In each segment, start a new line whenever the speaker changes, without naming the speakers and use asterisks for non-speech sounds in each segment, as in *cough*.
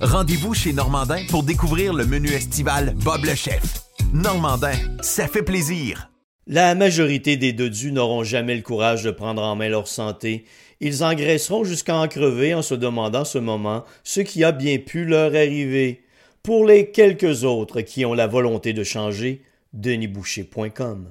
Rendez-vous chez Normandin pour découvrir le menu estival Bob le chef. Normandin, ça fait plaisir.
La majorité des dodus n'auront jamais le courage de prendre en main leur santé. Ils engraisseront jusqu'à en crever en se demandant ce moment ce qui a bien pu leur arriver. Pour les quelques autres qui ont la volonté de changer, denisboucher.com.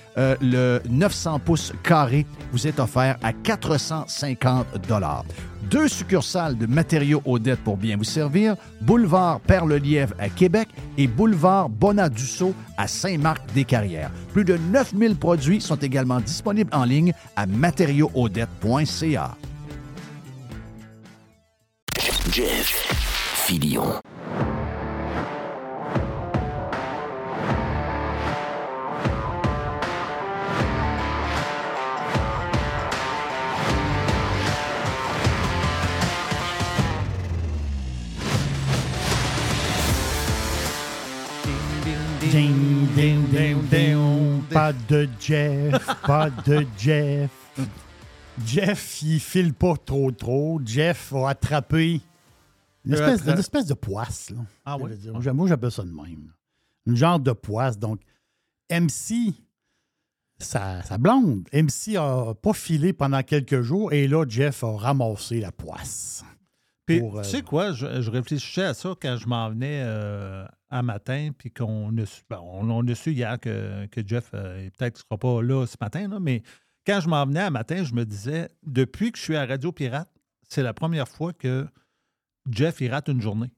Euh, le 900 pouces carré vous est offert à 450 Deux succursales de matériaux Odette pour bien vous servir, boulevard Perle-Lièvre à Québec et boulevard Bonadusseau à Saint-Marc-des-Carrières. Plus de 9000 produits sont également disponibles en ligne à matériauxaudette.ca.
Jeff.
Ding, ding, ding, ding. Pas de Jeff, pas de Jeff. Jeff, il file pas trop trop. Jeff a attrapé une espèce, une espèce de poisse. Là,
Ah
je
oui?
dire. Moi, j'appelle ça de même. Une genre de poisse. Donc, MC, sa, sa blonde, MC a pas filé pendant quelques jours et là, Jeff a ramassé la poisse.
Puis,
Pour, euh,
tu sais quoi, je, je réfléchissais à ça quand je m'en venais euh, un matin, puis qu'on a su, ben, on, on a su hier que, que Jeff, euh, peut-être qu'il ne sera pas là ce matin, là, mais quand je m'en venais un matin, je me disais, depuis que je suis à Radio Pirate, c'est la première fois que Jeff, il rate une journée.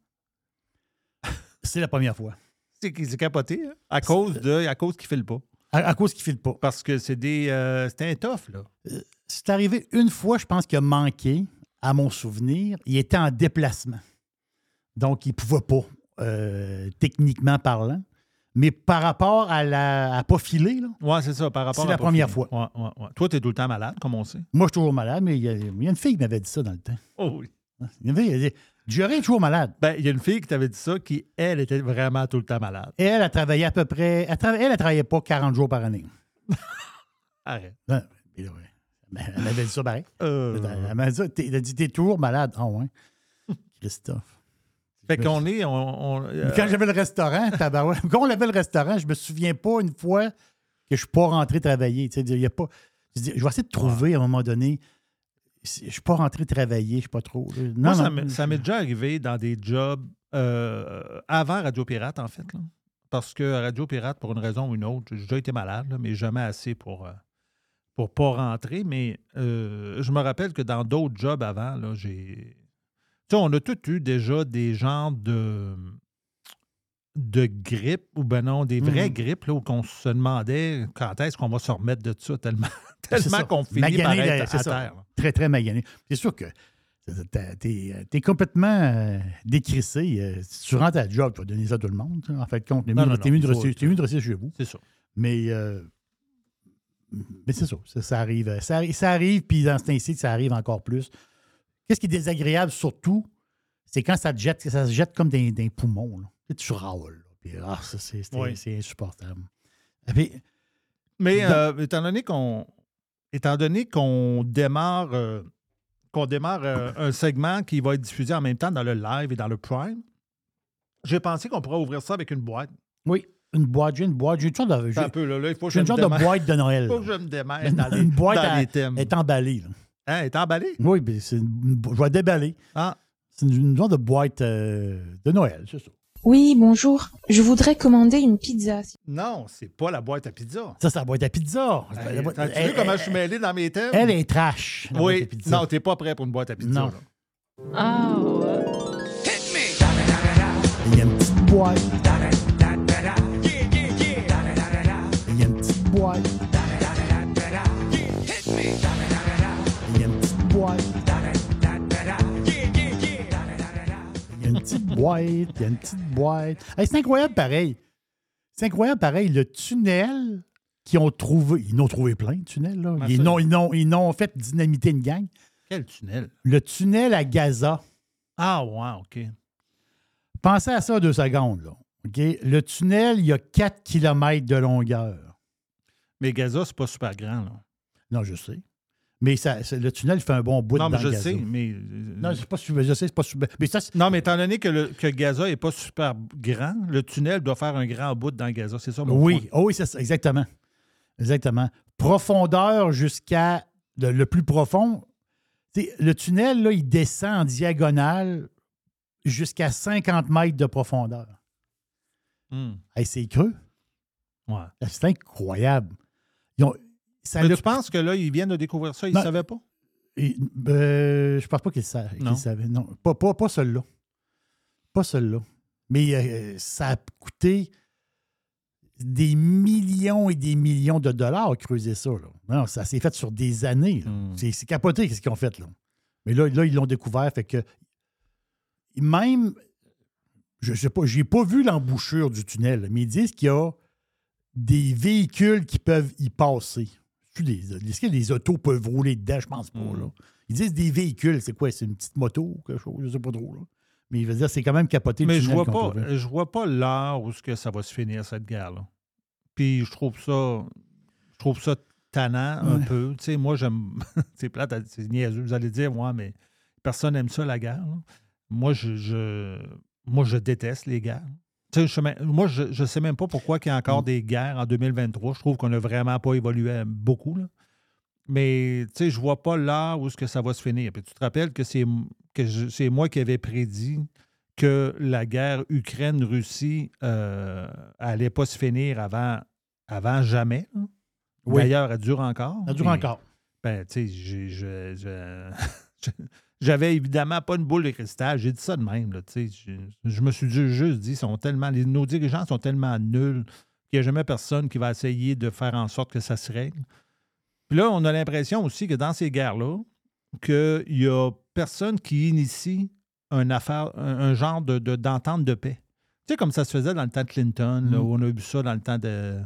*laughs*
C'est la première fois.
C'est qu'il s'est capoté, hein, à cause de, à cause qu'il ne file pas.
À, à cause qu'il file pas.
Parce que c'est des, euh, c'était un tough, là.
C'est arrivé une fois, je pense qu'il a manqué, à mon souvenir. Il était en déplacement. Donc, il ne pouvait pas, euh, techniquement parlant. Mais par rapport à la à pas filer, là,
Ouais, c'est ça, par rapport
C'est la première
filer.
fois.
Ouais, ouais, ouais. Toi, tu es tout le temps malade, comme on sait.
moi, je suis toujours malade, mais il y, a, il y a une fille qui m'avait dit ça dans le temps.
Oh oui.
Il y avait- elle dit J'aurais toujours malade.
Ben, il y a une fille qui t'avait dit ça, qui, elle, était vraiment tout le temps malade.
Et elle a travaillé à peu près. Elle, trava- elle, elle travaillait pas 40 jours par année. *laughs*
Arrête.
Ben. Ben, elle m'avait dit ça pareil.
Euh,
Elle m'a dit. T'es- Elle a dit T'es toujours malade. Ah, ouais. Christophe. *laughs*
Fait qu'on est. On, on- euh,
Quand j'avais le restaurant, *laughs* tabarouette, quand on avait le restaurant, je me souviens pas une fois que je suis pas rentré travailler. Tu sais, il y a pas, je, dis, je vais essayer de trouver à un moment donné. Je suis pas rentré travailler, je suis pas trop. Non,
moi, ça
non.
m'est- ça m'est déjà arrivé dans des jobs euh, avant Radio Pirate, en fait. là. Parce que Radio Pirate, pour une raison ou une autre, j'ai déjà été malade, là, mais jamais assez pour, euh, pour pas rentrer, mais euh, je me rappelle que dans d'autres jobs avant, là, j'ai. Tu sais, on a tous eu déjà des genres de de grippe, ou ben non, des vraies
Mhm.
grippes, là, où on se demandait quand est-ce qu'on va se remettre de ça, tellement, *laughs* tellement qu'on finit
Magané,
par être à
ça.
terre.
Très, très magané. C'est sûr que t'es- es complètement euh, décrissé. euh, si tu rentres à la job, tu vas donner ça à tout le monde. En fait, compte, t'es
Non,
mieux, de rester- chez vous.
C'est ça.
Mais, euh, mais c'est ça, ça, ça arrive. Ça, arri- ça arrive, puis dans cet ainsi, ça arrive encore plus. Qu'est-ce qui est désagréable surtout, c'est quand ça te jette, ça se jette comme des, des poumons. Là. Tu sais, Tu râles. ah, ça, c'est
Oui.
insupportable. Et puis,
Mais euh, étant donné qu'on étant donné qu'on démarre euh, qu'on démarre euh, un segment qui va être diffusé en même temps dans le live et dans le prime, j'ai pensé qu'on pourrait ouvrir ça avec une boîte.
oui, une boîte, j'ai une boîte, j'ai une sorte de,
Un peu là, là, il faut que je
j'ai une
me
sorte de boîte de Noël.
faut que je me démêle
Une,
dans les,
une boîte
dans
à-
les thèmes.
est emballée. là.
Hein, elle est emballée?
Oui, puis c'est une- je vais déballer.
Ah,
C'est une, une sorte de boîte euh, de Noël, c'est ça.
Oui, bonjour. Je voudrais commander une pizza.
non, c'est pas la boîte à pizza.
Ça, c'est la boîte à pizza.
Hey,
boîte-
T'as-tu
elle,
vu comment je suis mêlé dans mes thèmes?
elle est trash. la boîte
oui.
pizza.
Non, t'es pas prêt pour une boîte à pizza.
Non.
là.
Ah, ouais.
Il y a une petite boîte. Il y a une petite boîte. Boîte. Il y a une petite boîte. Hey, c'est incroyable pareil. C'est incroyable pareil. Le tunnel qu'ils ont trouvé. Ils en ont trouvé plein de tunnels. Là. Ils n'ont ils n'ont- ils n'ont fait dynamiter une gang.
Quel tunnel?
Le tunnel à Gaza.
Ah, ouais, OK.
Pensez à ça deux secondes. Là. OK? Le tunnel, il y a 4 km de longueur.
Mais Gaza, c'est pas super grand. Là.
Non, je sais. Mais ça, le tunnel fait un bon bout
non,
dans
mais je
Gaza.
sais, mais. euh,
Non, c'est pas super. Je sais, c'est pas super. Mais ça,
Non, mais étant donné que, le, que Gaza n'est pas super grand, le tunnel doit faire un grand bout dans Gaza. C'est ça mon
oui, oh oui, c'est ça, exactement. Exactement. Profondeur jusqu'à le, le plus profond. Le tunnel, là, il descend en diagonale jusqu'à 50 mètres de profondeur. Hey, c'est creux.
Ouais.
C'est incroyable. Ils ont- ça
Mais tu penses que là, ils viennent de découvrir ça, ils ne savaient pas?
Et, euh, je pense pas qu'il sa- qu'il
Non.
pas, pas, pas celui-là. Pas celui-là. Mais euh, ça a coûté des millions et des millions de dollars creuser ça. Là. Non, ça s'est fait sur des années.
Hmm.
C'est, capoté ce qu'ils ont fait. Là. Mais là, là, ils l'ont découvert. Fait que même, je sais pas, j'ai pas vu l'embouchure du tunnel, mais ils disent qu'il y a des véhicules qui peuvent y passer. Est-ce des- Est-ce que les autos peuvent rouler dedans? Je pense pas.
Hmm.
Là. Ils disent des véhicules, c'est quoi? C'est une petite moto ou quelque chose? Je sais pas trop. Là. Mais il veut dire, c'est quand même capoté.
Mais je vois pas, je vois pas l'heure où ce que ça va se finir, cette guerre-là. Puis je trouve ça. Je trouve ça tannant un peu. Tu sais, moi, j'aime. *laughs* c'est plate, c'est niaiseux. Vous allez dire, moi, mais personne n'aime ça, la guerre. là. Moi, je, je- moi, je déteste les guerres. Moi, je ne sais même pas pourquoi il y a encore
Mm.
des guerres en 2023. Je trouve qu'on n'a vraiment pas évolué euh, beaucoup. là. Mais je vois pas l'heure où ce que ça va se finir. Puis tu te rappelles que c'est que moi qui avais prédit que la guerre Ukraine-Russie euh, allait pas se finir avant, avant jamais.
Oui.
D'ailleurs, elle dure encore.
Ça dure
mais-
encore.
ben, tu sais, je- *laughs* j'avais évidemment pas une boule de cristal. J'ai dit ça de même. Là, je, je me suis ju- juste dit, sont tellement, les- nos dirigeants sont tellement nuls qu'il n'y a jamais personne qui va essayer de faire en sorte que ça se règle. Puis là, on a l'impression aussi que dans ces guerres-là, qu'il n'y a personne qui initie un, affaire, un, un genre de, de- d'entente de paix. Tu sais, comme ça se faisait dans le temps de Clinton, là,
Mm.
où on a vu ça dans le temps de.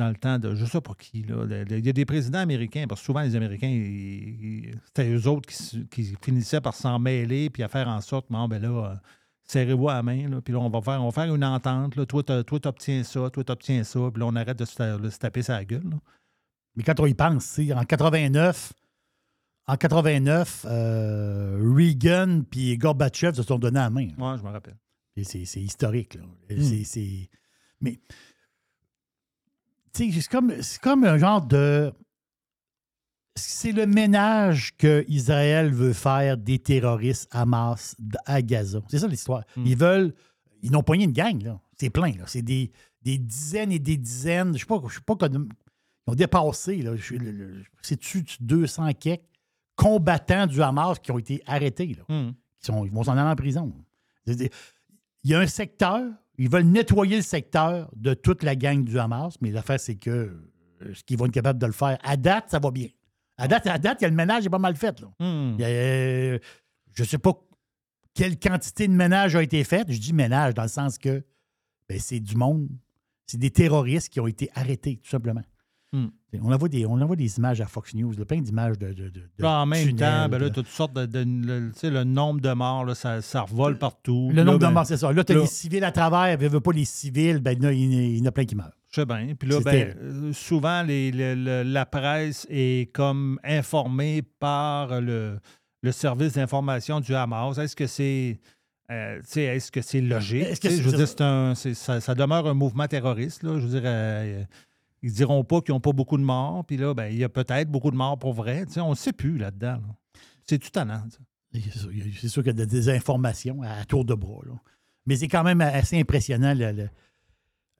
Dans le temps de. Je sais pas qui, là. Il y a des présidents américains, parce que souvent, les Américains, c'était eux autres qui, finissaient par s'en mêler puis à faire en sorte, bon, ben là, euh, serrez-vous à la main, là, puis là, on va faire, on va faire une entente. Là, toi, t'obtiens ça, toi, t'obtiens ça, puis là, on arrête de se, faire- de se taper sa gueule. là.
Mais quand on y pense, en 89, en 89, euh, Reagan puis Gorbatchev se sont donnés la main.
Ouais, je me rappelle.
C'est, historique. Là.
Hmm.
Mais, tu c'est comme, comme un genre de. C'est le ménage que Israël veut faire des terroristes Hamas à Gaza. C'est ça l'histoire.
Hmm.
Ils veulent. Ils n'ont pogné une gang, là. C'est plein, là. C'est des, des dizaines et des dizaines. Je sais pas, je sais pas. comme- ils ont dépassé, là, c'est-tu 200 quelques combattants du Hamas qui ont été arrêtés, là, qui sont, ils vont s'en aller en prison. Il y a un secteur, ils veulent nettoyer le secteur de toute la gang du Hamas, mais l'affaire, c'est que euh, ce qu'ils vont être capables de le faire, à date, ça va bien. À date, à date, il y a le ménage est pas mal fait. Là. Il y a, euh, je ne sais pas quelle quantité de ménage a été faite. Je dis ménage dans le sens que ben, c'est du monde, c'est des terroristes qui ont été arrêtés, tout simplement.
Hmm.
On, envoie des, on envoie des images à Fox News, plein d'images de, de,
Là, en même
tunnels,
temps, ben là,
de-
toutes sortes de. le, le nombre de morts, là, ça, ça revole partout.
le
Là,
nombre
ben,
de morts, c'est ça. Là, tu as les civils à travers, ne veut pas les civils, ben, là, il, y en a- plein qui meurent.
Je sais bien. Puis là, ben, euh, souvent, les- la presse est comme informée par le, le service d'information du Hamas. Est-ce que c'est. euh, est-ce que c'est logique?
Que
je veux dire, un- ça demeure un mouvement terroriste. Là. Je veux dire, euh, ils diront pas qu'ils n'ont pas beaucoup de morts. Puis là, ben, il y a peut-être beaucoup de morts pour vrai. Tu sais, on ne sait plus là-dedans. là. C'est tout ça.
C'est sûr, y a- qu'il y a des informations à tour de bras. là. Mais c'est quand même assez impressionnant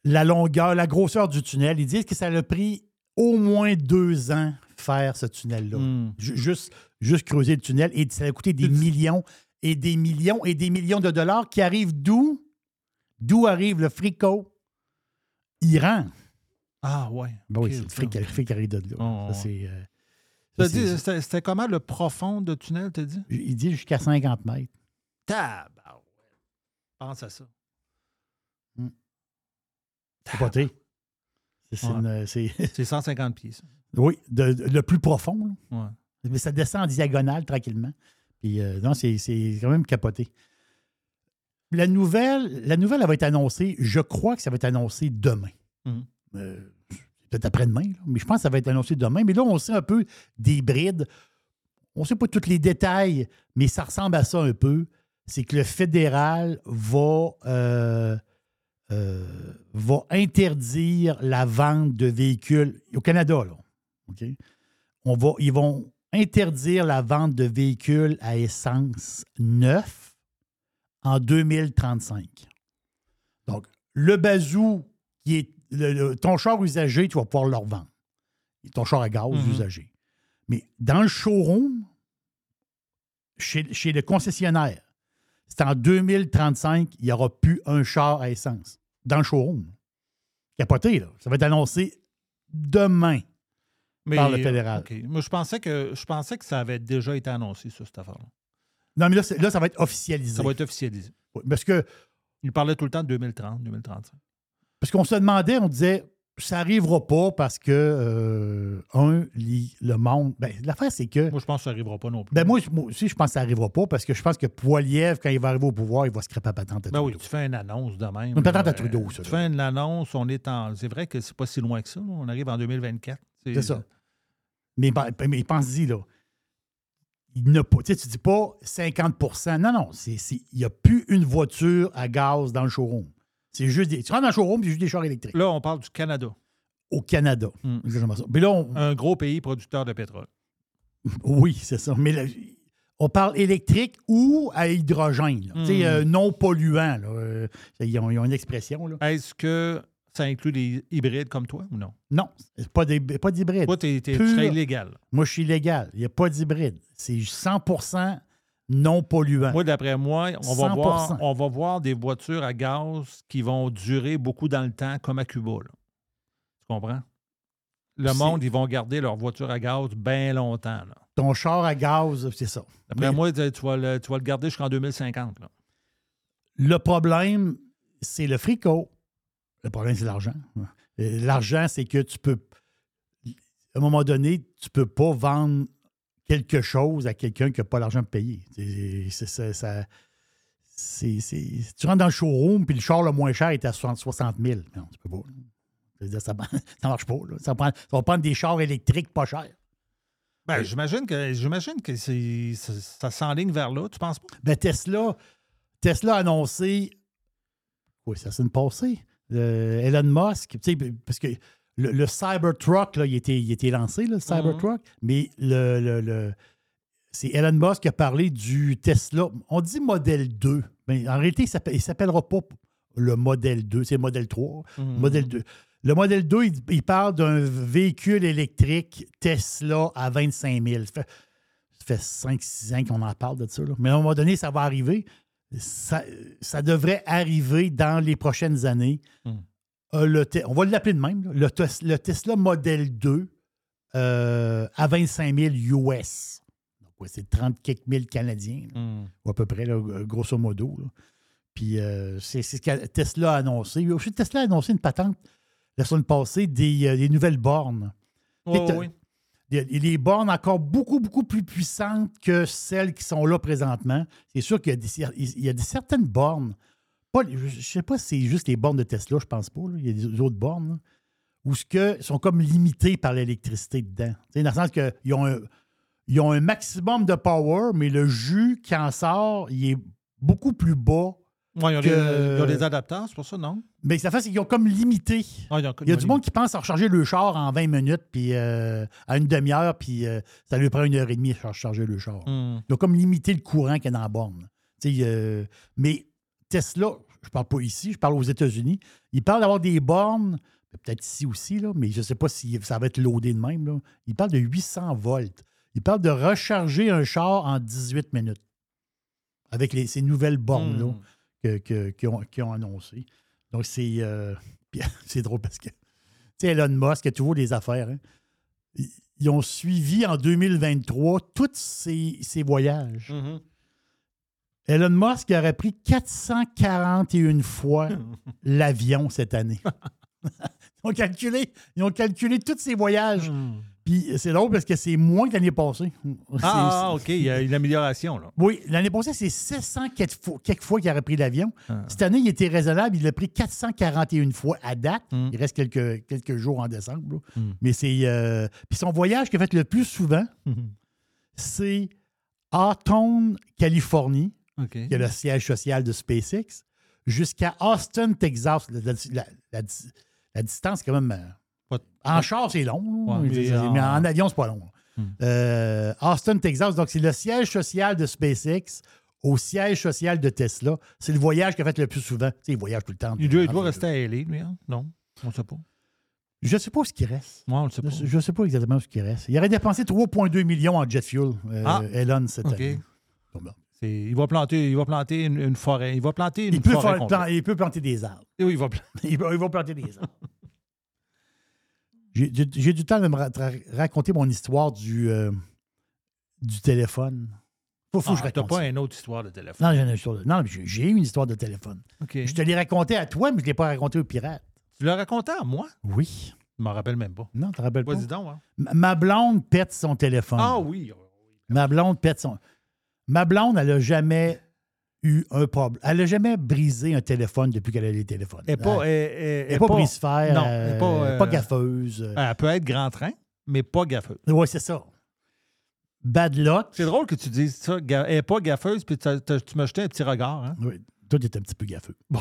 la longueur, la grosseur du tunnel. Ils disent que ça a pris au moins deux ans faire ce tunnel-là.
Hmm.
Ju- Juste, juste creuser le tunnel. Et ça a coûté des *laughs* millions et des millions et des millions de dollars qui arrivent d'où? D'où arrive le fricot? Iran.
Ah, ouais.
Ben oui, c'est le fric, qui arrive de là.
Oh,
Ça, c'est, euh,
C'était comment le profond de tunnel, t'as dit?
il dit jusqu'à 50 mètres.
Tabarouette. Pense à ça.
Pas pire. C'est- c'est
Ouais. *laughs*
une- c'est-
C'est 150 pieds, ça.
Oui, de- de- le plus profond.
Ouais.
Mais ça descend en diagonale tranquillement. Puis euh, non, c'est c'est quand même capoté. La nouvelle, la nouvelle, elle va être annoncée, je crois que ça va être annoncé demain.
Mhm.
Euh, Peut-être après-demain, mais je pense que ça va être annoncé demain. Mais là, on sait un peu des brides. On ne sait pas tous les détails, mais ça ressemble à ça un peu. C'est que le fédéral va, euh, euh, va interdire la vente de véhicules au Canada. Là? On va, ils vont interdire la vente de véhicules à essence neufs en 2035. Donc, le bazou qui est le- le- ton char usagé, tu vas pouvoir le revendre. Ton char à gaz
Mhm.
usagé. Mais dans le showroom, chez, chez le concessionnaire, c'est en 2035, il n'y aura plus un char à essence. Dans le showroom. Capoté, là. Ça va être annoncé demain.
Mais,
Par le fédéral.
OK. Moi, je pensais, que, je pensais que ça avait déjà été annoncé, ça, cette affaire-là.
Non, mais là, ça va être officialisé.
Ça va être officialisé.
Oui, Parce que
Il parlait tout le temps de 2030, 2035.
Parce qu'on se demandait, on disait, ça n'arrivera pas parce que, euh, un, le monde. Ben, l'affaire, c'est que.
Moi, je pense que ça n'arrivera pas non plus.
Ben, moi, moi aussi, je pense que ça n'arrivera pas parce que je pense que Poiliev, quand il va arriver au pouvoir, il va se crêper à patente à
Ben oui, tu fais une annonce de même.
Une patente à
là.
Trudeau, ça,
Tu
là.
fais une annonce, on est en. C'est vrai que c'est pas si loin que ça. là. On arrive en 2024.
C'est ça. Mais, ben, mais pense-y, là. Il n'a pas. Tu sais, tu dis pas 50% Non, non. Il n'y a plus une voiture à gaz dans le showroom. C'est juste des. Tu rentres dans le showroom, c'est juste des chars électriques.
Là, on parle du Canada.
Au Canada.
Hmm.
Exactement ça. Puis là, on-
Un gros pays producteur de pétrole. *laughs*
Oui, c'est ça. Mais là, on parle électrique ou à hydrogène. là. Tu sais,
Hmm.
euh, non polluant. là. Euh, ils, ont, ils ont une expression.
Est-ce que ça inclut des hybrides comme toi ou non?
Non, pas des- pas d'hybride.
Toi, tu serais illégal.
Moi, je suis légal. Il n'y a pas d'hybride. C'est 100 non polluant.
Moi, d'après moi, on va,
100%.
voir, on va voir des voitures à gaz qui vont durer beaucoup dans le temps, comme à Cuba. là. Tu comprends? Le monde, ils vont garder leur voiture à gaz bien longtemps. là.
Ton char à gaz, c'est ça.
D'après
Mais
moi, tu vas, le, tu vas le garder jusqu'en 2050. là.
Le problème, c'est le fricot. Le problème, c'est l'argent. Euh, L'argent, c'est que tu peux. À un moment donné, tu ne peux pas vendre quelque chose à quelqu'un qui n'a pas l'argent pour payer. C'est- c'est- c'est- ça- c'est- c'est- tu rentres dans le showroom, puis le char le moins cher est à 60 60 000. Non, peux pas. dire, Ça ne *laughs* marche pas. là. Ça, prend- ça va prendre des chars électriques pas chers.
Ben, j'imagine que, j'imagine que c'est- ça, ça s'enligne vers là. Tu penses pas?
Ben, Tesla, Tesla a annoncé. Oui, ça s'est passé. Euh, Elon Musk, parce que le, le Cybertruck, là, il était, il était lancé, le Cybertruck, mais le, le- le- c'est Elon Musk qui a parlé du Tesla. On dit modèle 2. Mais en réalité, il ne s'appellera pas le modèle 2, c'est le modèle 3.
Mhm.
Modèle 2. Le modèle 2, il, il parle d'un véhicule électrique Tesla à 25 000. Ça fait, ça fait 5-6 ans qu'on en parle de ça. là. Mais à un moment donné, ça va arriver. Ça, ça devrait arriver dans les prochaines années.
Hmm.
Euh, le on va l'appeler de même. là. Le, Tes- le Tesla Model 2 euh, à 25 000 US. Donc, ouais, c'est 30 quelques mille Canadiens, là,
Hmm.
ou à peu près, là, grosso modo. Puis euh, c'est ce que Tesla a annoncé. Tesla a annoncé une patente la semaine passée des, euh, des nouvelles bornes.
Ouais, ouais.
Des, des bornes encore beaucoup, beaucoup plus puissantes que celles qui sont là présentement. C'est sûr qu'il y y a des certaines bornes. Pas, je ne sais pas si c'est juste les bornes de Tesla, je pense pas. là. Il y a des autres bornes là, où ce que sont comme limitées par l'électricité dedans. Dans le sens qu'ils ont, un- ils ont un maximum de power, mais le jus qui en sort, il est beaucoup plus bas.
Ouais, ils, ont
que-
des, ils ont des adapteurs, c'est pour ça, non?
Mais ça fait c'est qu'ils ont comme limité.
Ouais, ont-
Il y a du monde qui pense à recharger le char en 20 minutes, puis euh, à une demi-heure, puis euh, ça lui prend une heure et demie à recharger le char.
Hmm.
Ils ont comme limité le courant qu'il y a dans la borne. Euh, mais Tesla, je parle pas ici, je parle aux États-Unis, ils parlent d'avoir des bornes, peut-être ici aussi, là, mais je ne sais pas si ça va être loadé de même. Là. Ils parlent de 800 volts. Ils parlent de recharger un char en 18 minutes avec les- ces nouvelles bornes-là
Hmm.
qu'ils ont, annoncées. Donc, c'est euh, *laughs* c'est drôle parce que, tu sais, Elon Musk a toujours des affaires. hein. Ils, ils ont suivi en 2023 tous ses, ses voyages.
Mhm.
Elon Musk aurait pris 441 fois *laughs* l'avion cette année. *laughs* ils, ont calculé, ils ont calculé tous ses voyages.
Hmm.
Puis c'est drôle parce que c'est moins que l'année passée.
Ah, *laughs* ah, OK, il y a une amélioration, là.
oui, l'année passée, c'est 700 quelques fois, qu'il aurait pris l'avion.
Ah.
Cette année, il était raisonnable. Il l'a pris 441 fois à date.
Mm.
Il reste quelques, quelques jours en décembre. là.
Mm.
Mais c'est. euh, Puis son voyage qu'il a fait le plus souvent, c'est Hawthorne, Californie, Qui est le siège social de SpaceX, jusqu'à Austin, Texas. La, la- la- la- la distance, quand même. euh,
Pas-
En char, c'est long.
Ouais,
mais,
mais en-
mais en avion, c'est pas long.
Hmm.
Euh, Austin, Texas, donc c'est le siège social de SpaceX au siège social de Tesla. C'est le voyage qu'il a fait le plus souvent. Tu sais, il voyage tout le temps.
Il doit, il rester à LA, lui, hein? Non, on ne sait pas.
Je ne sais pas ce qui reste.
Moi, on le sait pas.
Je ne sais pas exactement ce qui reste. Il aurait dépensé 3,2 millions en jet fuel, euh,
Ah.
Elon, cette
OK.
année. Bon.
C'est- Il va planter, il va planter une, une forêt. Il va planter une
Il peut,
forêt
plan- il peut planter des arbres.
Oui, il va planter. *laughs*
Il va, il va planter des arbres. J'ai du temps de me ra- ra- raconter mon histoire du, euh, du téléphone. Que je
Ah, T'as
raconte
pas une autre histoire de téléphone?
Non, j'ai une histoire de- non, j'ai- une histoire de téléphone. Je te l'ai raconté à toi, mais je ne l'ai pas raconté aux pirates.
Tu l'as raconté à moi?
Oui.
Je m'en rappelle même pas.
Non, tu te rappelles pas?
Vas-y donc, hein.
Ma blonde pète son téléphone.
Ah oui.
Ma blonde pète son. Ma blonde, elle n'a jamais eu un problème. Elle n'a jamais brisé un téléphone depuis qu'elle a les téléphones.
Elle n'est pas,
Elle-
elle- elle-
n'est pas,
pas- Non,
euh,
elle est pas, euh,
pas gaffeuse.
Elle peut être grand train, mais pas gaffeuse.
Oui, c'est ça. Bad luck.
C'est drôle que tu dises ça. Elle n'est pas gaffeuse, puis t'as- t'as- tu m'as jeté un petit regard. Hein?
Oui, toi, tu es un petit peu gaffeux.
Bon,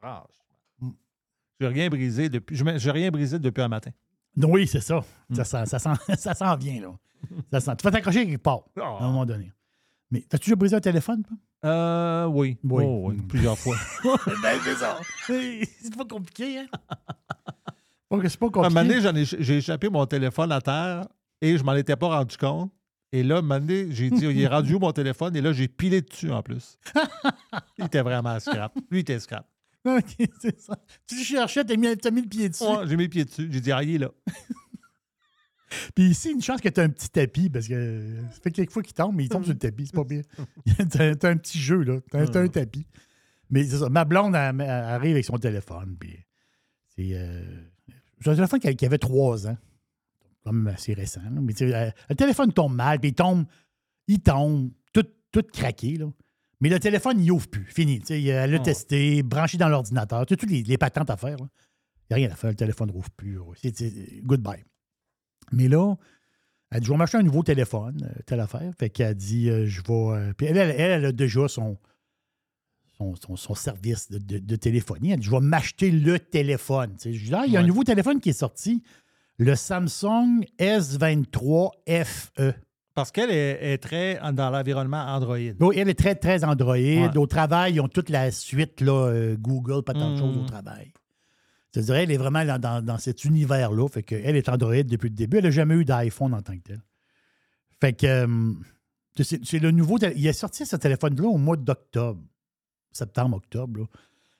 franchement. J'ai rien brisé depuis. je J'ai rien brisé depuis un matin.
Oui, c'est ça.
Mm.
Ça, sent, ça, sent, *laughs* ça s'en vient, là. Ça sent. Tu vas t'accrocher quelque part,
Ah.
à un moment donné. Mais t'as-tu déjà brisé un téléphone?
Euh, oui.
Oui.
Oh, oui, plusieurs fois. *laughs*
ben, c'est ça. C'est pas compliqué, hein? C'est pas
À un
compliqué.
moment donné, j'ai échappé mon téléphone à terre et je m'en étais pas rendu compte. Et là, un moment donné, j'ai dit, il est *laughs* rendu où mon téléphone? Et là, j'ai pilé dessus en plus. *laughs* il était vraiment scrap. Lui, il était scrap.
OK, c'est ça. Tu cherchais, t'as mis, t'as mis le pied dessus.
Ouais, j'ai mis le pied dessus. J'ai dit, ah, il est là.
Puis ici, une chance que t'as un petit tapis, parce que ça fait quelques fois qu'il tombe, mais il tombe sur le tapis, c'est pas bien. *laughs* t'as, t'as un petit jeu, là. T'as, t'as un tapis. Mais c'est ça. Ma blonde, elle, elle arrive avec son téléphone, puis c'est... euh, c'est un téléphone qui, avait trois ans. Comme assez récent, là. Mais tu sais, euh, le téléphone tombe mal, puis il tombe, il tombe, tout, tout craqué, là. Mais le téléphone, il ouvre plus. Fini. Tu sais, elle l'a
Oh.
testé, branché dans l'ordinateur. Tu sais, toutes les, les patentes à faire. là. Il n'y a rien à faire. Le téléphone ne rouvre plus. là. C'est, c'est- goodbye. Mais là, elle dit Je vais m'acheter un nouveau téléphone, euh, telle affaire. Fait qu'elle dit euh, Je vais. euh, Puis elle, elle, a déjà son, son, son- son service de, de- de téléphonie. Elle dit Je vais m'acheter le téléphone. Tu sais, je dis Ah, il y a un nouveau téléphone qui est sorti, le Samsung S23 FE.
Parce qu'elle est, est très dans l'environnement Android.
Donc, elle est très, très Android.
Ouais.
Au travail, ils ont toute la suite, là, euh, Google, pas tant de
Mm.
choses au travail. Je dirais, elle est vraiment dans, dans- dans cet univers-là. Fait qu'elle est Android depuis le début. Elle n'a jamais eu d'iPhone en tant que tel. Fait que euh, c'est le nouveau. Il a sorti ce téléphone-là au mois d'octobre. Septembre, octobre.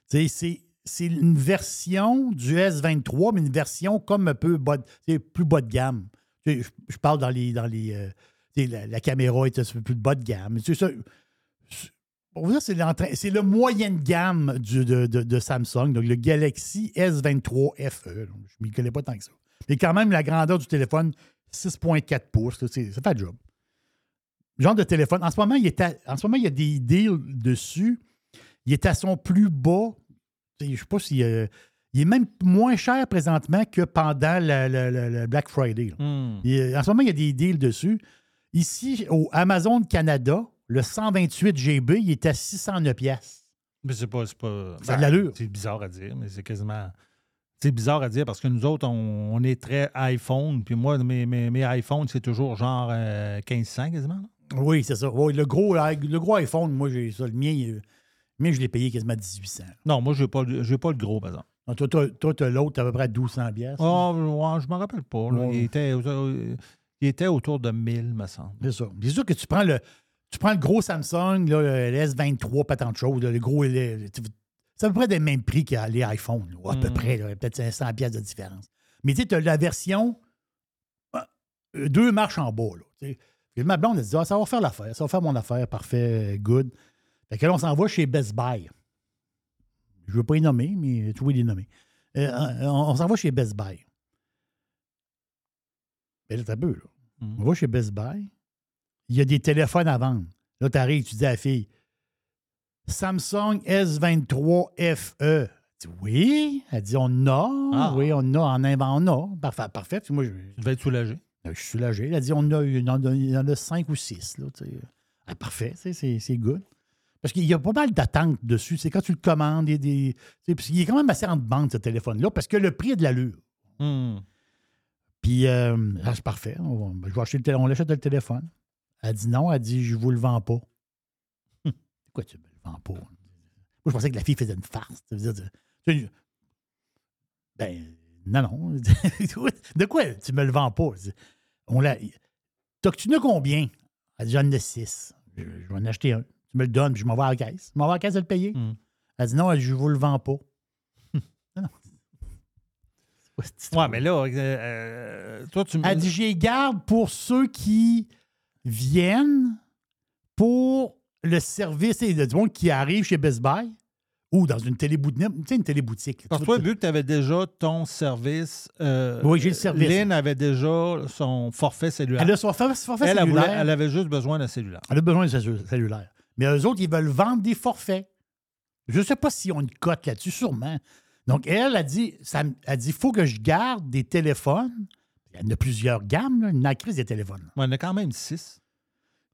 C'est une version du S23, mais une version comme un peu plus bas de gamme. Je, je parle dans les. Dans les euh, la, caméra est un peu plus bas de gamme. Ça, pour vous dire, c'est le moyenne gamme du- de, de- de Samsung, donc le Galaxy S23 FE. Donc, Je ne m'y connais pas tant que ça. Mais quand même, la grandeur du téléphone, 6,4 pouces, là, ça fait le job. Genre de téléphone. En ce moment, il, est à- en ce moment, il y a des deals dessus. Il est à son plus bas. Je ne sais pas si. euh, il est même moins cher présentement que pendant le, le- le- le Black Friday.
Hmm.
En ce moment, il y a des deals dessus. Ici, au Amazon Canada, le 128 GB, il est à 609 pièces.
Mais c'est pas. C'est pas
Ça a de l'allure.
C'est bizarre à dire, mais c'est quasiment. C'est bizarre à dire parce que nous autres, on, on est très iPhone. Puis moi, mes, mes, mes iPhones, c'est toujours genre euh, 1500 quasiment. là.
Oui, c'est ça. Oui, le, gros, le gros iPhone, moi, j'ai ça. Le mien, mien, je l'ai payé quasiment 1800.
Non, moi, je n'ai pas, le- j'ai pas le gros, par exemple.
Toi, toi, toi, l'autre, à peu près 1200 pièces.
Oh, ouais, je me rappelle pas. là.
Ouais.
Il, était, euh, il était autour de 1000, me semble.
C'est ça. C'est sûr que tu prends le, tu prends le gros Samsung, là, le S23, pas tant de choses. là, le gros, le- c'est à peu près des mêmes prix que les iPhones. là, à peu
Mm.
près. Peut-être 500 pièces de différence. Mais tu sais, tu as la version euh, deux marches en bas. Là. Puis ma blonde, elle dit ah, ça va faire l'affaire. Ça va faire mon affaire. Parfait, good. Fait que là, on s'en va chez Best Buy. Je ne veux pas les nommer, mais tu veux les nommer. Euh, on on s'en va chez Best Buy. Mais là, t'as peu, là.
Mm.
On va chez Best Buy. Il y a des téléphones à vendre. Là, tu arrives, tu dis à la fille Samsung S23 FE. Dit oui. Elle dit on a.
Ah.
Oui, on a. En invent, on a. Parfait. parfait. Puis moi, je,
Tu devais être soulagé.
je suis soulagé. Elle a dit on a, il y en a, il y en a cinq ou six. Là. Ah, parfait. C'est good. Parce qu'il y a pas mal d'attentes dessus. C'est quand tu le commandes, il y a des. il est quand même assez en bande, ce téléphone-là, parce que le prix est de l'allure.
Hmm.
Puis, euh, ah, c'est parfait. On, va- je vais acheter le on l'achète le téléphone. Elle dit non. Elle dit je vous le vends pas. *laughs* Pourquoi tu me le vends pas? Moi, je pensais que la fille faisait une farce. Ça veut dire, tu- tu- ben, non, non. *laughs* De quoi tu me le vends pas? Je On l'a. T'as- Tu en as combien? Elle dit j'en ai six. Je, je vais en acheter un. Tu me le donnes, puis je m'en vais à la caisse. Je m'en vais à la caisse à le payer.
Mm.
Elle dit non, je vous le vends pas. *laughs* non, non.
Ouais, mais là, euh, euh, toi, tu me.
Elle dit, j'ai garde pour ceux qui viennent pour le service. A du monde qui arrive chez Best Buy ou dans une téléboutique. Tu sais, une téléboutique.
Parce toi, vu que tu avais déjà ton service. euh,
Oui, j'ai le service.
Lynn avait déjà son forfait cellulaire.
Elle a son forfait, forfait
Elle, elle
cellulaire.
elle avait juste besoin d'un cellulaire.
Elle a besoin cellulaire. Mais eux autres, ils veulent vendre des forfaits. Je ne sais pas s'ils ont une cote là-dessus, sûrement. Donc, elle a dit, ça, elle dit, il faut que je garde des téléphones. Il y en a plusieurs gammes, là, une crise des téléphones.
Ouais, il y en a quand même six.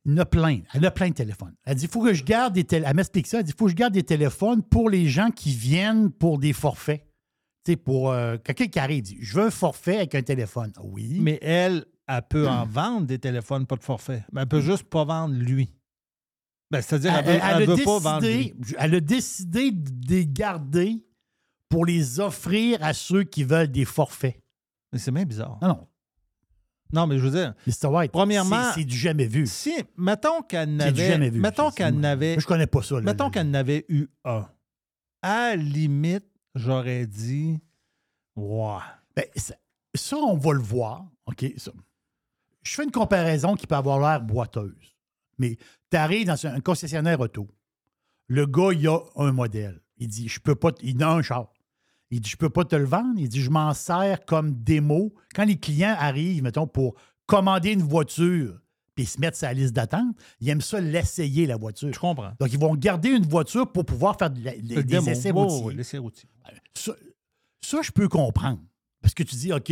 Il y en a plein. Elle a plein de téléphones. Elle dit, faut que je garde des téléphones. Elle m'explique ça. Elle dit, il faut que je garde des téléphones pour les gens qui viennent pour des forfaits. Tu sais, pour euh, quelqu'un qui arrive, dit, je veux un forfait avec un téléphone. Ah Oui.
Mais elle, elle peut en vendre des téléphones, pas de forfait. Mais elle peut juste pas vendre lui. Ben, C'est-à-dire, elle,
elle,
veut- elle
elle a
veut pas vendre
décidé,
lui.
elle a décidé de les garder pour les offrir à ceux qui veulent des forfaits.
Mais c'est même bizarre.
Non, non.
Non, mais je veux dire,
Mr. White,
Premièrement-
c'est du jamais vu.
si, mettons qu'elle
C'est du jamais
n'avait.
vu.
Mettons qu'elle n'avait.
Je connais pas ça. là.
Mettons qu'elle n'avait eu un. À la limite, j'aurais dit. Ouais.
Ben, ça, ça, on va le voir. OK? ça. Je fais une comparaison qui peut avoir l'air boiteuse. Mais tu arrives dans un concessionnaire auto. Le gars, il a un modèle. Il dit, je peux pas. Il a un char. Il dit, je peux pas te le vendre. Il dit, je m'en sers comme démo. Quand les clients arrivent, mettons, pour commander une voiture puis se mettre sur la liste d'attente, ils aiment ça l'essayer, la voiture.
Je comprends.
Donc, ils vont garder une voiture pour pouvoir faire de la- des,
Le
des
démo.
essais routiers. Ça, ça, je peux comprendre. Parce que tu dis, OK,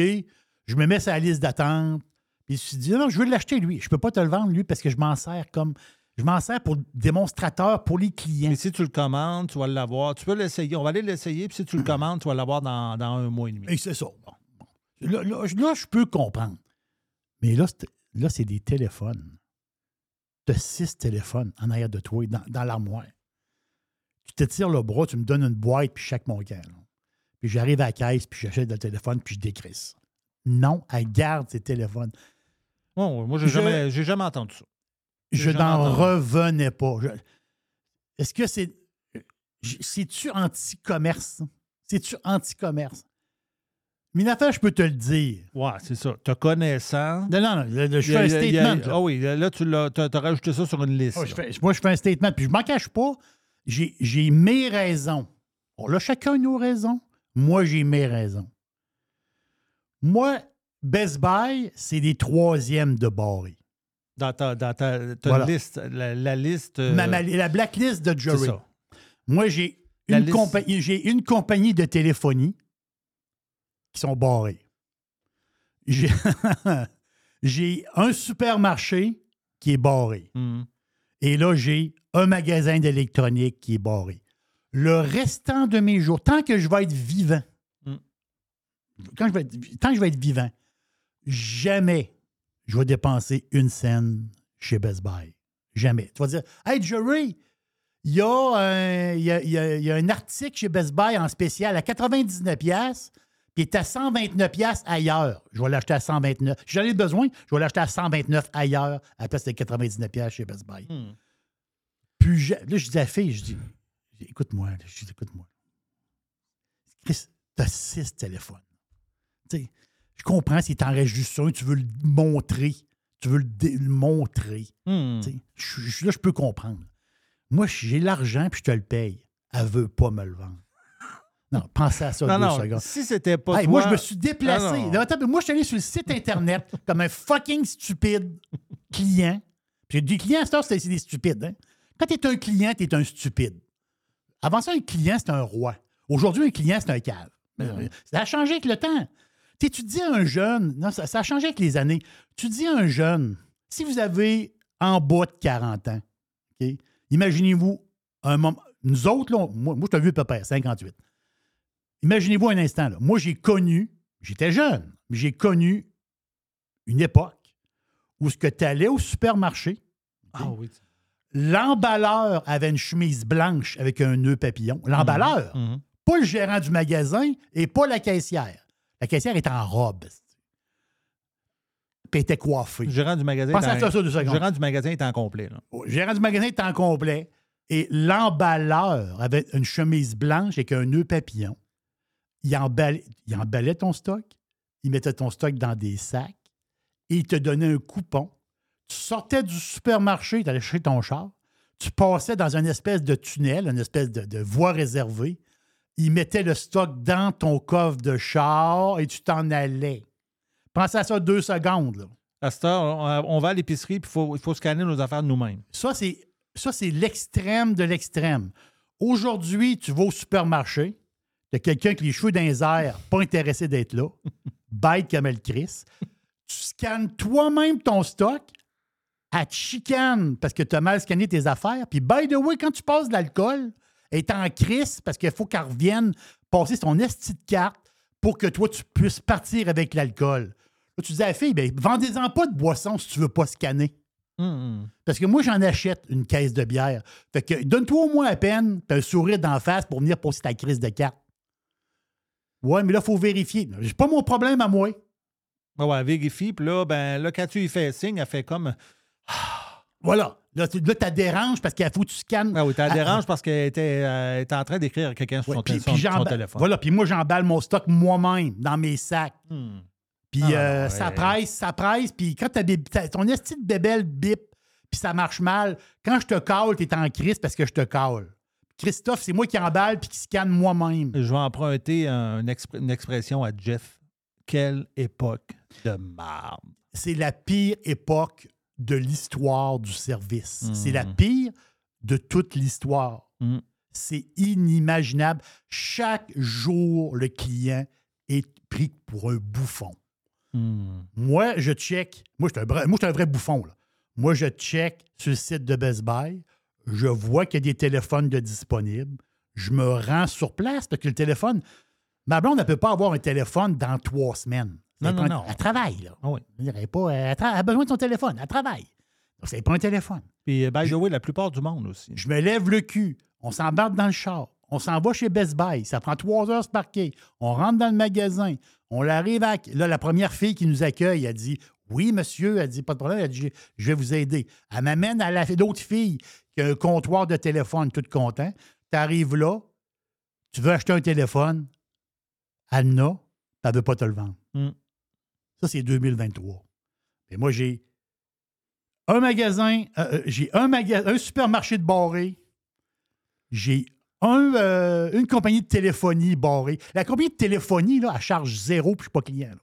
je me mets sur la liste d'attente. Puis tu dis, non, je veux l'acheter, lui. Je peux pas te le vendre, lui, parce que je m'en sers comme. Je m'en sers pour démonstrateur pour les clients.
Mais si tu le commandes, tu vas l'avoir. Tu peux l'essayer. On va aller l'essayer. Puis si tu le commandes, tu vas l'avoir dans, dans un mois et demi.
Et c'est ça. Bon. Là, là, je- là, je peux comprendre. Mais là, c'est, là, c'est des téléphones. Tu as six téléphones en arrière de toi, dans, dans l'armoire. Tu te tires le bras, tu me donnes une boîte, puis chaque mon là. puis j'arrive à la caisse, puis j'achète le téléphone, puis je décrisse. Non, elle garde ses téléphones.
Oh, moi, j'ai
Je-
jamais, jamais entendu ça.
Je n'en revenais pas. Est-ce que c'est. C'est-tu anti-commerce? C'est-tu anti-commerce? Affaire, je peux te le dire.
Ouais, c'est ça. Te connaissant.
Non, non, non, je fais un statement.
Ah oui, là, tu t'as rajouté ça sur une liste.
Moi, je
là.
fais, moi, je fais un statement, puis je m'en cache pas. J'ai j'ai mes raisons. On a chacun nos raisons. Moi, j'ai mes raisons. Moi, Best Buy, c'est des troisièmes de barré.
Dans ta, dans ta, ta
Voilà.
liste, la, la liste. euh,
Ma- ma- la blacklist de Jerry.
ça.
Moi, j'ai une,
liste-
compagnie, j'ai une compagnie de téléphonie qui sont barrés. J'ai *laughs* j'ai un supermarché qui est barré.
Mhm.
Et là, j'ai un magasin d'électronique qui est barré. Le restant de mes jours, tant que je vais être vivant,
Mm.
quand je vais être- tant que je vais être vivant, jamais je vais dépenser une scène chez Best Buy. Jamais. Tu vas dire, Hey Jerry, il y, a y a- y a- il y a un article chez Best Buy en spécial à 99$, pièces puis il est à 129$ piastres ailleurs. Je vais l'acheter à 129$. Si j'en ai besoin, je vais l'acheter à 129$ ailleurs à la place de 99$ piastres chez Best Buy.
Hmm.
Puis je- là, je dis à la fille, je dis, écoute-moi, je dis, écoute-moi. Chris, t'as six téléphones. Tu sais, je comprends si t'en restes juste un, tu veux le montrer. Tu veux le, montrer.
Hmm.
Je- je- là, je peux comprendre. Moi, j'ai l'argent puis je te le paye. Elle veut pas me le vendre. *laughs* Non, pensez à ça
Non,
deux
non,
secondes.
si c'était pas
Hey,
toi...
moi, je me suis déplacé.
Non.
Là, attends, moi, je suis allé sur le site Internet *laughs* comme un fucking stupide client. Puis des clients, à cette c'est des stupides. Hein? Quand tu es un client, tu es un stupide. Avant ça, un client, c'est un roi. Aujourd'hui, un client, c'est un cave. Euh, Ça a changé avec le temps. Tu tu dis à un jeune, non, ça, ça a changé avec les années. Tu dis à un jeune, si vous avez en bas de 40 ans, imaginez-vous un moment. Nous autres, là, moi, moi je un vieux papa, 58. Imaginez-vous un instant, là. Moi, j'ai connu, j'étais jeune, mais j'ai connu une époque où ce que tu allais au supermarché,
Ah oui.
l'emballeur avait une chemise blanche avec un nœud papillon. L'emballeur,
Mhm.
pas le gérant du magasin et pas la caissière. La caissière est en robe. Puis elle était coiffée.
Le gérant du magasin.
Pense
est
à
en-
ça, ça, deux
Le
secondes.
gérant du magasin est en complet. Là.
Le gérant du magasin était en complet et l'emballeur avait une chemise blanche avec un nœud papillon. Il emballait, il emballait ton stock, il mettait ton stock dans des sacs et il te donnait un coupon. Tu sortais du supermarché, tu allais chercher ton char, tu passais dans une espèce de tunnel, une espèce de, de voie réservée. Il mettait le stock dans ton coffre de char et tu t'en allais. Pense à ça deux secondes. Là.
À cette heure, on, va à l'épicerie puis il faut, scanner nos affaires nous-mêmes.
Ça, c'est, ça, c'est l'extrême de l'extrême. Aujourd'hui, tu vas au supermarché, il y a quelqu'un avec les cheveux dans les airs, pas intéressé d'être là, *laughs* bête comme elle Chris. Tu scannes toi-même ton stock, elle te chicane parce que tu as mal scanné tes affaires. Puis, by the way, quand tu passes de l'alcool, est en crise parce qu'il faut qu'elle revienne passer son esti de carte pour que toi, tu puisses partir avec l'alcool. Là, tu dis à la fille, ben, vendez-en pas de boisson si tu veux pas scanner.
Mhm.
Parce que moi, j'en achète une caisse de bière. Fait que donne-toi au moins à peine puis un sourire d'en face pour venir poser ta crise de carte. Ouais, mais là, il faut vérifier. J'ai pas mon problème à moi.
Ouais, vérifie. Puis là, ben, là, quand tu lui fais signe, elle fait comme.
Voilà. Là, tu là, t'as dérange parce qu'il faut que tu scannes.
Ah oui, t'as
Ah,
dérange parce qu'elle était, euh, était en train d'écrire à quelqu'un sur
Ouais,
son,
puis-
son-
puis
son téléphone.
Voilà, puis moi, j'emballe mon stock moi-même dans mes sacs.
Hmm.
Puis
Ah,
euh,
ouais.
ça presse, ça presse. Puis quand t'as des- t'as- ton esti de bébelle bip, puis ça marche mal, quand je te cale, t'es en crise parce que je te cale. Christophe, c'est moi qui emballe puis qui scanne moi-même.
Je vais emprunter un- une expression à Jeff. Quelle époque de marde.
c'est la pire époque de l'histoire du service. C'est la pire de toute l'histoire.
Mhm.
C'est inimaginable. Chaque jour, le client est pris pour un bouffon.
Hmm.
Moi, je check. Moi, je suis un, vrai- moi, un vrai bouffon. Là. Moi, je check sur le site de Best Buy. Je vois qu'il y a des téléphones de disponibles. Je me rends sur place parce que le téléphone. Ma blonde ne peut pas avoir un téléphone dans trois semaines.
Non,
Elle
non, non.
Elle travaille, là.
Ah oui.
Je dirais pas, elle, a besoin de son téléphone. Elle travaille. Donc, c'est pas un téléphone.
Puis, euh, by the way, la plupart du monde aussi.
Je me lève le cul. On s'embarque dans le char. on s'en va chez Best Buy. Ça prend trois heures se parquer. On rentre dans le magasin. On arrive à. Là, la première fille qui nous accueille, elle dit Oui, monsieur. Elle dit Pas de problème. Elle dit Je vais vous aider. Elle m'amène à la- l'autre fille qui a un comptoir de téléphone, tout content. Tu arrives là, tu veux acheter un téléphone, elle n'a, puis elle ne veut pas te le vendre.
Mm.
Ça, c'est 2023. Et moi, j'ai un magasin, euh, euh, j'ai un, maga- un supermarché de barré, j'ai euh, une compagnie de téléphonie barrée. La compagnie de téléphonie, là, elle charge zéro, puis je ne suis pas client. là.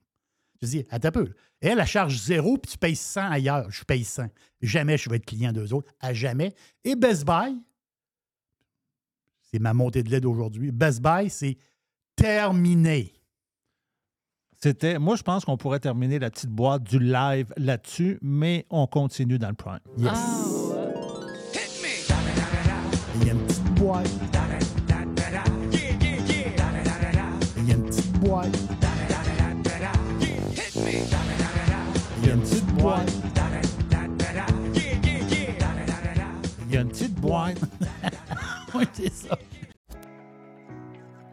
Je dis, attends un peu. Elle, elle charge zéro, puis tu payes 100 ailleurs. Je paye 100. Jamais je vais être client d'eux autres, à jamais. Et Best Buy, c'est ma montée de lait d'aujourd'hui. Best Buy, c'est terminé.
C'était, moi, je pense qu'on pourrait terminer la petite boîte du live là-dessus, mais on continue dans le prime.
Yes.
Ouais.
Il y a une petite boîte. Il y a une petite boîte. Il y a une petite boîte.
Il y a une petite boîte. *laughs*
Oui, c'est ça.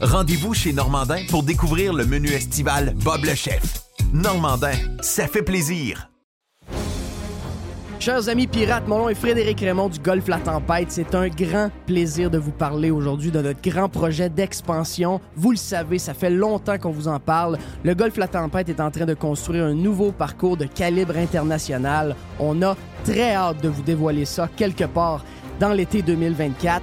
Rendez-vous chez Normandin pour découvrir le menu estival Bob le chef. Normandin, ça fait plaisir.
Chers amis pirates, mon nom est Frédéric Raymond du Golfe La Tempête. C'est un grand plaisir de vous parler aujourd'hui de notre grand projet d'expansion. Vous le savez, ça fait longtemps qu'on vous en parle. Le Golfe La Tempête est en train de construire un nouveau parcours de calibre international. On a très hâte de vous dévoiler ça quelque part dans l'été 2024.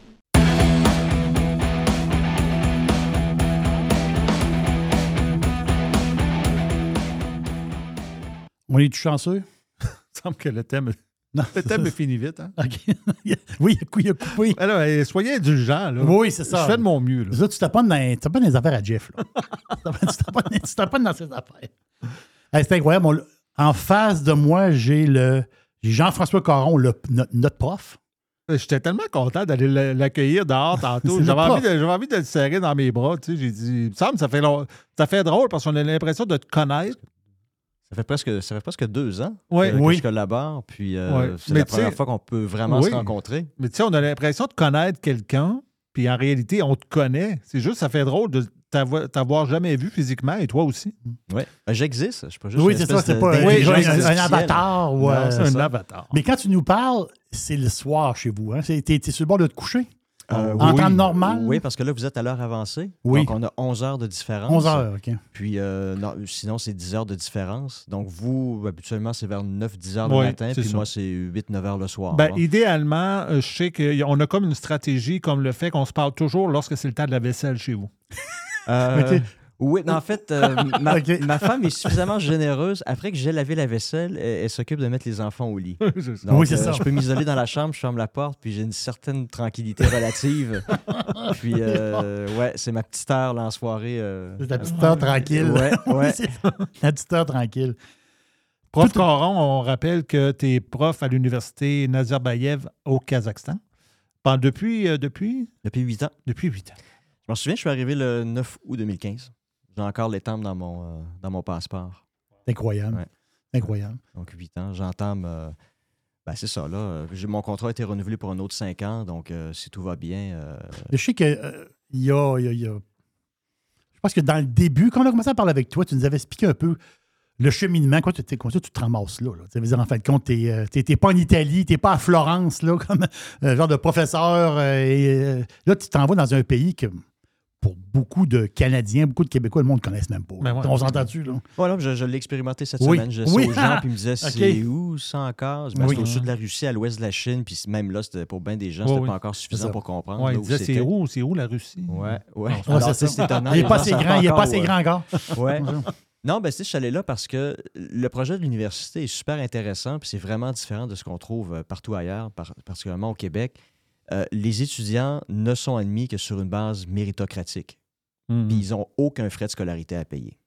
On est chanceux?
Il *laughs* me semble que le thème, *laughs*
Non,
le thème est fini vite. Hein? *laughs*
Oui, il a coupé.
Alors, eh, soyez indulgents. Là.
Oui, c'est ça.
Je fais de mon mieux. Là.
Ça, tu t'apponnes dans, tu les affaires à Jeff. Là. tu t'apponnes dans ses affaires. Hey, c'est incroyable. On en face de moi, j'ai le Jean-François Caron, le- notre, notre prof.
J'étais tellement content d'aller l'accueillir dehors tantôt. J'avais envie, de, envie de le serrer dans mes bras. Tu sais, j'ai dit, il me semble, ça fait, long- ça fait drôle parce qu'on a l'impression de te connaître.
Ça fait presque, ça fait presque deux ans
Ouais.
que, que
Oui.
je collabore, puis euh,
Ouais.
c'est
Mais
la première fois qu'on peut vraiment
Oui.
se rencontrer.
Mais tu sais, on a l'impression de connaître quelqu'un, puis en réalité, on te connaît. C'est juste, ça fait drôle de t'avoir, jamais vu physiquement, et toi aussi.
Ouais. Ben, J'existe, je suis pas juste
Oui, c'est ça, c'est pas un, avatar. ou, euh,
c'est
un
ça.
avatar.
mais quand tu nous parles, c'est le soir chez vous. Hein? T'es sur le bord de te coucher?
Euh,
en
oui.
temps normal?
Oui, parce que là, vous êtes à l'heure avancée.
Oui.
Donc, on a 11 heures de différence.
11 heures, OK.
Puis, euh, non, sinon, c'est 10 heures de différence. Donc, vous, habituellement, c'est vers 9-10 heures le matin. Puis
ça.
moi, c'est 8-9 heures le soir.
Ben, idéalement, euh, je sais qu'on a comme une stratégie comme le fait qu'on se parle toujours lorsque c'est le temps de la vaisselle chez vous.
Euh. *laughs* Oui, non, en fait, euh, *laughs* ma, femme est suffisamment généreuse. Après que j'ai lavé la vaisselle, elle, elle s'occupe de mettre les enfants au lit. *laughs* Donc,
Oui, c'est
euh,
ça.
Je peux m'isoler dans la chambre, je ferme la porte, puis j'ai une certaine tranquillité relative. *laughs* puis, euh, ouais, c'est ma petite heure là, en soirée. euh,
C'est la petite heure tranquille.
Ouais, ouais.
La petite heure tranquille.
Prof Caron, on rappelle que tu es prof à l'université Nazarbayev au Kazakhstan. Pendant- depuis, euh, depuis,
Depuis 8 ans.
depuis 8 ans.
Je m'en souviens, je suis arrivé le 9 août 2015. J'ai encore l'étampe dans mon, euh, dans mon passeport.
C'est incroyable.
Ouais.
Incroyable.
Donc, 8 ans. J'entame euh, Ben, c'est ça, là. j'ai- Mon contrat a été renouvelé pour un autre cinq ans, donc euh, si tout va bien. euh,
Je sais qu'il y a, y a- il y a- Je pense que dans le début, quand on a commencé à parler avec toi, tu nous avais expliqué un peu le cheminement. Quoi, tu, tu te ramasses là? là? Ça veut dire, en fin de compte, tu n'es pas en Italie, tu n'es pas à Florence, là, *laughs* comme un genre de professeur. et, là, tu t'en vas dans un pays que, pour beaucoup de Canadiens, beaucoup de Québécois, le monde ne connaisse même pas.
Ben ouais.
on s'entend-tu, là?
Voilà, je, je l'ai expérimenté cette
Oui.
semaine. Je disais
Oui.
aux gens, puis ils me disaient, c'est où ça encore? Je me
Oui.
disais, au sud de la Russie, à l'ouest de la Chine, puis même là, c'était pour bien des gens,
Oui,
c'était
oui.
pas encore
C'est
suffisant pour comprendre.
Ouais,
là
il
où
disait, c'est où, c'est où la Russie?
Ouais, ouais.
Non,
Ouais,
Alors,
c'est
c'est étonnant.
Il n'est pas assez grand, il est pas assez grand encore. *laughs*
Ouais. Non, ben, tu sais, je suis allé là parce que le projet de l'université est super intéressant, puis c'est vraiment différent de ce qu'on trouve euh, partout ailleurs, par- particulièrement au Québec. Euh, les étudiants ne sont admis que sur une base méritocratique.
Mhm.
Puis ils n'ont aucun frais de scolarité à payer.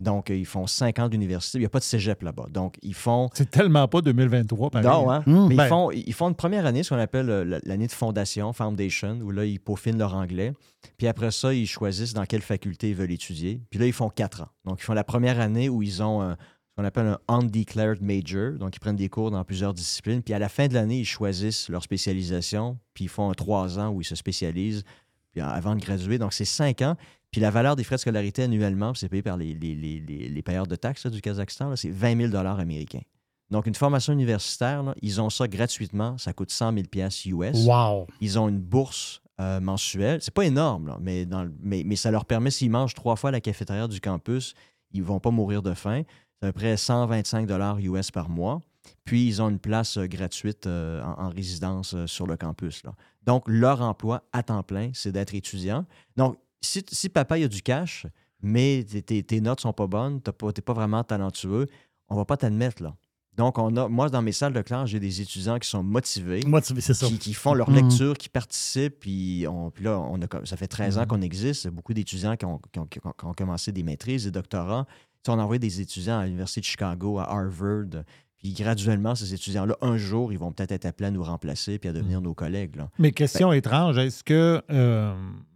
Donc, euh, ils font 5 ans d'université. Il n'y a pas de cégep là-bas. Donc, ils font.
C'est tellement pas 2023, pareil.
Non, hein?
Hum.
Mais
Ben-
ils, font, ils font une première année, ce qu'on appelle euh, la- l'année de fondation, foundation, où là, ils peaufinent leur anglais. Puis après ça, ils choisissent dans quelle faculté ils veulent étudier. Puis là, ils font quatre ans. Donc, ils font la première année où ils ont un- qu'on appelle un undeclared major. Donc, ils prennent des cours dans plusieurs disciplines. Puis à la fin de l'année, ils choisissent leur spécialisation. Puis ils font un trois ans où ils se spécialisent puis avant de graduer. Donc, c'est cinq ans. Puis la valeur des frais de scolarité annuellement, puis c'est payé par les, les- les- les- les payeurs de taxes là, du Kazakhstan, c'est 20 000 américains. Donc, une formation universitaire, là, ils ont ça gratuitement. Ça coûte 100 000 US.
Wow.
Ils ont une bourse euh, mensuelle. C'est pas énorme, là, mais, dans le- mais, mais ça leur permet, s'ils mangent trois fois à la cafétéria du campus, ils vont pas mourir de faim. C'est à peu près 125 US par mois. Puis, ils ont une place euh, gratuite euh, en, en résidence euh, sur le campus. là. Donc, leur emploi à temps plein, c'est d'être étudiant. Donc, si, si papa il a du cash, mais tes, tes- tes notes sont pas bonnes, tu n'es pas vraiment talentueux, on va pas t'admettre là. Donc, on a, moi, dans mes salles de classe, j'ai des étudiants qui sont motivés,
tu- c'est ça.
qui, qui font leur
Mhm.
lecture, qui participent. Puis, on, puis là, on a, ça fait 13 ans
Mhm.
qu'on existe. Beaucoup d'étudiants qui ont, qui ont- qui ont- qui ont commencé des maîtrises, des doctorats. Sais, on a envoyé des étudiants à l'Université de Chicago, à Harvard. Puis graduellement, ces étudiants-là, un jour, ils vont peut-être être appelés à nous remplacer puis à devenir nos collègues. Là.
Mais question étrange, est-ce que, euh,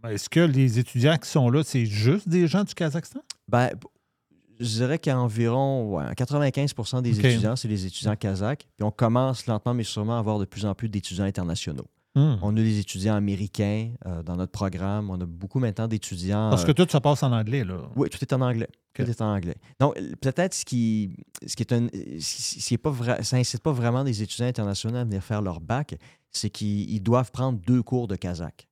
est-ce que les étudiants qui sont là, c'est juste des gens du Kazakhstan?
Ben, je dirais qu'environ ouais, 95% des étudiants, c'est les étudiants kazakhs. Puis on commence lentement, mais sûrement, à avoir de plus en plus d'étudiants internationaux.
Hmm.
On a des étudiants américains euh, dans notre programme. On a beaucoup maintenant d'étudiants.
Parce
euh,
que tout ça passe en anglais, là.
Oui, tout est en anglais. Tout est en anglais. Donc, euh, peut-être ce qui, ce qui est un. Ce qui est pas vra- ça incite pas vraiment des étudiants internationaux à venir faire leur bac, c'est qu'ils ils doivent prendre deux cours de kazakh.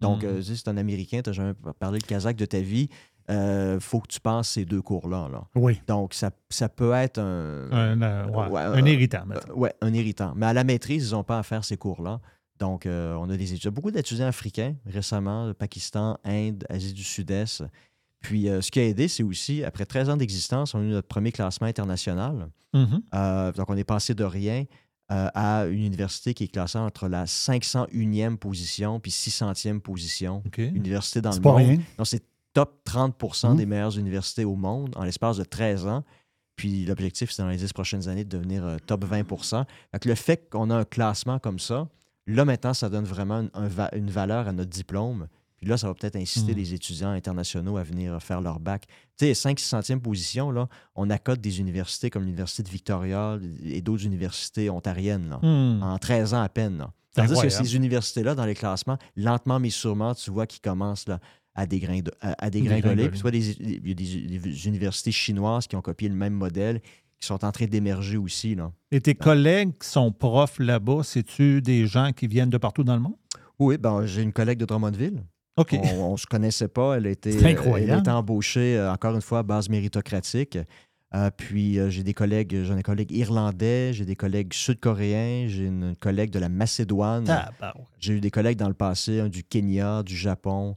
Donc,
Mhm.
euh, tu sais, c'est un Américain, tu n'as jamais parlé le kazakh de ta vie, il faut que tu passes ces deux cours-là. Là.
Oui.
Donc, ça, ça peut être un.
Un, euh, ouais,
Ouais,
un
euh,
irritant.
Euh, ouais, un irritant. Mais à la maîtrise, ils n'ont pas à faire ces cours-là. Donc, euh, on a des étudiants, beaucoup d'étudiants africains récemment, le Pakistan, Inde, Asie du Sud-Est. Puis, euh, ce qui a aidé, c'est aussi, après 13 ans d'existence, on a eu notre premier classement international.
Mhm.
Euh, donc, on est passé de rien à une université qui est classée entre la 501e position puis 600e position. Université dans le
pas
monde.
rien.
Donc, c'est top 30
Mhm.
des meilleures universités au monde en l'espace de 13 ans. Puis l'objectif, c'est dans les 10 prochaines années de devenir top 20 Fait que Le fait qu'on a un classement comme ça, là, maintenant, ça donne vraiment un une valeur à notre diplôme. Puis là, ça va peut-être inciter
Mhm.
les étudiants internationaux à venir faire leur bac. Tu sais, 5-600e position, là, on accote des universités comme l'Université de Victoria et d'autres universités ontariennes là,
Hmm.
en 13 ans à peine. là. Tandis que ces universités-là, dans les classements, lentement mais sûrement, tu vois qu'ils commencent là, à, dégrindo- à, à dégringoler. Puis tu vois, des- il y a des universités chinoises qui ont copié le même modèle, qui sont en train d'émerger aussi. Là.
Et tes collègues qui sont profs là-bas, c'est-tu des gens qui viennent de partout dans le monde?
Oui, ben, j'ai une collègue de Drummondville. On ne se connaissait pas. Elle a été. Elle a été embauchée, euh, encore une fois, à base méritocratique. Euh, puis euh, j'ai des collègues, j'ai des collègues irlandais, j'ai des collègues sud-coréens, j'ai une collègue de la Macédoine.
Ah, bah ouais.
J'ai eu des collègues dans le passé, du Kenya, du Japon.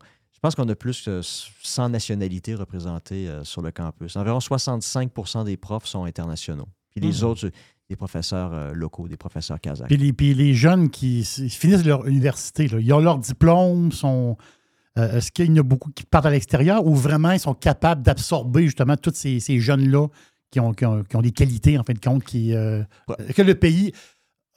Je pense qu'on a plus que 100 nationalités représentées euh, sur le campus. Environ 65% des profs sont internationaux. Puis les
Mhm.
autres, des professeurs euh, locaux, des professeurs kazakhs.
Puis les, puis les jeunes qui finissent leur université, là, ils ont leur diplôme, sont. euh, Est-ce qu'il y en a beaucoup qui partent à l'extérieur ou vraiment ils sont capables d'absorber justement tous ces, ces jeunes-là qui ont, qui, ont, qui ont des qualités, en fin de compte, qui. euh, que le pays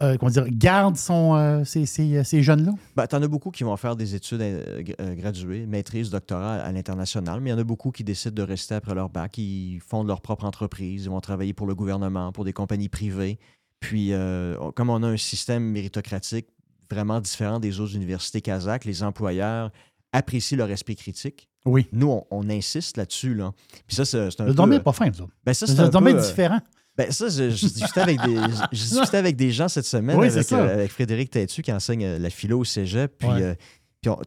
euh, comment dire, garde son, euh, ces, ces- ces jeunes-là?
Ben, tu en as beaucoup qui vont faire des études euh, euh, graduées, maîtrise, doctorat à l'international, mais il y en a beaucoup qui décident de rester après leur bac. Ils font leur propre entreprise, ils vont travailler pour le gouvernement, pour des compagnies privées. Puis, euh, comme on a un système méritocratique vraiment différent des autres universités kazakhs, les employeurs apprécient leur esprit critique.
Oui.
Nous, on, on insiste là-dessus. Là. Puis ça, c'est un
Le
peu...
dormir n'est pas fin, ça.
Ben ça,
C'est
un
dormir
peu, euh,
différent.
Ben ça, je, je discutais avec des, je- je discutais avec des gens cette semaine
Oui,
avec, euh, avec Frédéric Taitu qui enseigne euh, la philo au cégep. Puis,
Ouais.
euh, puis on-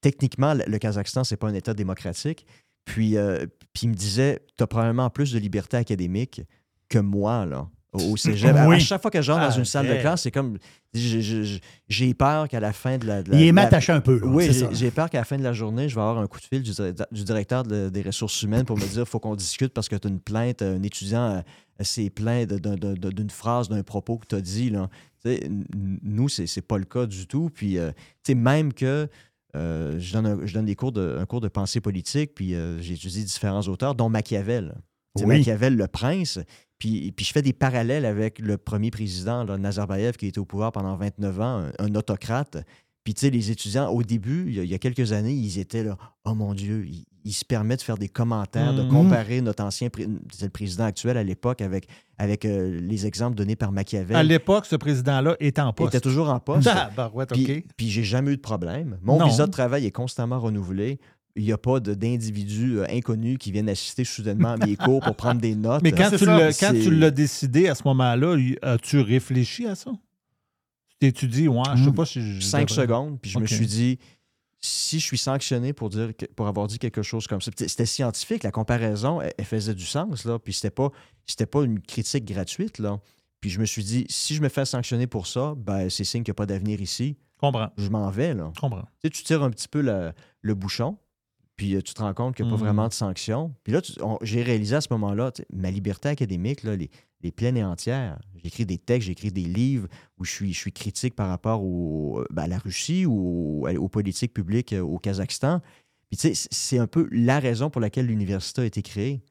techniquement, le, Kazakhstan, c'est pas un État démocratique. Puis, euh, puis il me disait, tu as probablement plus de liberté académique que moi, là, au, cégep. *laughs* À- chaque fois que j'entre dans
Ah,
une salle de classe, c'est comme, j'ai- peur qu'à la fin de la... de la-
Il est m'attaché un peu. là,
oui, j'ai- peur qu'à la fin de la journée, je vais avoir un coup de fil du, direct- du directeur de- des ressources humaines pour me dire il faut qu'on discute parce que tu as une plainte, un étudiant de- de- d'une phrase, d'un propos que tu as dit. Là. Tu sais, n- n- nous, c'est c'est pas le cas du tout. Puis, euh, même que euh, je, donne un, je donne des cours de, un cours de pensée politique, puis euh, j'ai étudié différents auteurs, dont Machiavel.
Oui.
Machiavel, le prince. Puis, puis je fais des parallèles avec le premier président, là, Nazarbayev, qui était au pouvoir pendant 29 ans, un, un autocrate. Puis, tu sais, les étudiants, au début, il y, a, il y a quelques années, ils étaient là, oh mon Dieu, ils, ils se permettent de faire des commentaires, de
Mhm.
comparer notre ancien, pré- le président actuel à l'époque avec, avec euh, les exemples donnés par Machiavel.
À l'époque, ce président-là est en
Il
poste.
était toujours en poste.
Ah, barouette,
Puis,
OK.
puis j'ai jamais eu de problème. Mon
Non.
visa de travail est constamment renouvelé. Il n'y a pas d'individus euh, inconnus qui viennent assister soudainement à mes *laughs* cours pour prendre des notes.
Mais quand tu
ça.
l'as- quand
C'est-
tu l'as décidé à ce moment-là, as-tu réfléchi à ça? Dit, ouais, je sais
Mm.
pas si je.
Cinq secondes, puis je me suis dit, si je suis sanctionné pour, dire que- pour avoir dit quelque chose comme ça, c'était scientifique, la comparaison, elle, elle faisait du sens, là, puis c'était pas, c'était pas une critique gratuite, là. Puis je me suis dit, si je me fais sanctionner pour ça, ben c'est signe qu'il n'y a pas d'avenir ici.
Comprends,
Je m'en vais, là.
comprends.
Tu sais, tu tires un petit peu le, le bouchon, puis euh, tu te rends compte qu'il n'y a pas
Mhm.
vraiment de sanctions. Puis là, j'ai réalisé à ce moment-là, ma liberté académique, là, les, les pleine et entière. J'écris des textes, j'écris des livres où je suis, je suis critique par rapport au, ben, à la Russie ou aux, aux politiques publiques euh, au Kazakhstan. Puis tu sais, c'est un peu la raison pour laquelle l'université a été créée.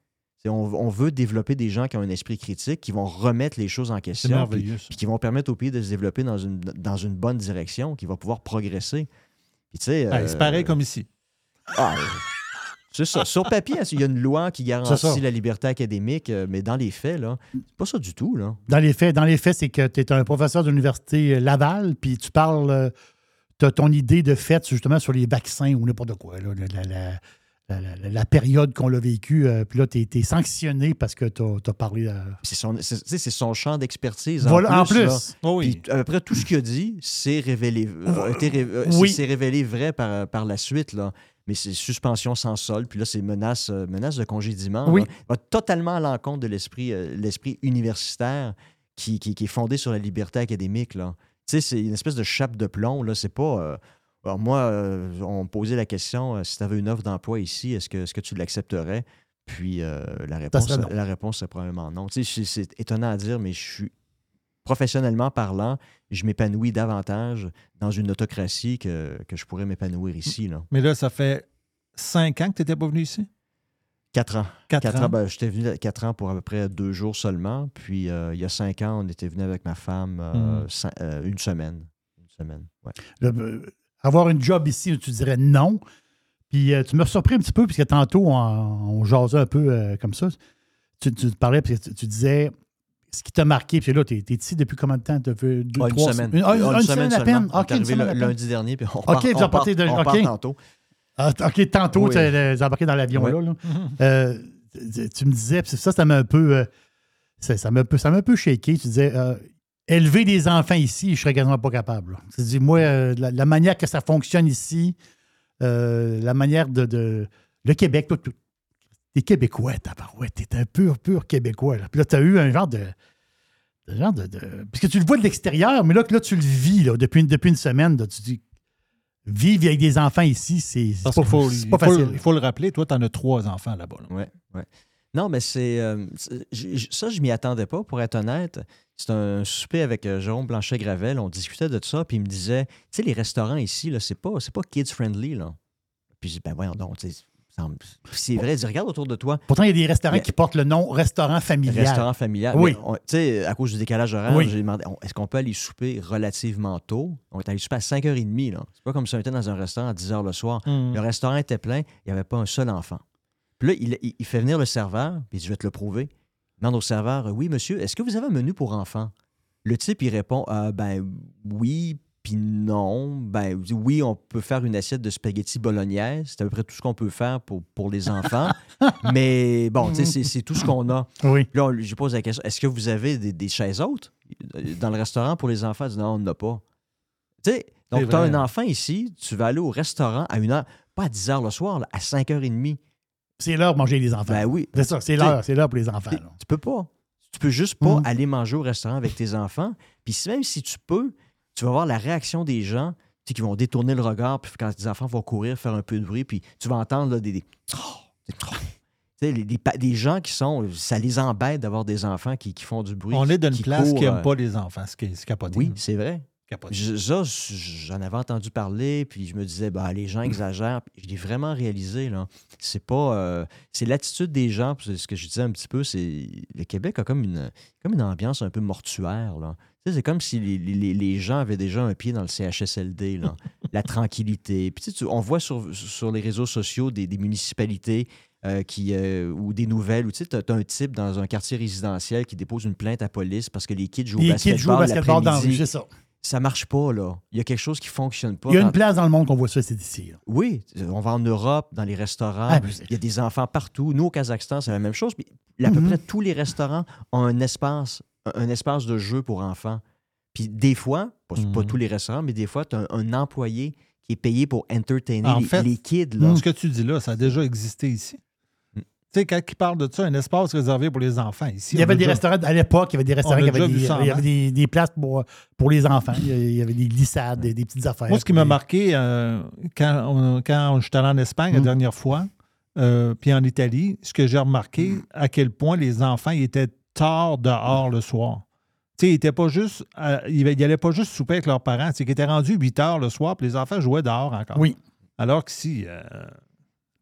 On, on veut développer des gens qui ont un esprit critique, qui vont remettre les choses en question, puis, puis qui vont permettre au pays de se développer dans une, dans une bonne direction, qui va pouvoir progresser. Puis, tu sais,
c'est
euh,
pareil comme ici.
ah, euh, c'est ça. Sur papier, il y a une loi qui garantit la liberté académique, euh, mais dans les faits, là, c'est pas ça du tout. Là.
Dans les faits, dans les faits, c'est que tu es un professeur de l'université Laval, puis tu parles, tu as ton idée de fait justement sur les vaccins ou n'importe quoi, là, la, la- la- la- la- la période qu'on l'a vécue, euh, puis là, tu es, sanctionné parce que tu as, parlé. euh,
C'est son, c'est- tu sais, c'est son champ d'expertise.
voilà, en plus.
là.
Oh oui.
Puis, après tout ce qu'il a dit, c'est révélé, été euh,
Oui.
révélé vrai par, par la suite. Là. Mais c'est suspension sans solde, puis là, c'est menace, euh, menace de congédiement.
Oui.
là. Va totalement à l'encontre de l'esprit euh, l'esprit universitaire qui, qui- qui est fondé sur la liberté académique. Là. Tu sais, c'est une espèce de chape de plomb. Là. C'est pas. euh, alors moi, euh, on me posait la question euh, si tu avais une offre d'emploi ici, est-ce que, est-ce que tu l'accepterais? Puis la, réponse, la réponse, c'est probablement non. Tu sais, c'est c'est étonnant à dire, mais je suis professionnellement parlant, je m'épanouis davantage dans une autocratie que, que je pourrais m'épanouir ici. Là.
Mais là, ça fait cinq ans que tu n'étais pas venu ici?
Quatre ans.
Quatre,
Quatre
ans?
ans, ben, j'étais venu quatre ans pour à peu près deux jours seulement. Puis euh, il y a cinq ans, on était venu avec ma femme euh,
Mm.
cin- euh, une semaine. Une semaine, ouais.
le- euh, avoir une job ici, tu dirais non. Puis euh, tu me surpris un petit peu, puisque tantôt, on, on jasait un peu euh, comme ça. Tu, tu parlais, puis tu, tu disais ce qui t'a marqué. Puis là, tu es, ici depuis combien de temps? Fait deux,
Ah, une
trois
semaine.
Une, ah, une-
Ah,
une semaine à peine? OK, une semaine à peine.
lundi dernier, puis on part,
tu as
on part-
de-
on part
OK.
tantôt.
Ah, OK, tantôt,
Oui.
tu as embarqué dans l'avion là. là. Euh, tu- me disais, puis ça, ça m'a un peu. euh, ça m'a un peu, un peu shaké. Tu disais, euh, élever des enfants ici, je serais quasiment pas capable. Tu dis, moi, euh, la, la manière que ça fonctionne ici, euh, la manière de, de- Le Québec, toi, tu es Québécois, ouais, t'es un pur, pur Québécois. Là. Puis là, tu as eu un genre de. de genre de, de- Parce que tu le vois de l'extérieur, mais là, que là, tu le vis là, depuis, une- depuis une semaine. là, tu dis, vivre avec des enfants ici, c'est pas, facile.
il faut le rappeler, toi, tu en as trois enfants là-bas. là.
Ouais, ouais. Non, mais c'est. euh, ça, je m'y attendais pas, pour être honnête. C'est un souper avec euh, Jérôme Blanchet-Gravel. On discutait de ça, puis il me disait Tu sais, les restaurants ici, là, c'est pas, c'est pas kids-friendly, là. Puis je dis Ben voyons donc, tu c'est vrai. Dit Regarde autour de toi.
Pourtant, il y a des restaurants
Mais-
qui portent le nom restaurant familial.
Restaurant familial.
Oui.
Tu sais, à cause du décalage horaire,
Oui.
j'ai demandé est-ce qu'on peut aller souper relativement tôt? On est allé souper à 5h30. là. C'est pas comme si on était dans un restaurant à 10h le soir.
Mm.
Le restaurant était plein, il n'y avait pas un seul enfant. Puis là, il, il- il fait venir le serveur, puis il dit Je vais te le prouver. Il demande au serveur Oui, monsieur, est-ce que vous avez un menu pour enfants Le type, il répond Ah, ben oui, puis non. Ben oui, on peut faire une assiette de spaghettis bolognaise. C'est à peu près tout ce qu'on peut faire pour, pour les enfants. *laughs* Mais bon, tu sais, c'est- tout ce qu'on a.
Oui.
Là, on- je pose la question est-ce que vous avez des, des chaises hautes dans le restaurant pour les enfants? Dit, non, on n'en a pas. Tu sais, donc tu as un enfant ici, tu vas aller au restaurant à une heure, pas à 10 h le soir, là, à 5h30.
C'est l'heure de manger les enfants.
Ben oui.
C'est ça, c'est l'heure, c'est l'heure pour les enfants.
Tu peux pas. Tu peux juste pas
Mm.
aller manger au restaurant avec tes enfants. Puis même si tu peux, tu vas voir la réaction des gens tu sais, qui vont détourner le regard, puis quand les enfants vont courir, faire un peu de bruit, puis tu vas entendre là, des. des, gens qui sont. Ça les embête d'avoir des enfants qui, qui font du bruit.
On est dans une
qui
place
courent,
qui n'aime
euh,
pas les enfants, ce qui est, capoté.
Oui, c'est vrai. Je- Ça, j'en avais entendu parler, puis je me disais, bah, les gens exagèrent. Je l'ai vraiment réalisé. là. C'est pas. euh, c'est l'attitude des gens, puis c'est ce que je disais un petit peu, c'est. Le Québec a comme une, comme une ambiance un peu mortuaire. Là. C'est comme si les, les- les gens avaient déjà un pied dans le CHSLD, là. *laughs* la tranquillité. Puis tu on voit sur, sur les réseaux sociaux des, des municipalités euh, qui, euh, ou des nouvelles, où tu sais, as, un type dans un quartier résidentiel qui dépose une plainte à police parce que les kids jouent au
Les
basketball
kids jouent au basketball dans c'est ça.
Ça marche pas, là. Il y a quelque chose qui fonctionne pas.
Il y a une place dans le monde qu'on voit ça, c'est ici. là.
Oui, on va en Europe, dans les restaurants.
Ah, ben,
il y a des enfants partout. Nous, au Kazakhstan, c'est la même chose. À peu
Mhm.
près tous les restaurants ont un espace, un espace de jeu pour enfants. Puis des fois, pas, pas
Mhm.
tous les restaurants, mais des fois, tu as un, un employé qui est payé pour entertainer
En
les,
fait,
les kids. Là.
Ce que tu dis là, ça a déjà existé ici.
Mm.
Tu sais, quand ils parlent de ça, un espace réservé pour les enfants ici.
Il y avait des
déjà-
restaurants, à l'époque, il y avait des restaurants qui avaient des, il y avait des, des places pour, pour les enfants. Il y avait- il y avait des glissades, des, des petites affaires.
Moi, ce qui m'a marqué euh, quand, on- quand j'étais allé en Espagne la
Mm.
dernière fois, euh, puis en Italie, ce que j'ai remarqué, à quel point les enfants ils étaient tard dehors le soir. Ils étaient pas juste, euh, ils n'allaient pas juste souper avec leurs parents. C'est qu'ils étaient rendus 8 heures le soir, puis les enfants jouaient dehors encore.
Oui.
Alors qu'ici, euh,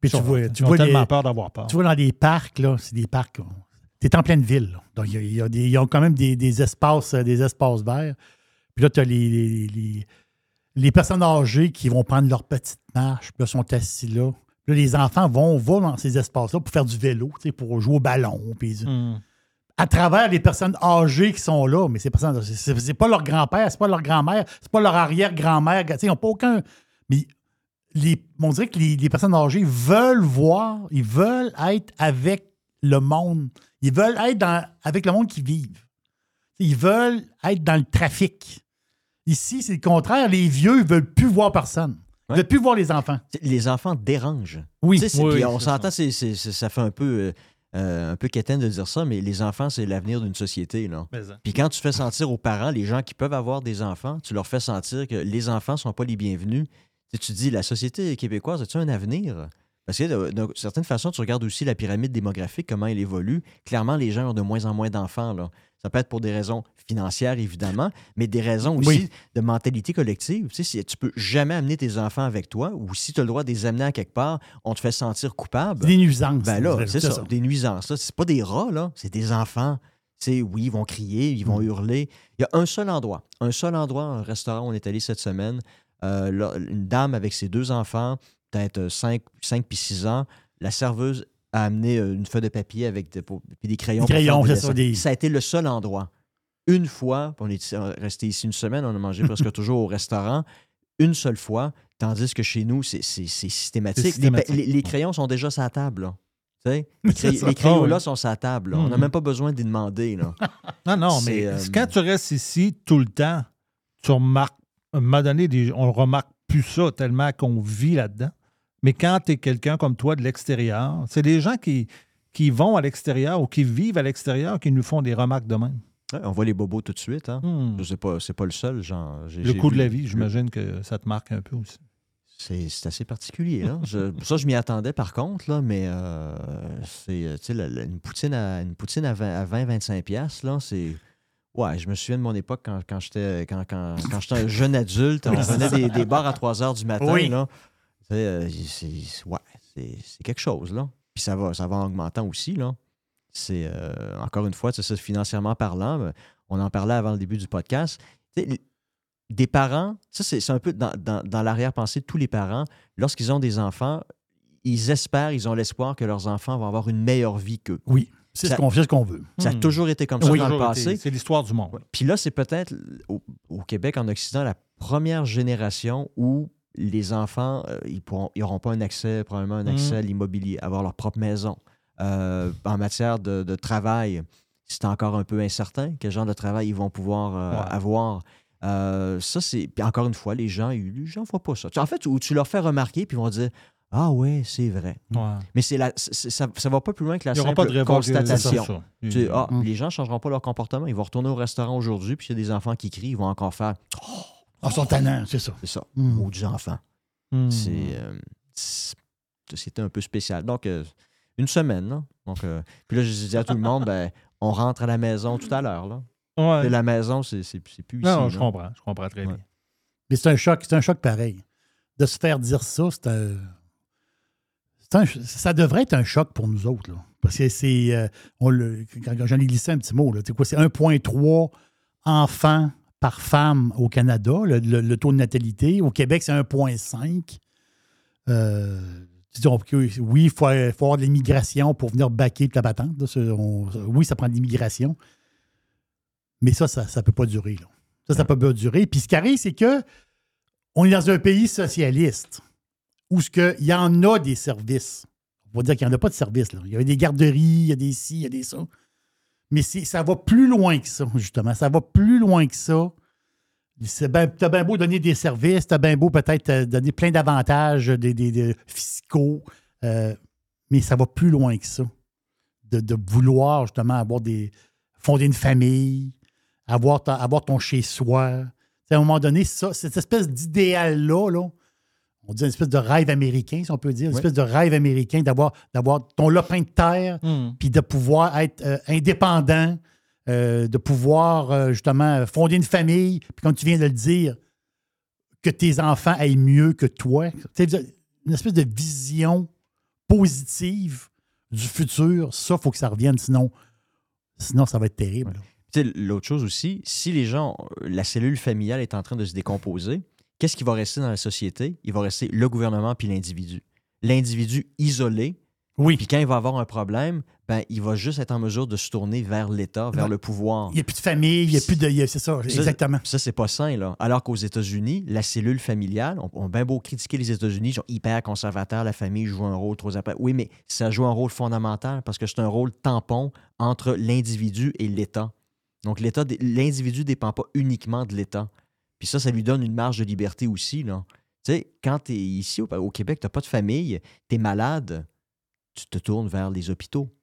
Puis
ils
tu
ont-
vois,
ils
tu
ont
vois,
tellement
les-
peur d'avoir peur.
tu vois dans des parcs, là, c'est des parcs. Tu es en pleine ville. là. Donc, il y a, y ils ont quand même des, des espaces, euh, des espaces verts. Puis là, tu as les, les, les- les personnes âgées qui vont prendre leur petite marche, puis là, sont assis là. Puis là, les enfants vont, vont dans ces espaces-là pour faire du vélo, pour jouer au ballon. Puis
Mm.
À travers les personnes âgées qui sont là, mais ces personnes, c'est- pas leur grand-père, c'est pas leur grand-mère, c'est pas leur arrière-grand-mère, tu sais, ils n'ont pas aucun. Mais les, on dirait que les, les personnes âgées veulent voir, ils veulent être avec le monde, ils veulent être dans- avec le monde qui vivent. Ils veulent être dans le trafic. Ici, c'est le contraire, les vieux, ils veulent plus voir personne. Ils
Ouais.
veulent plus voir les enfants.
Les enfants dérangent.
Oui.
Oui,
puis
oui,
on
c'est
s'entend, c'est- ça fait un peu, euh, euh, un peu quétaine de dire ça, mais les enfants, c'est l'avenir d'une société. Là. Puis quand tu fais sentir aux parents, les gens qui peuvent avoir des enfants, tu leur fais sentir que les enfants ne sont pas les bienvenus. Tu, tu dis, la société québécoise, a-tu un avenir? Parce que de, de certaine façon, tu regardes aussi la pyramide démographique, comment elle évolue. Clairement, les gens ont de moins en moins d'enfants. Ça peut être pour des raisons financières, évidemment, mais des raisons aussi
Oui.
de mentalité collective. Tu sais, si tu peux jamais amener tes enfants avec toi, ou si tu as le droit de les amener à quelque part, on te fait sentir coupable.
Des nuisances.
Ben là, c'est ça,
ça.
des nuisances. là. C'est pas des rats, là. C'est des enfants. C'est oui, ils vont crier, ils
Mm.
vont hurler. Il y a un seul endroit, un seul endroit, un restaurant où on est allé cette semaine. Euh, là, une dame avec ses deux enfants, peut-être 5, 5 puis 6 ans, la serveuse a amené euh, une feuille de papier avec des, pour- puis des crayons.
Des crayons, ça, des-
Ça a été le seul endroit. Une fois, on est resté ici une semaine, on a mangé presque *laughs* toujours au restaurant, une seule fois, tandis que chez nous, c'est systématique. Les
systématique.
Les, les crayons sont déjà sur la table. là. *laughs* Les, les crayons
Ah
sont sur la table. là. On n'a
Mhm.
même pas besoin d'y demander. Là. *laughs*
Non, non, mais
euh,
quand tu restes ici tout le temps, tu remarques, à un moment donné, on ne remarque plus ça tellement qu'on vit là-dedans. Mais quand tu es quelqu'un comme toi de l'extérieur, c'est des gens qui, qui vont à l'extérieur ou qui vivent à l'extérieur qui nous font des remarques de même.
Ouais, on voit les bobos tout de suite. Hein.
Hmm.
Je sais pas, c'est pas le seul. Genre,
Le coût
vu-
de la vie, j'imagine que ça te marque un peu aussi.
C'est c'est assez particulier. Je- *laughs* ça, je m'y attendais par contre, là, mais euh, c'est euh, une poutine à, une poutine à 20-25$, piastres, là, c'est. Ouais, je me souviens de mon époque quand, quand j'étais quand, quand, quand j'étais un jeune adulte. On venait des, des bars à 3 heures du matin.
Oui.
Là. Euh, c'est ouais, c'est quelque chose. Là. Puis ça va, ça va en augmentant aussi. Là. C'est euh, encore une fois, ça, financièrement parlant, ben, on en parlait avant le début du podcast. Des parents, ça c'est un peu dans, dans- dans l'arrière-pensée de tous les parents, lorsqu'ils ont des enfants, ils espèrent, ils ont l'espoir que leurs enfants vont avoir une meilleure vie qu'eux.
Oui. C'est
Ça-
ce qu'on fait, ce qu'on veut.
Ça a
Hmm.
toujours été comme ça
Oui.
dans le passé.
C'est l'histoire du monde.
Puis là, c'est peut-être au, au Québec, en Occident, la première génération où les enfants, euh, ils n'auront pas un accès, probablement un accès à l'immobilier, avoir leur propre maison. Euh, en matière de, de travail, c'est encore un peu incertain quel genre de travail ils vont pouvoir euh,
Ouais.
avoir. Euh, ça, c'est. Puis encore une fois, les gens, ils- les gens ne voient pas ça. En fait, où tu leur fais remarquer, puis ils vont dire Ah ouais, c'est vrai.
Ouais.
Mais c'est la, ça ne va pas plus loin que la simple
pas de
constatation. Tu ah,
Mm.
les gens ne changeront pas leur comportement. Ils vont retourner au restaurant aujourd'hui, puis s'il y a des enfants qui crient, ils vont encore faire
Ah, ils sont tannants, c'est ça.
c'est ça,
Mm.
maudits enfants.
Hmm.
C'est, euh, C'était un peu spécial. Donc, euh, une semaine. là. Donc, euh, puis là, je disais à tout le monde, ben, on rentre à la maison tout à l'heure. Là.
Ouais.
La maison, c'est, plus ici.
Non, je
là.
comprends. Je comprends très
Ouais.
bien.
Mais c'est un choc, c'est un choc pareil. De se faire dire ça, c'est un. ça devrait être un choc pour nous autres. Là. Parce que c'est. euh, quand quand j'en ai glissé un petit mot, là, c'est quoi? C'est 1,3 enfants par femme au Canada, le, le- le taux de natalité. Au Québec, c'est 1,5. Euh, oui, il faut, faut avoir de l'immigration pour venir baquer la patente. là. C'est- on- oui, ça prend de l'immigration. Mais ça, ça ne peut pas durer. Là. Ça, ça peut pas durer. Puis ce qui arrive, c'est que on est dans un pays socialiste où ce que, il y en a des services. On va dire qu'il n'y en a pas de services. Là. Il y a des garderies, il y a des ci, il y a des ça. Mais ça va plus loin que ça, justement. Ça va plus loin que ça. C'est ben, t'as bien beau donner des services, t'as bien beau peut-être euh, donner plein d'avantages fiscaux, euh, mais ça va plus loin que ça. De, de vouloir justement avoir des. fonder une famille, avoir, ta- avoir ton chez-soi. À un moment donné, ça, cette espèce d'idéal-là, là, on dit une espèce de rêve américain, si on peut dire, une
Oui.
espèce de rêve américain d'avoir, d'avoir ton lopin de terre,
Hmm.
puis de pouvoir être euh, indépendant, euh, de pouvoir euh, justement fonder une famille, puis comme tu viens de le dire, que tes enfants aillent mieux que toi. Sais, Une espèce de vision positive du futur, ça, il faut que ça revienne, sinon, sinon ça va être terrible.
L'autre chose aussi, si les gens, la cellule familiale est en train de se décomposer, qu'est-ce qui va rester dans la société? Il va rester le gouvernement puis l'individu. L'individu isolé,
Oui.
puis quand il va avoir un problème, ben, il va juste être en mesure de se tourner vers l'État, vers le pouvoir.
Il n'y a plus de famille, il n'y a plus de. C'est ça,
Ça,
exactement.
Ça, c'est pas sain, là. Alors qu'aux États-Unis, la cellule familiale, on, on a bien beau critiquer les États-Unis, ils sont hyper conservateurs, la famille joue un rôle trop important. Oui, mais ça joue un rôle fondamental parce que c'est un rôle tampon entre l'individu et l'État. Donc, l'État, l'individu ne dépend pas uniquement de l'État. Puis ça, ça lui donne une marge de liberté aussi, là. Tu sais, quand tu es ici au, au Québec, tu n'as pas de famille, tu es malade, tu te tournes vers les hôpitaux,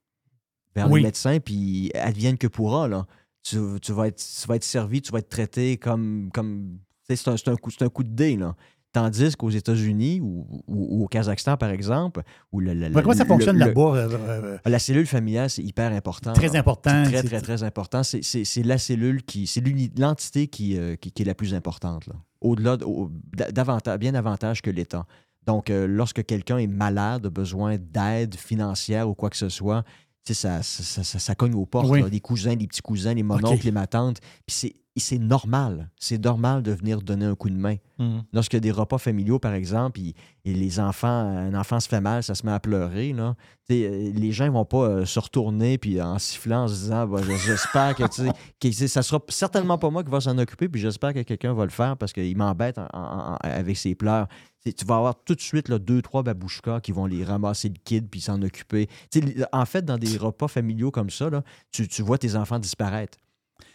vers
Oui.
les médecins, puis advienne que pourra, là. Tu, tu vas être, tu vas être servi, tu vas être traité comme. comme c'est un, un coup, un coup de dé, là. Tandis qu'aux États-Unis ou, ou- ou au Kazakhstan, par exemple, où le, le-
comment ça fonctionne là-bas? euh, euh,
la cellule familiale, c'est hyper important.
Très important.
Très, très, très important. C'est- la cellule qui. C'est l'entité qui, euh, qui, qui est la plus importante. là. Au-delà, au- davantage, bien davantage que l'État. Donc, euh, lorsque quelqu'un est malade, a besoin d'aide financière ou quoi que ce soit, ça, ça, ça- ça- cogne aux portes.
Oui.
là. Les cousins, les petits cousins, les mononcles,
OK.
les matantes. Puis c'est- c'est normal. C'est normal de venir donner un coup de main.
Hmm.
Lorsqu'il y a des repas familiaux, par exemple, et, et les enfants, un enfant se fait mal, ça se met à pleurer, là. Euh, les gens ne vont pas euh, se retourner puis en sifflant, en se disant Bah, j'espère que, *laughs* que ça sera certainement pas moi qui va s'en occuper, puis j'espère que quelqu'un va le faire parce qu'il m'embête avec ses pleurs. Tu vas avoir tout de suite là, deux, trois babouchkas qui vont les ramasser le kid puis s'en occuper. En fait, dans des repas familiaux comme ça, là, tu, tu vois tes enfants disparaître.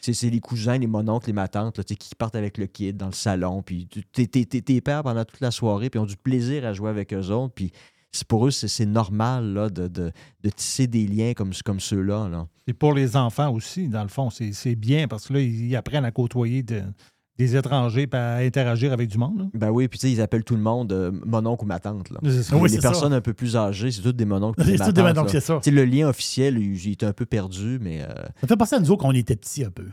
C'est les cousins, les mononcles, les matantes là, qui partent avec le kid dans le salon. Puis t'es- pères pendant toute la soirée, puis ont du plaisir à jouer avec eux autres. Puis pour eux, c'est normal de, tisser des liens comme, comme ceux-là. Là.
Et pour les enfants aussi, dans le fond, c'est c'est bien parce que là, ils apprennent à côtoyer de- des étrangers à interagir avec du monde. là.
Ben oui, puis tu sais, ils appellent tout le monde euh, mononcle ou ma tante. Là.
Oui,
les
ça.
personnes un peu plus âgées, c'est toutes des mononcles. *laughs*
C'est
des
tout des mononcles, c'est ça.
Le lien officiel, il, est un peu perdu, mais. euh,
Ça fait penser à nous autres quand on était petits un peu.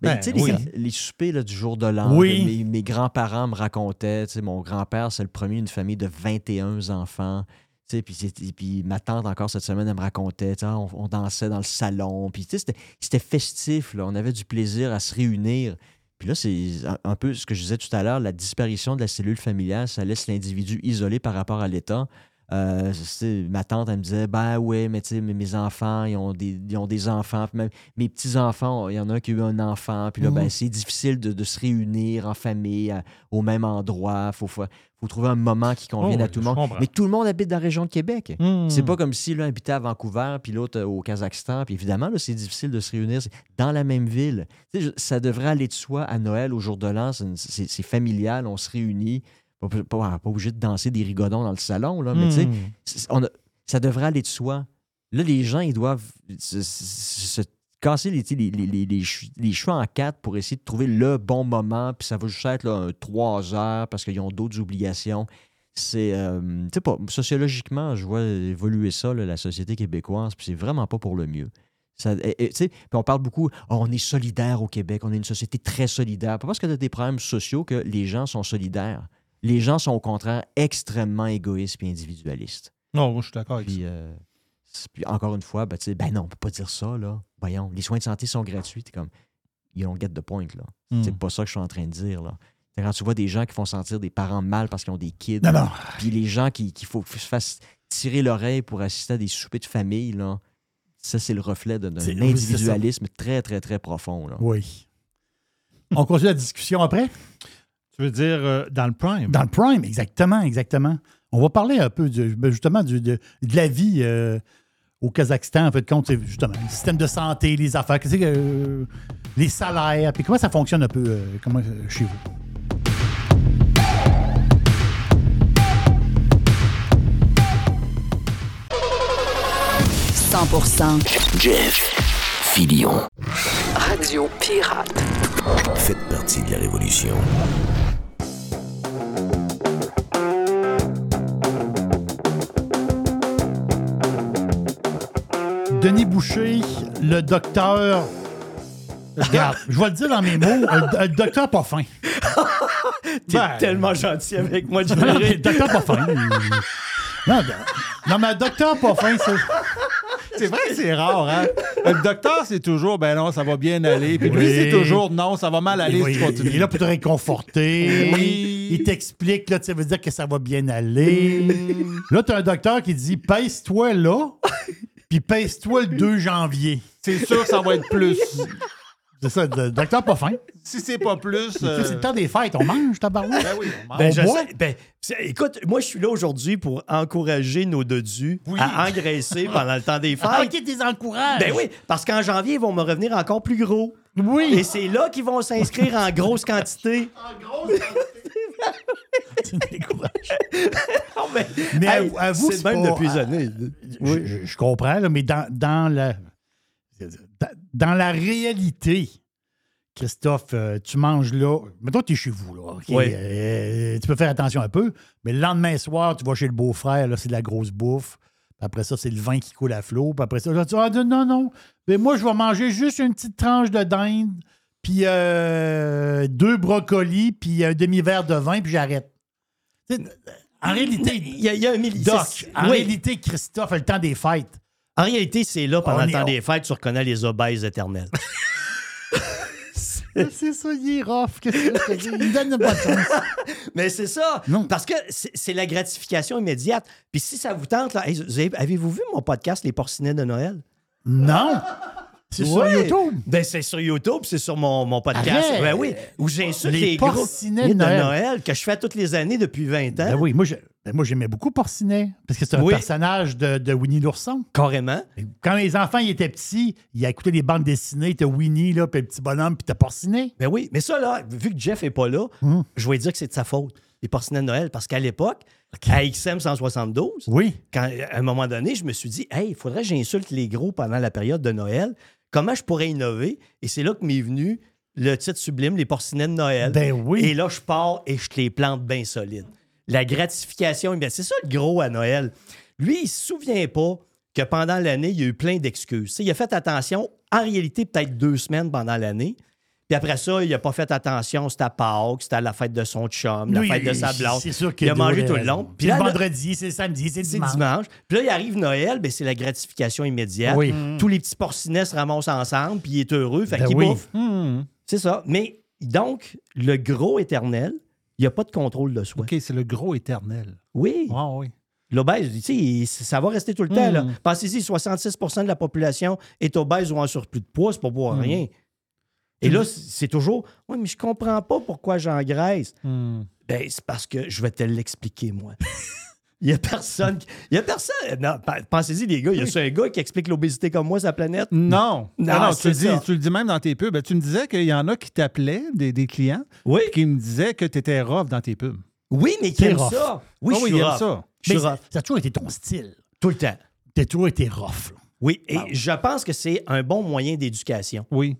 Ben,
Ben,
les, les soupers là, du jour de l'an,
Oui.
mes, mes grands-parents me racontaient, mon grand-père, c'est le premier d'une famille de 21 enfants. Puis, puis ma tante, encore cette semaine, elle me racontait, on, on dansait dans le salon. Puis c'était c'était festif, là, on avait du plaisir à se réunir. Puis là, c'est un, peu ce que je disais tout à l'heure, la disparition de la cellule familiale, ça laisse l'individu isolé par rapport à l'État. Euh, ma tante, elle me disait, ben ouais, mais tu sais, mes enfants, ils ont des, ils ont des enfants. Puis même mes petits-enfants, il y en a un qui a eu un enfant. Puis là, ben,
Mhm.
c'est difficile de, de se réunir en famille à- au même endroit. Il faut, faut, faut trouver un moment qui convienne
Oh
à
oui,
tout le monde.
comprends.
Mais tout le monde habite dans la région de Québec.
Hmm.
C'est pas comme si l'un habitait à Vancouver, puis l'autre euh, au Kazakhstan. Puis évidemment, c'est difficile de se réunir dans la même ville. Ça devrait aller de soi à Noël, au jour de l'an. C'est familial, on se réunit. Pas, pas- pas obligé de danser des rigodons dans le salon, là, mais tu sais,
Hmm.
c'est- on a- ça devrait aller de soi. Là, les gens, ils doivent se, se- se casser les, tu les, les- les- les che- les cheveux en quatre pour essayer de trouver le bon moment. Puis ça va juste être là, un trois heures parce qu'ils ont d'autres obligations. C'est, euh, tu sais pas, sociologiquement, je vois évoluer ça, là, la société québécoise, puis c'est vraiment pas pour le mieux. Ça, et- et, tu on parle beaucoup, Oh, on est solidaire au Québec, on est une société très solidaire. Pas parce qu'il y a des problèmes sociaux que les gens sont solidaires. Les gens sont au contraire extrêmement égoïstes et individualistes.
Non, moi, je suis d'accord avec
Puis, euh, c'est- puis encore une fois, ben, tu sais, ben non, on peut pas dire ça, là. Voyons, les soins de santé sont gratuits. Comme, you don't get the point, là.
Hmm.
C'est pas ça que je suis en train de dire, là. Quand tu vois des gens qui font sentir des parents mal parce qu'ils ont des kids,
Non, non.
puis les gens qui- qu'il faut se fassent tirer l'oreille pour assister à des soupers de famille, là, ça, c'est le reflet de- d'un
ça.
individualisme très, très, très profond, là.
Oui. On continue la discussion après?
Tu veux dire euh, dans le prime?
Dans le prime, exactement, exactement. On va parler un peu du- ben, justement du- de, de la vie euh, au Kazakhstan, en fait, compte, c'est justement le système de santé, les affaires, que, euh, les salaires, puis comment ça fonctionne un peu euh, comment, chez vous?
100%
Jeff Filion.
Radio Pirate.
Faites partie de la révolution.
Denis Boucher, le docteur. Regarde, je vais le dire dans mes mots, le, le docteur pas fin. *laughs*
T'es
Ben,
tellement gentil avec moi,
non, le docteur pas fin. Non, non, non, mais le docteur pas fin, c'est.
C'est vrai que c'est rare, hein? *laughs* Le docteur, c'est toujours, ben non, ça va bien aller. Puis lui, c'est toujours, non, ça va mal aller si tu continues.
il est là pour te réconforter.
Oui.
Il t'explique, là, ça veut dire que ça va bien aller. Là, tu as un docteur qui dit pèse-toi là, *laughs* puis pèse-toi le 2 janvier.
C'est sûr ça va être plus.
C'est ça, le docteur pas fin.
Si c'est pas plus. Euh,
C'est le temps des fêtes, on mange, tabarouette.
Ben oui, on mange.
Ben,
On
je
boit?
sais. Ben, écoute, moi, je suis là aujourd'hui pour encourager nos dodus à engraisser *laughs* pendant le temps des fêtes.
Ah, ok, t'es encourages.
Ben oui, parce qu'en janvier, ils vont me revenir encore plus gros.
Oui.
Et c'est là qu'ils vont s'inscrire en grosse quantité.
Tu me décourages.
Non, mais,
Mais
hey,
à- avoue,
c'est même
pas-
depuis des années.
Je, je- je comprends, là, mais dans, dans la dans, dans la réalité, Christophe, euh, tu manges là. Mettons tu es chez vous, là.
Oui.
Euh, tu peux faire attention un peu, mais le lendemain soir, tu vas chez le beau-frère, là, c'est de la grosse bouffe. Puis après ça, c'est le vin qui coule à flot. Puis après ça, là, tu dis, ah, non, non, mais moi, je vais manger juste une petite tranche de dinde, puis euh, deux brocolis, puis un demi-verre de vin, puis j'arrête. En réalité,
Il y a, il y a un milli-
Doc, en
oui.
réalité, Christophe le temps des fêtes.
En réalité, c'est là, pendant
On
le
est-
temps des fêtes, tu reconnais les obèses éternels. *laughs* *laughs*
C'est ça, il est rough. Qu'est-ce que je te dis? Il me donne pas de chance. *laughs*
Mais c'est ça.
Non.
Parce que c'est la gratification immédiate. Puis si ça vous tente, là, hey, avez-vous vu mon podcast Les Porcinets de Noël?
Non. C'est sur
Ouais.
YouTube.
Ben, c'est sur YouTube, c'est sur mon, mon podcast.
Arrête.
Ben oui, où j'insulte
Les
les,
Porcinets de
de
Noël.
Noël. que je fais toutes les années depuis 20 ans.
Ben oui, moi, je- ben moi, j'aimais beaucoup Porcinet, parce que c'est un
Oui.
personnage de, de Winnie l'ourson.
Carrément.
Quand les enfants ils étaient petits, ils écoutaient des bandes dessinées, t'as Winnie, là, puis le petit bonhomme, puis t'as Porcinet.
Ben oui, mais ça, là, vu que Jeff est pas là,
Hum.
je vais dire que c'est de sa faute, les Porcinets de Noël, parce qu'à l'époque, à XM 172,
Oui.
quand, à un moment donné, je me suis dit, hey, il faudrait que j'insulte les gros pendant la période de Noël. Comment je pourrais innover? Et c'est là que m'est venu le titre sublime, Les Porcinets de Noël.
Ben oui.
Et là, je pars et je te les plante bien solides. La gratification, immédiate. c'est ça le gros à Noël. Lui, il se souvient pas que pendant l'année, il y a eu plein d'excuses. Il a fait attention, en réalité, peut-être deux semaines pendant l'année. Puis après ça, il n'a pas fait attention, c'était à Pâques, c'était à la fête de son chum, la fête de sa blonde.
C'est sûr qu'il
il a mangé tout le long.
Puis
là,
le vendredi, c'est le samedi, c'est dimanche.
dimanche. Puis là, il arrive Noël, ben, c'est la gratification immédiate.
Oui.
Tous les petits porcinets se ramassent ensemble, puis il est heureux, fait
Ben
qu'il
oui.
bouffe.
Hmm.
C'est ça. Mais donc, le gros éternel, il n'y a pas de contrôle de soi.
OK, c'est le gros éternel.
Oui.
Ah oui.
L'obèse, tu sais, ça va rester tout le temps. là.
Mm.
Pensez-y, 66 de la population est obèse ou en surplus de poids, c'est pas pour
Mm.
rien. Et là, c'est toujours, oui, mais je comprends pas pourquoi j'engraisse.
Hmm.
Ben, c'est parce que je vais te l'expliquer, moi. *laughs* Il y a personne. qui- Il y a personne. Non, pensez-y, les gars, il y a un gars qui explique l'obésité comme moi, sa planète?
Non.
Non,
Ah non, tu, le dis, tu le dis même dans tes pubs. Tu me disais qu'il y en a qui t'appelaient, des, des clients,
Oui.
qui me disaient que tu étais rough dans tes pubs.
Oui, mais qui aime
rough.
ça. Oui,
Ah
je
oui,
suis rough.
ça.
Je
Mais
suis rough.
ça a toujours été ton style.
Tout le temps.
T'as toujours été rough. là.
Oui, et je pense que c'est un bon moyen d'éducation.
Oui.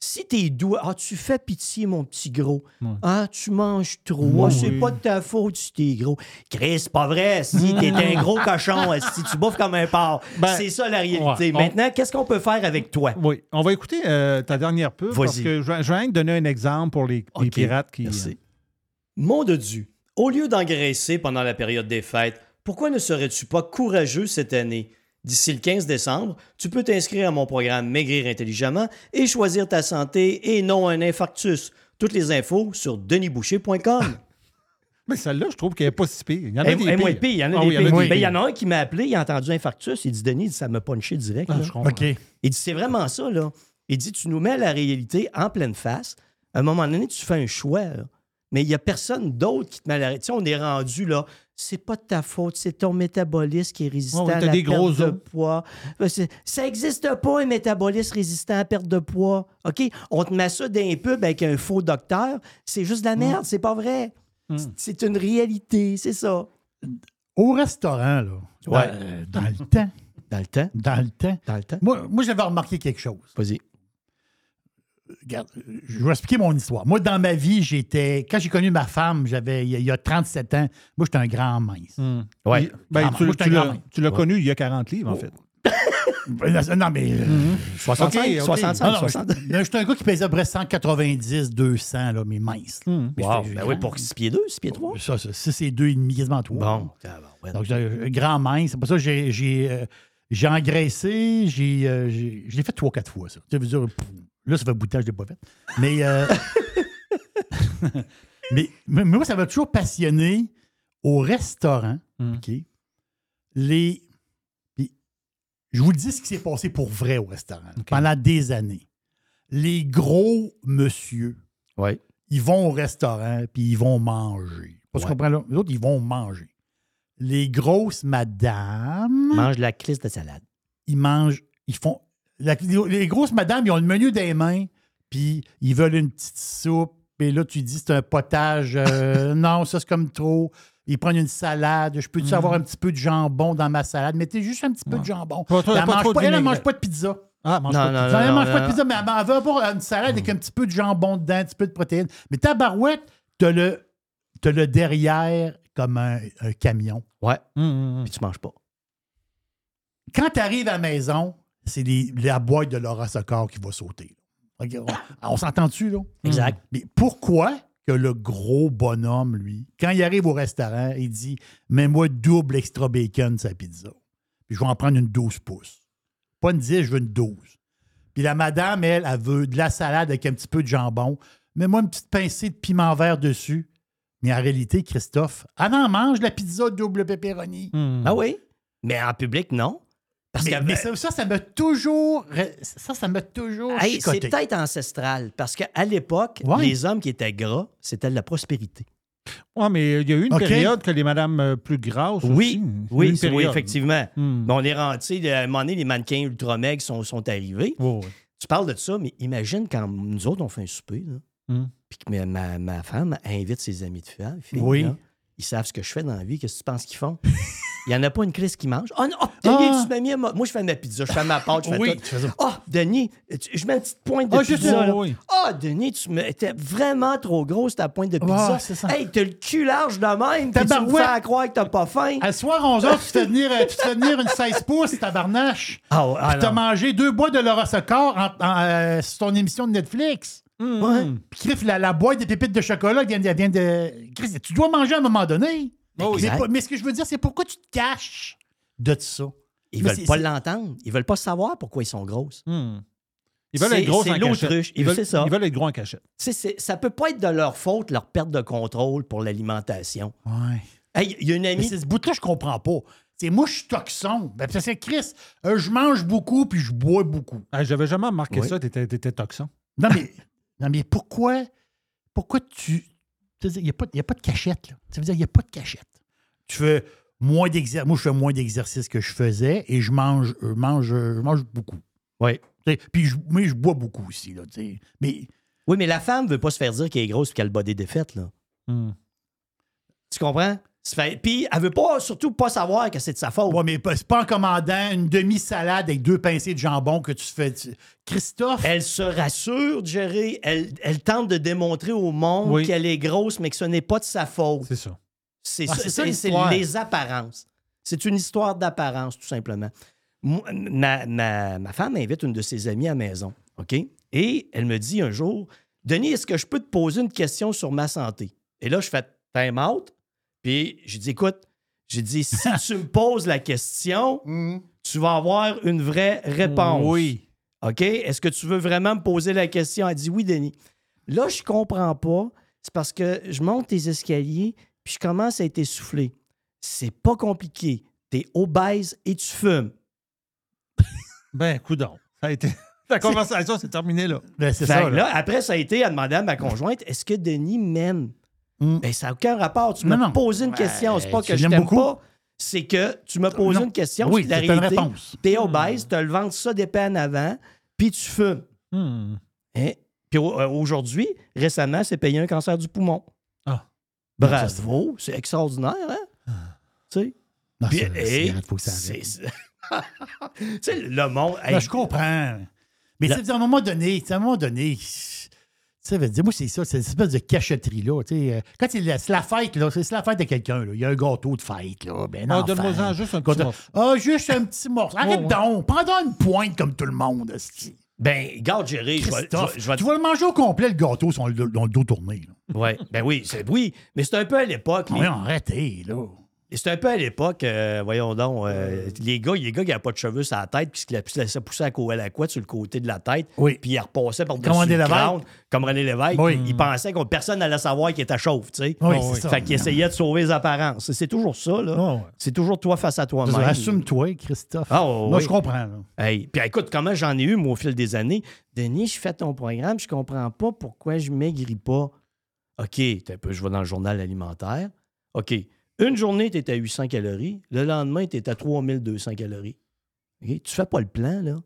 Si t'es doux, ah, tu fais pitié, mon petit gros.
Ouais.
Ah, tu manges trop. Ah, c'est pas de ta faute si t'es gros. Chris, c'est pas vrai. Si *laughs* t'es un gros cochon, si tu bouffes comme un porc.
Ben,
c'est ça la réalité.
ouais, on-
Maintenant, qu'est-ce qu'on peut faire avec toi?
Oui. On va écouter euh, ta dernière pub parce que je vais, je rien te donner un exemple pour les, pirates qui.
Merci. Mon de Dieu, au lieu d'engraisser pendant la période des fêtes, pourquoi ne serais-tu pas courageux cette année? D'ici le 15 décembre, tu peux t'inscrire à mon programme Maigrir intelligemment et choisir ta santé et non un infarctus. Toutes les infos sur denisboucher.com. *laughs*
Mais celle-là, je trouve qu'elle n'est pas si pire. Il y en a
Eh,
des
eh, pire, il y en a
Ah
des
oui,
pires.
des
Ben, Il y en a un qui m'a appelé, il a entendu infarctus. Il dit Denis, ça m'a punché direct.
Ah, je comprends.
OK.
Il dit c'est vraiment ça, là. Il dit tu nous mets la réalité en pleine face. À un moment donné, tu fais un choix. là. Mais il n'y a personne d'autre qui te met la réalité. Tu sais, on est rendu là. C'est pas de ta faute, c'est ton métabolisme qui est résistant à la
des
perte
gros
de poids. Euh, Ça n'existe pas, un métabolisme résistant à la perte de poids. OK? On te met ça dans un pub avec un faux docteur. C'est juste de la merde, c'est pas vrai.
Mm.
C'est- C'est une réalité, c'est ça.
Au restaurant, là,
Ouais.
dans, euh, dans le temps,
Dans le temps.
dans le temps,
Dans le temps.
moi, moi j'avais remarqué quelque chose.
Vas-y.
Regarde, je vais expliquer mon histoire. Moi, dans ma vie, j'étais. Quand j'ai connu ma femme, j'avais il y a- il y a 37 ans, moi, j'étais un grand mince.
Hmm.
Ouais.
Il- ben,
Ah,
tu
moi,
tu l'as tu l'as connu il y a 40 livres, en fait. *laughs*
Non, mais. euh,
65,
Ok, ok.
65,
non, non,
60.
je- J'étais un gars qui pesait à peu près 190, 200, là, mais mince. là.
Hmm.
Mais
Wow. Ben oui, pour 6 pieds 2, 6 pieds 3.
Ça, ça, ça, c'est deux et demi, quasiment trois.
Bon. tabarouette.
Donc, j'ai un grand mince. C'est pour ça que j'ai, j'ai, euh, j'ai engraissé. J'ai, euh, j'ai- je l'ai fait trois, quatre fois, ça. Ça veut dire, pff, là, ça fait bout de pas fait. Mais, euh, *laughs* mais, mais moi, ça m'a toujours passionné au restaurant.
Mm.
OK? Les. puis je vous dis ce qui s'est passé pour vrai au restaurant pendant des années. Les gros monsieur,
Ouais.
ils vont au restaurant puis ils vont manger. Pas
Ouais.
qu'on comprend là? Les autres, ils vont manger. Les grosses madames,
Mange la clisse de salade.
ils mangent, ils font. La- les grosses madames, ils ont le menu des mains, puis ils veulent une petite soupe, et là, tu dis c'est un potage. euh, *laughs* non, ça, c'est comme trop. Ils prennent une salade. Je peux-tu
Mhm.
avoir un petit peu de jambon dans ma salade? Mettez juste un petit peu
Ouais.
de jambon.
Pas
elle
pas
mange pas,
de
elle, elle mange
vinaigrette.
pas de pizza.
Ah, mange
Non,
pas de
non,
pizza.
elle
non,
mange pas de pizza, mais elle, elle veut avoir une salade avec un petit peu de jambon dedans, un petit peu de protéines. Mais ta barouette, t'as le, t'as le derrière comme un, un camion.
Ouais.
Hum.
Puis tu manges pas.
Quand tu arrives à la maison, c'est la boîte de Laura Socor qui va sauter. On, on s'entend-tu, là?
Exact.
Mais pourquoi que le gros bonhomme, lui, quand il arrive au restaurant, il dit Mets-moi double extra bacon sa pizza. Puis je vais en prendre une 12 pouces. Pas une 10, je veux une 12. Puis la madame, elle, elle veut de la salade avec un petit peu de jambon. Mets-moi une petite pincée de piment vert dessus. Mais en réalité, Christophe, elle en mange la pizza double pepperoni.
Hum.
Ah oui? Mais en public, non. Parce
Mais,
que
mais ça, ça, m'a toujours. Ça, ça m'a toujours.
Hey, c'est peut-être ancestral. Parce qu'à l'époque,
Ouais.
les hommes qui étaient gras, c'était de la prospérité.
Ouais, mais il y a eu une période que les madames euh, plus grasses.
Oui,
aussi.
Oui, oui, effectivement. Mais on est sais, à un moment donné, les mannequins ultra maigres sont, sont arrivés. Tu parles de ça, mais imagine quand nous autres, on fait un souper, là,
Hum.
puis que ma, ma- ma femme invite ses amis de filles, filles,
Oui.
là, ils savent ce que je fais dans la vie, qu'est-ce que tu penses qu'ils font? *laughs* Il n'y en a pas une crise qui mange? Oh non, oh, Denis,
Ah.
tu m'as mis à ma- Moi, je fais ma pizza, je fais ma pâte, je fais
Oui,
tout. Oh, Denis, tu- je mets une petite pointe de
Ah,
pizza. là.
oui.
Ah, Denis, tu me... t'es vraiment trop grosse ta pointe de pizza.
Ah, c'est ça.
Hey, t'as le cul large de même, puis tu me fais croire que t'as pas faim.
À soir, 11h, tu te fais venir, euh, tu te fais venir une 16 pouces, tabarnache.
Ah, ouais, ah,
t'as mangé deux boîtes de Laura Socor en, en, euh, sur ton émission de Netflix.
Ouais.
Puis la, la boîte de pépites de chocolat elle vient, elle vient de. Chris, tu dois manger à un moment donné.
Oh,
mais,
exact.
pas- mais ce que je veux dire, c'est pourquoi tu te caches de ça?
Ils
Mais
veulent
c'est-
pas
c'est-
l'entendre. Ils veulent pas savoir pourquoi ils sont grosses.
Hum. Ils veulent
C'est-
être gros
c'est
en cachette. Ils veulent,
c'est ça.
ils veulent être gros en cachette.
Sais, c'est- ça peut pas être de leur faute, leur perte de contrôle pour l'alimentation.
Ouais.
Hey, il y a une amie.
c'est ce bout-là, je comprends pas. C'est moi, je suis toxon. Ben, parce que Chris, euh, je mange beaucoup puis je bois beaucoup.
Ah, J'avais jamais remarqué
Oui.
ça, t'étais étais toxon.
Non, mais, non, mais pourquoi, pourquoi tu. Il n'y a, pas- y a pas de cachette, là. Ça veut dire qu'il n'y a pas de cachette. Tu fais moins d'exercice. Moi, je fais moins d'exercices que je faisais et je mange, euh, mange, euh, je mange beaucoup.
Oui.
Puis, je, mais je bois beaucoup aussi, là. tu sais. Mais
Oui, mais la femme veut pas se faire dire qu'elle est grosse et qu'elle bat des défaites, là.
Hmm.
Tu comprends? Puis elle veut pas, surtout pas savoir que c'est de sa faute.
Ouais, mais c'est pas en commandant une demi-salade avec deux pincées de jambon que tu fais. tu- Christophe?
Elle se rassure, Jerry. Elle, elle tente de démontrer au monde
Oui.
qu'elle est grosse, mais que ce n'est pas de sa faute.
C'est ça.
C'est
Ah,
ça- les apparences. C'est une histoire d'apparence, tout simplement. Moi, Ma, ma- ma femme invite une de ses amies à la maison, OK? Et elle me dit un jour, Denis, est-ce que je peux te poser une question sur ma santé? Et là, je fais time out. Puis j'ai dit, écoute, j'ai dit, si *laughs* tu me poses la question, tu vas avoir une vraie réponse.
Oui.
OK? Est-ce que tu veux vraiment me poser la question? Elle dit oui, Denis. Là, je comprends pas. C'est parce que je monte tes escaliers, puis je commence à être essoufflé. C'est pas compliqué. T'es obèse et tu fumes. *laughs*
Ben, coudon. Ça a été. *laughs* La conversation s'est terminée là.
Ben, c'est
Fait
ça.
que
là.
là, après, ça a été à demander à ma conjointe est-ce que Denis m'aime?
Mm.
Ben, ça n'a aucun rapport. Tu m'as posé une question. C'est pas que je t'aime pas. C'est que tu m'as posé
Non.
une question.
Oui,
c'est
c'est une réponse.
T'es obèse, t'as le ventre ça d'épais en avant, puis tu fumes.
Hmm.
Hein? Puis euh, aujourd'hui, récemment, c'est payé un cancer du poumon.
Ah.
Bravo, c'est extraordinaire, hein? Tu sais?
Non,
Puis,
faut que ça
c'est- c'est- *laughs* tu sais, le monde. hey,
je comprends. Mais sais, à un moment donné, à un moment donné, ça veut dire, moi, c'est ça, c'est cette espèce de sais, euh, Quand c'est la, c'est la fête, là, c'est la fête de quelqu'un, là, il y a un gâteau de fête, là. Ben,
Ah. Donne-moi-en juste un petit
Gâteau-
morceau.
Ah, juste un petit morceau. Arrête
Ouais, ouais.
donc, prends-en une pointe comme tout le monde. esti.
Ben, garde, Jerry, je vais, je
tu vas le manger au complet, le gâteau, sur le, dans le dos tourné. Là.
Ouais, ben oui, c'est oui, mais c'est un peu à l'époque. les-
Oui, arrêtez, là.
C'est un peu à l'époque, euh, voyons donc, euh, les gars, les gars qui n'avaient pas de cheveux sur la tête, puis qui se laissaient pousser à, co- à la couette sur le côté de la tête,
Oui.
puis ils repassaient par-dessus
Comme René
le crâne, comme René Lévesque.
Oui.
Ils pensaient que personne n'allait savoir qu'il était chauve, tu sais.
Oui.
Fait qu'ils essayaient de sauver les apparences. C'est toujours ça, là.
Ouais.
C'est toujours toi face à toi-même.
Assume-toi, Christophe.
Ah,
Moi,
oui.
je comprends.
Hey, puis écoute, comment j'en ai eu, moi, au fil des années? Denis, je fais ton programme, je comprends pas pourquoi je maigris pas. OK, un peu, je vais dans le journal alimentaire. OK, une journée, tu es à 800 calories. Le lendemain, tu es à 3200 calories. OK, Tu fais pas le plan, là.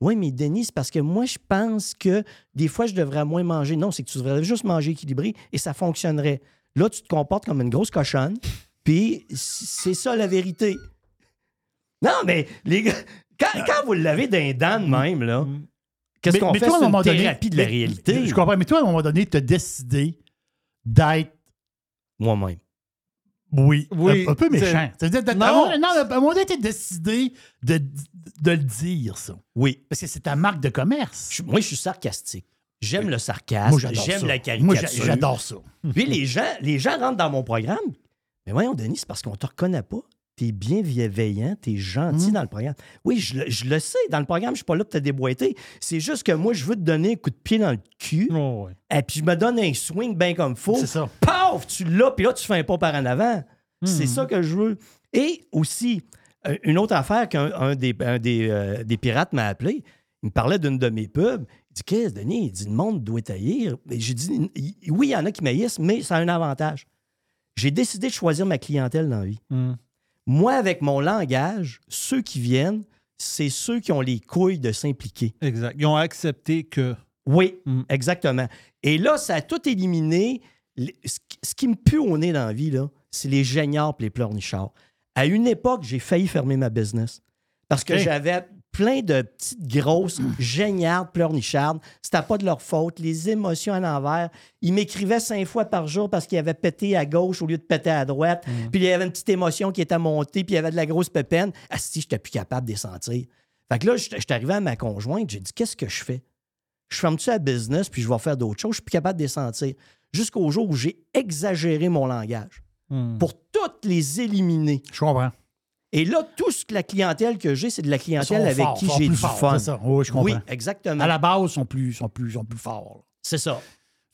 Oui, mais Denis, c'est parce que moi, je pense que des fois, je devrais moins manger. Non, c'est que tu devrais juste manger équilibré et ça fonctionnerait. Là, tu te comportes comme une grosse cochonne, puis c'est ça la vérité. Non, mais les gars, quand, quand vous l'avez d'un dents de même, là, qu'est-ce
Mais-
qu'on fait?
toi, à un
une
moment donné-
thérapie de la
mais-
réalité.
Je comprends, mais toi, à un moment donné, tu as décidé d'être,
Moi-même.
Oui,
Oui,
un, un peu
c'est-
méchant. Ça veut dire,
Non.
non, à un moment donné, tu as décidé de, de le dire, ça.
Oui.
Parce que c'est ta marque de commerce.
Je- moi, je suis sarcastique. J'aime le sarcasme.
Moi,
J'aime la
Moi,
caricature.
j'a- j'adore ça.
Puis les gens, les gens rentrent dans mon programme. Mais voyons, Denis, c'est parce qu'on te reconnaît pas. T'es bienveillant, t'es gentil
Mm.
dans le programme. Oui, je, le- je le sais. Dans le programme, je suis pas là pour te déboîter. C'est juste que moi, je veux te donner un coup de pied dans le cul.
Oh, ouais.
Et puis, je me donne un swing bien comme faut.
C'est ça.
Tu l'as, puis là, tu fais un pas par en avant.
Hmm.
C'est ça que je veux. Et aussi, euh, une autre affaire qu'un un des, un des, euh, des pirates m'a appelé, il me parlait d'une de mes pubs. Il dit Qu'est-ce, Denis Il dit Le monde doit taillir. Et J'ai dit Oui, il y en a qui maïssent, mais ça a un avantage. J'ai décidé de choisir ma clientèle dans la vie.
Hmm.
Moi, avec mon langage, ceux qui viennent, c'est ceux qui ont les couilles de s'impliquer.
Exact. Ils ont accepté que.
Oui,
Mm.
exactement. Et là, ça a tout éliminé. Ce qui- me pue au nez dans la vie, là, c'est les géniards et les pleurnichards. À une époque, j'ai failli fermer ma business. Parce que j'avais plein de petites grosses *clears throat* géniardes, pleurnichardes. C'était pas de leur faute. Les émotions à l'envers. Ils m'écrivaient cinq fois par jour parce qu'ils avaient pété à gauche au lieu de péter à droite. Puis il y avait une petite émotion qui était montée, puis il y avait de la grosse pépine. Ah si, j'étais plus capable de les sentir. Fait que là, j'étais arrivé à ma conjointe, j'ai dit, qu'est-ce que je fais? je ferme-tu la business puis je vais faire d'autres choses. Je suis plus capable de les sentir. Jusqu'au jour où j'ai exagéré mon langage
Hmm.
pour toutes les éliminer.
Je comprends.
Et là, tout ce que la clientèle que j'ai, c'est de la clientèle avec
forts,
qui j'ai du
forts,
fun.
ça. Oui, je comprends.
Oui, exactement.
À la base, ils sont plus, sont plus, sont plus forts.
C'est ça.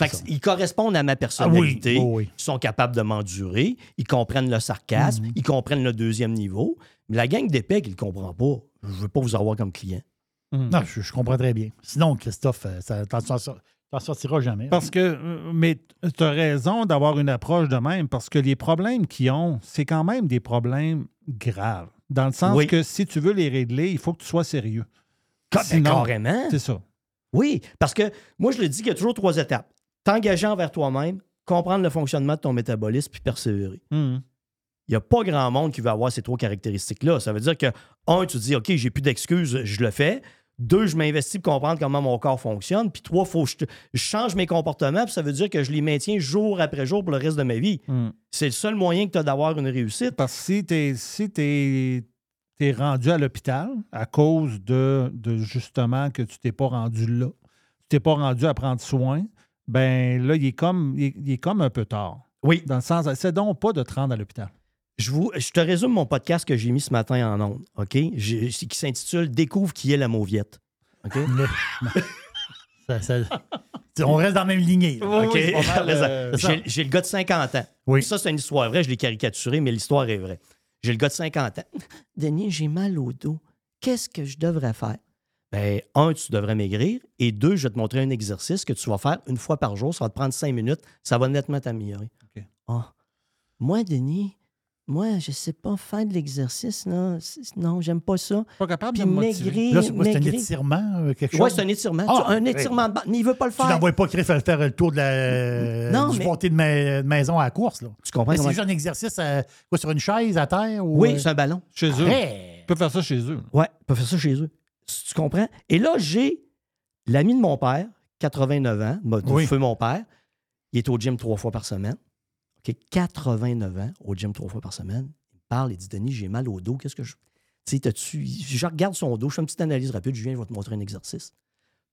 Fait que ils correspondent à ma personnalité. Ils sont capables de m'endurer. Ils comprennent le sarcasme.
Mhm.
Ils comprennent le deuxième niveau. Mais la gang d'épais qui ne comprend pas, je ne veux pas vous avoir comme client.
Non, je, je comprends très bien. Sinon, Christophe, euh, ça sor- t'en sortiras jamais.
Parce que, euh, mais tu as raison d'avoir une approche de même, parce que les problèmes qu'ils ont, c'est quand même des problèmes graves. Dans le sens
Oui.
que si tu veux les régler, il faut que tu sois sérieux.
Ca- ben,
Sinon,
carrément.
C'est ça.
Oui, parce que moi, je le dis qu'il y a toujours trois étapes. T'engager envers toi-même, comprendre le fonctionnement de ton métabolisme, puis persévérer.
Mhm.
Il n'y a pas grand monde qui va avoir ces trois caractéristiques-là. Ça veut dire que, un, tu te dis, OK, j'ai plus d'excuses, je le fais. Deux, je m'investis pour comprendre comment mon corps fonctionne. Puis trois, faut que je, je change mes comportements. Puis ça veut dire que je les maintiens jour après jour pour le reste de ma vie.
Mhm.
C'est le seul moyen que tu as d'avoir une réussite.
Parce que si tu es, si rendu à l'hôpital à cause de, de justement que tu t'es pas rendu là, tu t'es pas rendu à prendre soin, ben là, il est comme, il est comme un peu tard.
Oui.
Dans le sens, c'est donc pas de te rendre à l'hôpital.
Je, vous, je te résume mon podcast que j'ai mis ce matin en ondes, OK? J'ai- qui s'intitule Découvre qui est la mauviette. OK? *laughs*
Ça- ça- on reste dans la même lignée.
OK?
euh. *laughs*
J'ai j'ai le gars de 50 ans.
Oui.
Ça, c'est une histoire vraie. Je l'ai caricaturé, mais l'histoire est vraie. J'ai le gars de 50 ans. *laughs* Denis, j'ai mal au dos. Qu'est-ce que je devrais faire? Ben, un, tu devrais maigrir. Et deux, je vais te montrer un exercice que tu vas faire une fois par jour. Ça va te prendre cinq minutes. Ça va nettement t'améliorer. Ah. Moi, Denis, moi, je sais pas faire de l'exercice. là. C'est- Non, j'aime pas ça.
Pas capable
Puis
de me
maigrir,
Là, c'est un
maigrir.
étirement, euh, quelque chose?
C'est un étirement.
Ah,
Tu- un étirement de. Mais il veut pas le
Tu
faire.
n'envoies pas Chris faire le tour de la,
Non,
du
mais-
pâté de, ma- de maison à la course. Là.
Tu comprends
Mais c'est
comment-
juste un exercice à- quoi, sur une chaise à terre? Ou,
Oui,
euh,
c'est un ballon.
Chez eux. Tu peux faire ça chez eux.
Ouais, ils peuvent faire ça chez eux. Tu comprends? Et là, j'ai l'ami de mon père, 89 ans, mon-
Oui.
feu mon père. Il est au gym trois fois par semaine. OK, 89 ans, au gym trois fois par semaine. Il me parle, il dit Denis, j'ai mal au dos. Qu'est-ce que je. Tu sais, t'as-tu- Je regarde son dos, je fais une petite analyse rapide, je viens, je vais te montrer un exercice.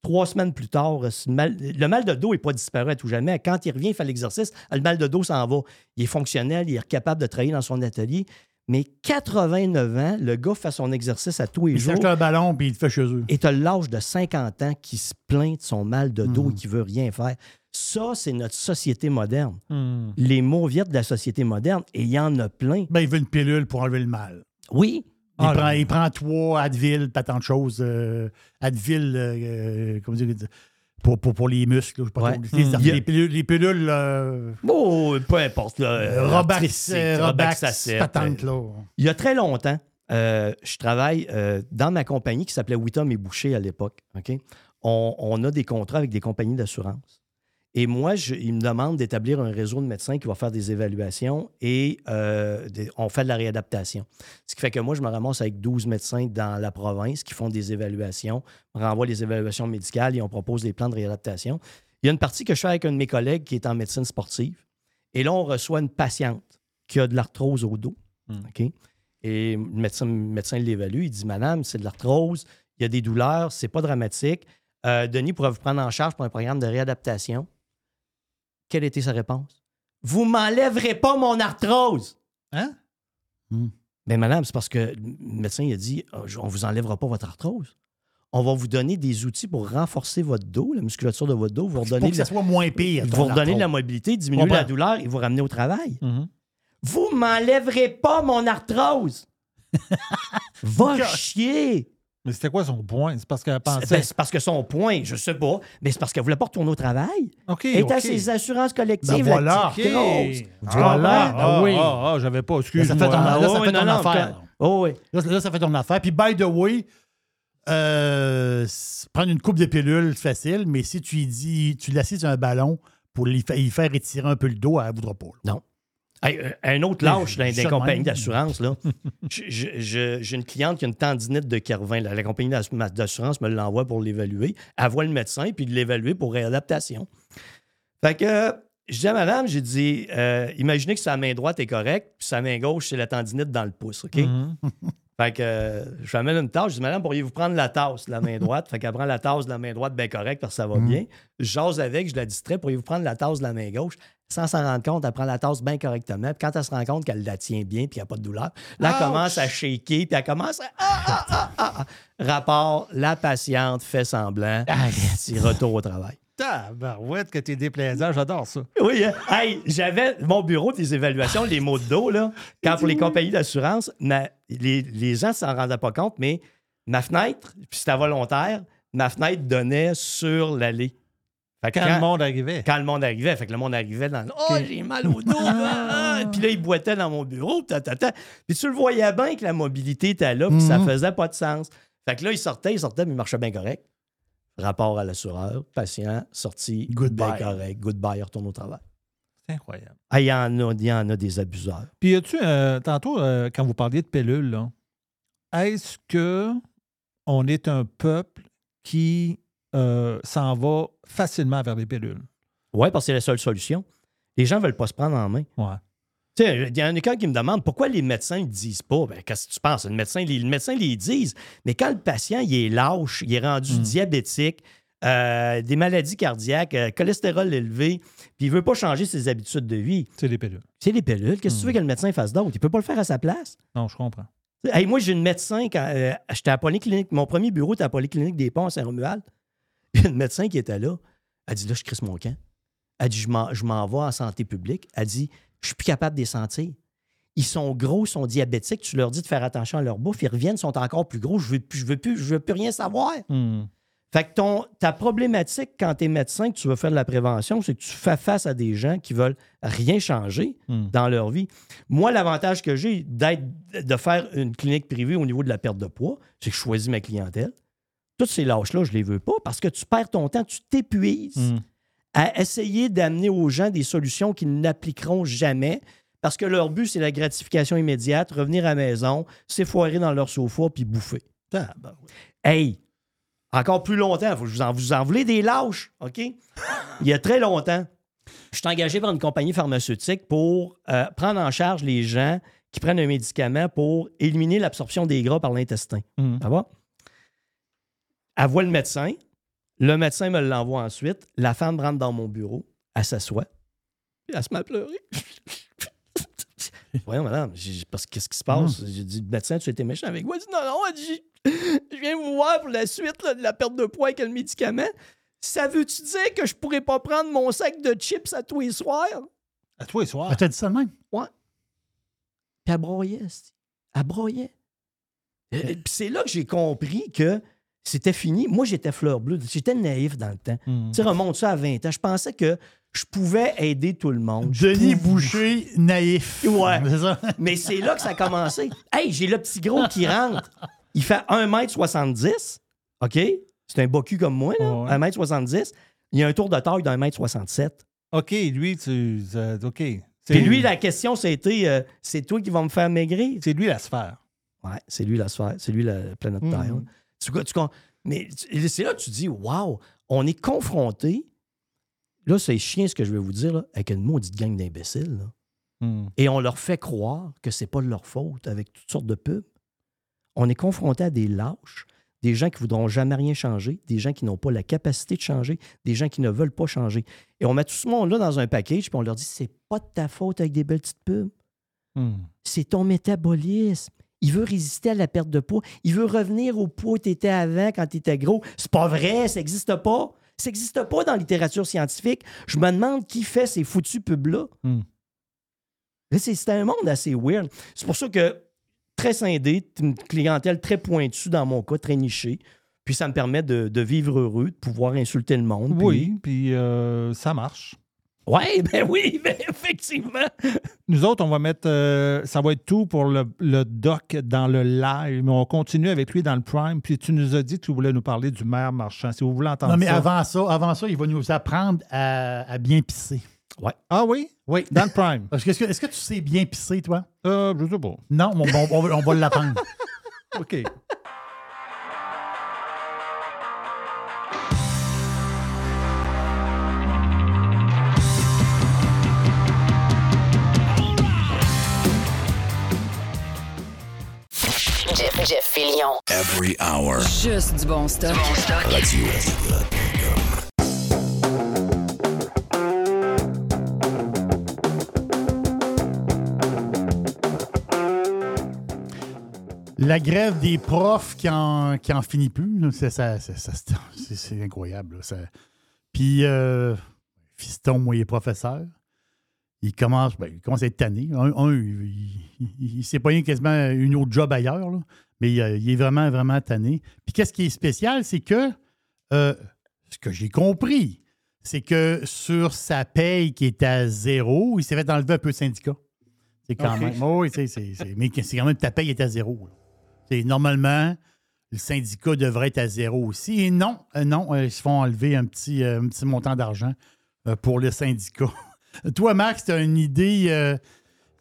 Trois semaines plus tard, mal- le mal de dos n'est pas disparu à tout jamais. Quand il revient, il fait l'exercice, le mal de dos s'en va. Il est fonctionnel, il est capable de travailler dans son atelier. Mais 89 ans, le gars fait son exercice à tous les
Il
jours.
s'achète un ballon puis il le fait chez eux.
Et tu as l'âge de 50 ans qui se plaint de son mal de dos et qui veut rien faire. Ça, c'est notre société moderne.
Hmm.
Les mauviettes de la société moderne, et il y en a plein.
Ben, il veut une pilule pour enlever le mal.
Oui.
Il,
Ah,
prend,
là.
il prend trois Advil, pas tant de choses. euh, Advil, euh, euh, comment dire, pour, pour, pour les muscles. je sais
Ouais. Hmm.
les pilules, les pilules euh,
Oh, peu importe. Là,
Robax, Robax, patente, là.
Il y a très longtemps, euh, je travaille euh, dans ma compagnie qui s'appelait Wittom et Boucher à l'époque. On a des contrats avec des compagnies d'assurance. Et moi, je- ils me demandent d'établir un réseau de médecins qui va faire des évaluations et euh, des- on fait de la réadaptation. Ce qui fait que moi, je me ramasse avec 12 médecins dans la province qui font des évaluations, on renvoie les évaluations médicales et on propose des plans de réadaptation. Il y a une partie que je fais avec un de mes collègues qui est en médecine sportive. Et là, on reçoit une patiente qui a de l'arthrose au dos. OK? Et le médecin, le médecin l'évalue. Il dit Madame, c'est de l'arthrose, il y a des douleurs, c'est pas dramatique. Euh, Denis pourrait vous prendre en charge pour un programme de réadaptation. Quelle était sa réponse? Vous m'enlèverez pas mon arthrose.
Hein?
Mais madame, c'est parce que le médecin il a dit Ah, je- on vous enlèvera pas votre arthrose. On va vous donner des outils pour renforcer votre dos, la musculature de votre dos, vous
Pour
redonner
que
de
ça soit moins pire.
vous redonner de la mobilité, diminuer la douleur et vous ramener au travail.
Mhm.
Vous m'enlèverez pas mon arthrose. *laughs* Va chier.
Mais c'était quoi son point? C'est parce qu'elle pensait.
ben, c'est parce que son point, je sais pas, mais c'est parce qu'elle voulait pas retourner au travail.
OK.
Elle est
OK.
à ses assurances collectives.
Ben voilà.
la petite grosse.
OK.
Tu
Ah, ah,
Ah oui.
ah, ah, j'avais pas.
Là,
Excuse-moi.
ça fait ton, là, ça
Oh,
fait ton
non,
affaire.
Oh, oui.
Là, là, ça fait ton affaire. Puis, by the way, euh, prendre une coupe de pilules, c'est facile, mais si tu dis, tu l'assises sur un ballon pour y faire étirer un peu le dos, elle ne voudra pas. là.
Non. Hey, euh, un autre lâche *laughs*
Ça
des
de
compagnies d'assurance. là. *laughs* J'ai une cliente qui a une tendinite de Kervin. La, la compagnie d'ass- d'assurance me l'envoie pour l'évaluer. Elle voit le médecin puis de l'évaluer pour réadaptation. Fait que je dis à madame, j'ai dit, euh, imaginez que sa main droite est correcte, puis sa main gauche, c'est la tendinite dans le pouce, OK?
Mhm. *laughs*
Fait que euh, je lui amène une tasse. Je dis, madame, pourriez-vous prendre la tasse de la main droite? fait qu'elle prend la tasse de la main droite bien correcte parce que ça va bien. Je jase avec, je la distrais. Pourriez-vous prendre la tasse de la main gauche? sans s'en rendre compte, elle prend la tasse bien correctement. Puis quand elle se rend compte qu'elle la tient bien puis qu'il n'y a pas de douleur, là, elle commence à shaker puis elle commence à. Ah, ah, ah, ah. Rapport, la patiente fait semblant. C'est retour au travail.
Tabarouette que t'es déplaisant, j'adore ça.
Oui, hein? hey, j'avais mon bureau des évaluations, les mots de dos, là, quand pour les compagnies d'assurance, les, les gens ne s'en rendaient pas compte, mais ma fenêtre, puis c'était volontaire, ma fenêtre donnait sur l'allée.
Quand le monde arrivait.
Quand le monde arrivait, fait que le monde arrivait dans le Oh, j'ai mal au dos, ah! Puis là, il boitait dans mon bureau, ta, ta, ta. Puis tu le voyais bien que la mobilité était là, puis ça
Mhm.
faisait pas de sens. Fait que là, il sortait, il sortait, mais il marchait bien correct. Rapport à l'assureur, patient, sorti,
Goodbye.
correct, goodbye, retourne au travail.
C'est incroyable.
Ah, il y en a, il y en a des abuseurs.
Puis, as-tu, euh, tantôt, euh, quand vous parliez de pilules, là, est-ce que on est un peuple qui euh, s'en va facilement vers les pilules?
Oui, parce que c'est la seule solution. Les gens ne veulent pas se prendre en main.
Ouais.
Il y en a qui me demande pourquoi les médecins ne disent pas. Ben, qu'est-ce que tu penses? Le médecin, les, le médecin les disent. Mais quand le patient il est lâche, il est rendu diabétique, euh, des maladies cardiaques, euh, cholestérol élevé, puis il ne veut pas changer ses habitudes de vie.
C'est les pilules.
C'est les pilules. Qu'est-ce que tu veux que le médecin fasse d'autre? Il ne peut pas le faire à sa place?
Non, je comprends.
Hey, moi, j'ai une médecin, quand euh, j'étais à la polyclinique, mon premier bureau était à la polyclinique des Ponts à Saint-Romuald. *laughs* A une médecin qui était là. Elle dit Là, je crisse mon camp. Elle dit je m'en vais en santé publique. Elle dit Je suis plus capable de les sentir. Ils sont gros, ils sont diabétiques. Tu leur dis de faire attention à leur bouffe. Ils reviennent, ils sont encore plus gros. Je veux, plus- je veux, plus, je veux plus rien savoir.
Hmm.
Fait que ton, ta problématique quand tu es médecin, que tu veux faire de la prévention, c'est que tu fais face à des gens qui veulent rien changer
Hmm.
dans leur vie. Moi, l'avantage que j'ai d'être, de faire une clinique privée au niveau de la perte de poids, c'est que je choisis ma clientèle. Toutes ces lâches-là, je les veux pas parce que tu perds ton temps, tu t'épuises
Hmm.
À essayer d'amener aux gens des solutions qu'ils n'appliqueront jamais parce que leur but, c'est la gratification immédiate, revenir à la maison, s'effoirer dans leur sofa puis bouffer. Hey, encore plus longtemps, faut que je vous en, vous en voulez des lâches, OK? Il y a très longtemps, je suis engagé par une compagnie pharmaceutique pour euh, prendre en charge les gens qui prennent un médicament pour éliminer l'absorption des gras par l'intestin.
Hmm.
Ça va? Elle voit le médecin. Le médecin me l'envoie ensuite. La femme rentre dans mon bureau. Elle s'assoit. Puis elle se met à pleurer. Voyons, madame, j'ai- parce que qu'est-ce qui se passe? J'ai dit, médecin, tu étais méchant avec moi? Elle dit, non, non, elle dit, je viens vous voir pour la suite là, de la perte de poids avec le médicament. Ça veut-tu dire que je pourrais pas prendre mon sac de chips à tous les soirs?
À tous les soirs?
T'as dit ça de même?
Ouais. Puis elle broyait, elle broyait. Euh, Puis c'est là que j'ai compris que c'était fini. Moi, j'étais fleur bleue. J'étais naïf dans le temps.
Hmm.
Tu sais, remonte ça à 20 ans. Je pensais que je pouvais aider tout le monde.
Denis
pouvais-
Boucher, naïf.
Ouais. *laughs* Mais c'est là que ça a commencé. Hey, j'ai le petit gros qui rentre. Il fait 1m70. OK? C'est un cul comme moi, là.
Ouais.
1m70. Il a un tour de taille d'un mètre 67.
OK, lui, tu. OK.
Puis lui, la question, c'était euh, c'est toi qui vas me faire maigrir?
C'est lui la sphère.
Ouais, c'est lui la sphère. C'est lui la planète
Mhm.
Terre. Tu, mais c'est là que tu dis, waouh, on est confronté. Là, c'est chiant ce que je vais vous dire, là, avec une maudite gang d'imbéciles.
Hmm.
Et on leur fait croire que c'est pas de leur faute avec toutes sortes de pubs. On est confronté à des lâches, des gens qui voudront jamais rien changer, des gens qui n'ont pas la capacité de changer, des gens qui ne veulent pas changer. Et on met tout ce monde-là dans un package, puis on leur dit c'est pas de ta faute avec des belles petites pubs.
Hmm.
C'est ton métabolisme. Il veut résister à la perte de poids. Il veut revenir au poids où tu étais avant quand tu étais gros. C'est pas vrai, ça n'existe pas. Ça n'existe pas dans la littérature scientifique. Je me demande qui fait ces foutus pubs-là.
Hmm.
C'est c'est un monde assez weird. C'est pour ça que très scindé, une clientèle très pointue dans mon cas, très nichée. Puis ça me permet de, de vivre heureux, de pouvoir insulter le monde. puis-
Oui, puis euh, ça marche.
Ouais, *laughs* ben oui, ben effectivement.
Nous autres, on va mettre. euh, ça va être tout pour le, le doc dans le live, mais on continue avec lui dans le prime. Puis tu nous as dit que tu voulais nous parler du maire marchand. Si vous voulez entendre
Non, mais
ça.
avant ça, avant ça, il va nous apprendre à, à bien pisser.
Ouais.
Ah oui?
Oui.
Dans le prime. *laughs*
Est-ce que, est-ce que tu sais bien pisser, toi?
Euh, je sais pas.
Non, on, on- on va- on va l'apprendre. *laughs*
OK.
Jeff Fillion.
Every.
Juste du bon stock.
La grève des profs qui en, qui en finit plus, c'est, incroyable. Puis, euh, fiston, moi, il est professeur. Il commence, ben, il commence à être tanné. Un, il, s'est pas quasiment une autre job ailleurs mais il, il est vraiment, vraiment tanné. Puis, qu'est-ce qui est spécial, c'est que euh, ce que j'ai compris, c'est que sur sa paye qui est à zéro, il s'est fait enlever un peu le syndicat. C'est quand même. Oui, c'est, mais c'est quand même ta paye est à zéro. C'est, normalement, le syndicat devrait être à zéro aussi. Et non, euh, non, euh, ils se font enlever un petit, un petit montant d'argent pour le syndicat. *laughs* Toi, Max, tu as une idée. euh,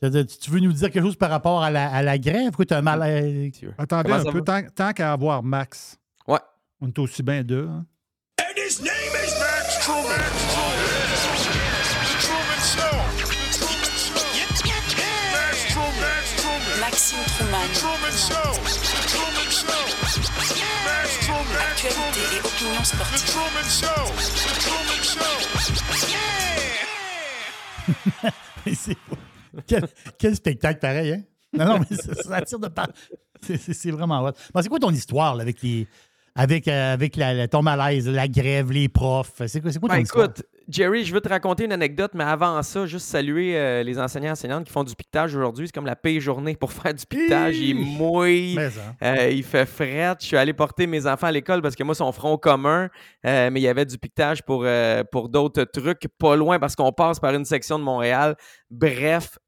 tu tu veux nous dire quelque chose par rapport à la, à la grève? Tu as mal à...
Attendez
Comment
un
ça
peu, tant, tant qu'à avoir Max.
Ouais.
On est aussi bien deux. hein.
Maxime Truman. Actualité et opinion sportive. *laughs*
C'est- quel, quel spectacle pareil, hein? Non, non, mais ça, ça attire de par... C'est- vraiment hot. Bon, c'est quoi ton histoire là, avec les. Avec, euh, avec la, la- ton malaise, la grève, les profs? C'est quoi, c'est quoi ton
Ben,
histoire?
écoute, Jerry, je veux te raconter une anecdote, mais avant ça, juste saluer euh, les enseignants et enseignantes qui font du piquetage aujourd'hui. C'est comme la pire journée pour faire du piquetage. Il mouille,
Mais ça.
euh, il fait fret. Je suis allé porter mes enfants à l'école parce que moi, c'est son front commun, euh, mais il y avait du piquetage pour, pour d'autres trucs pas loin parce qu'on passe par une section de Montréal. Bref,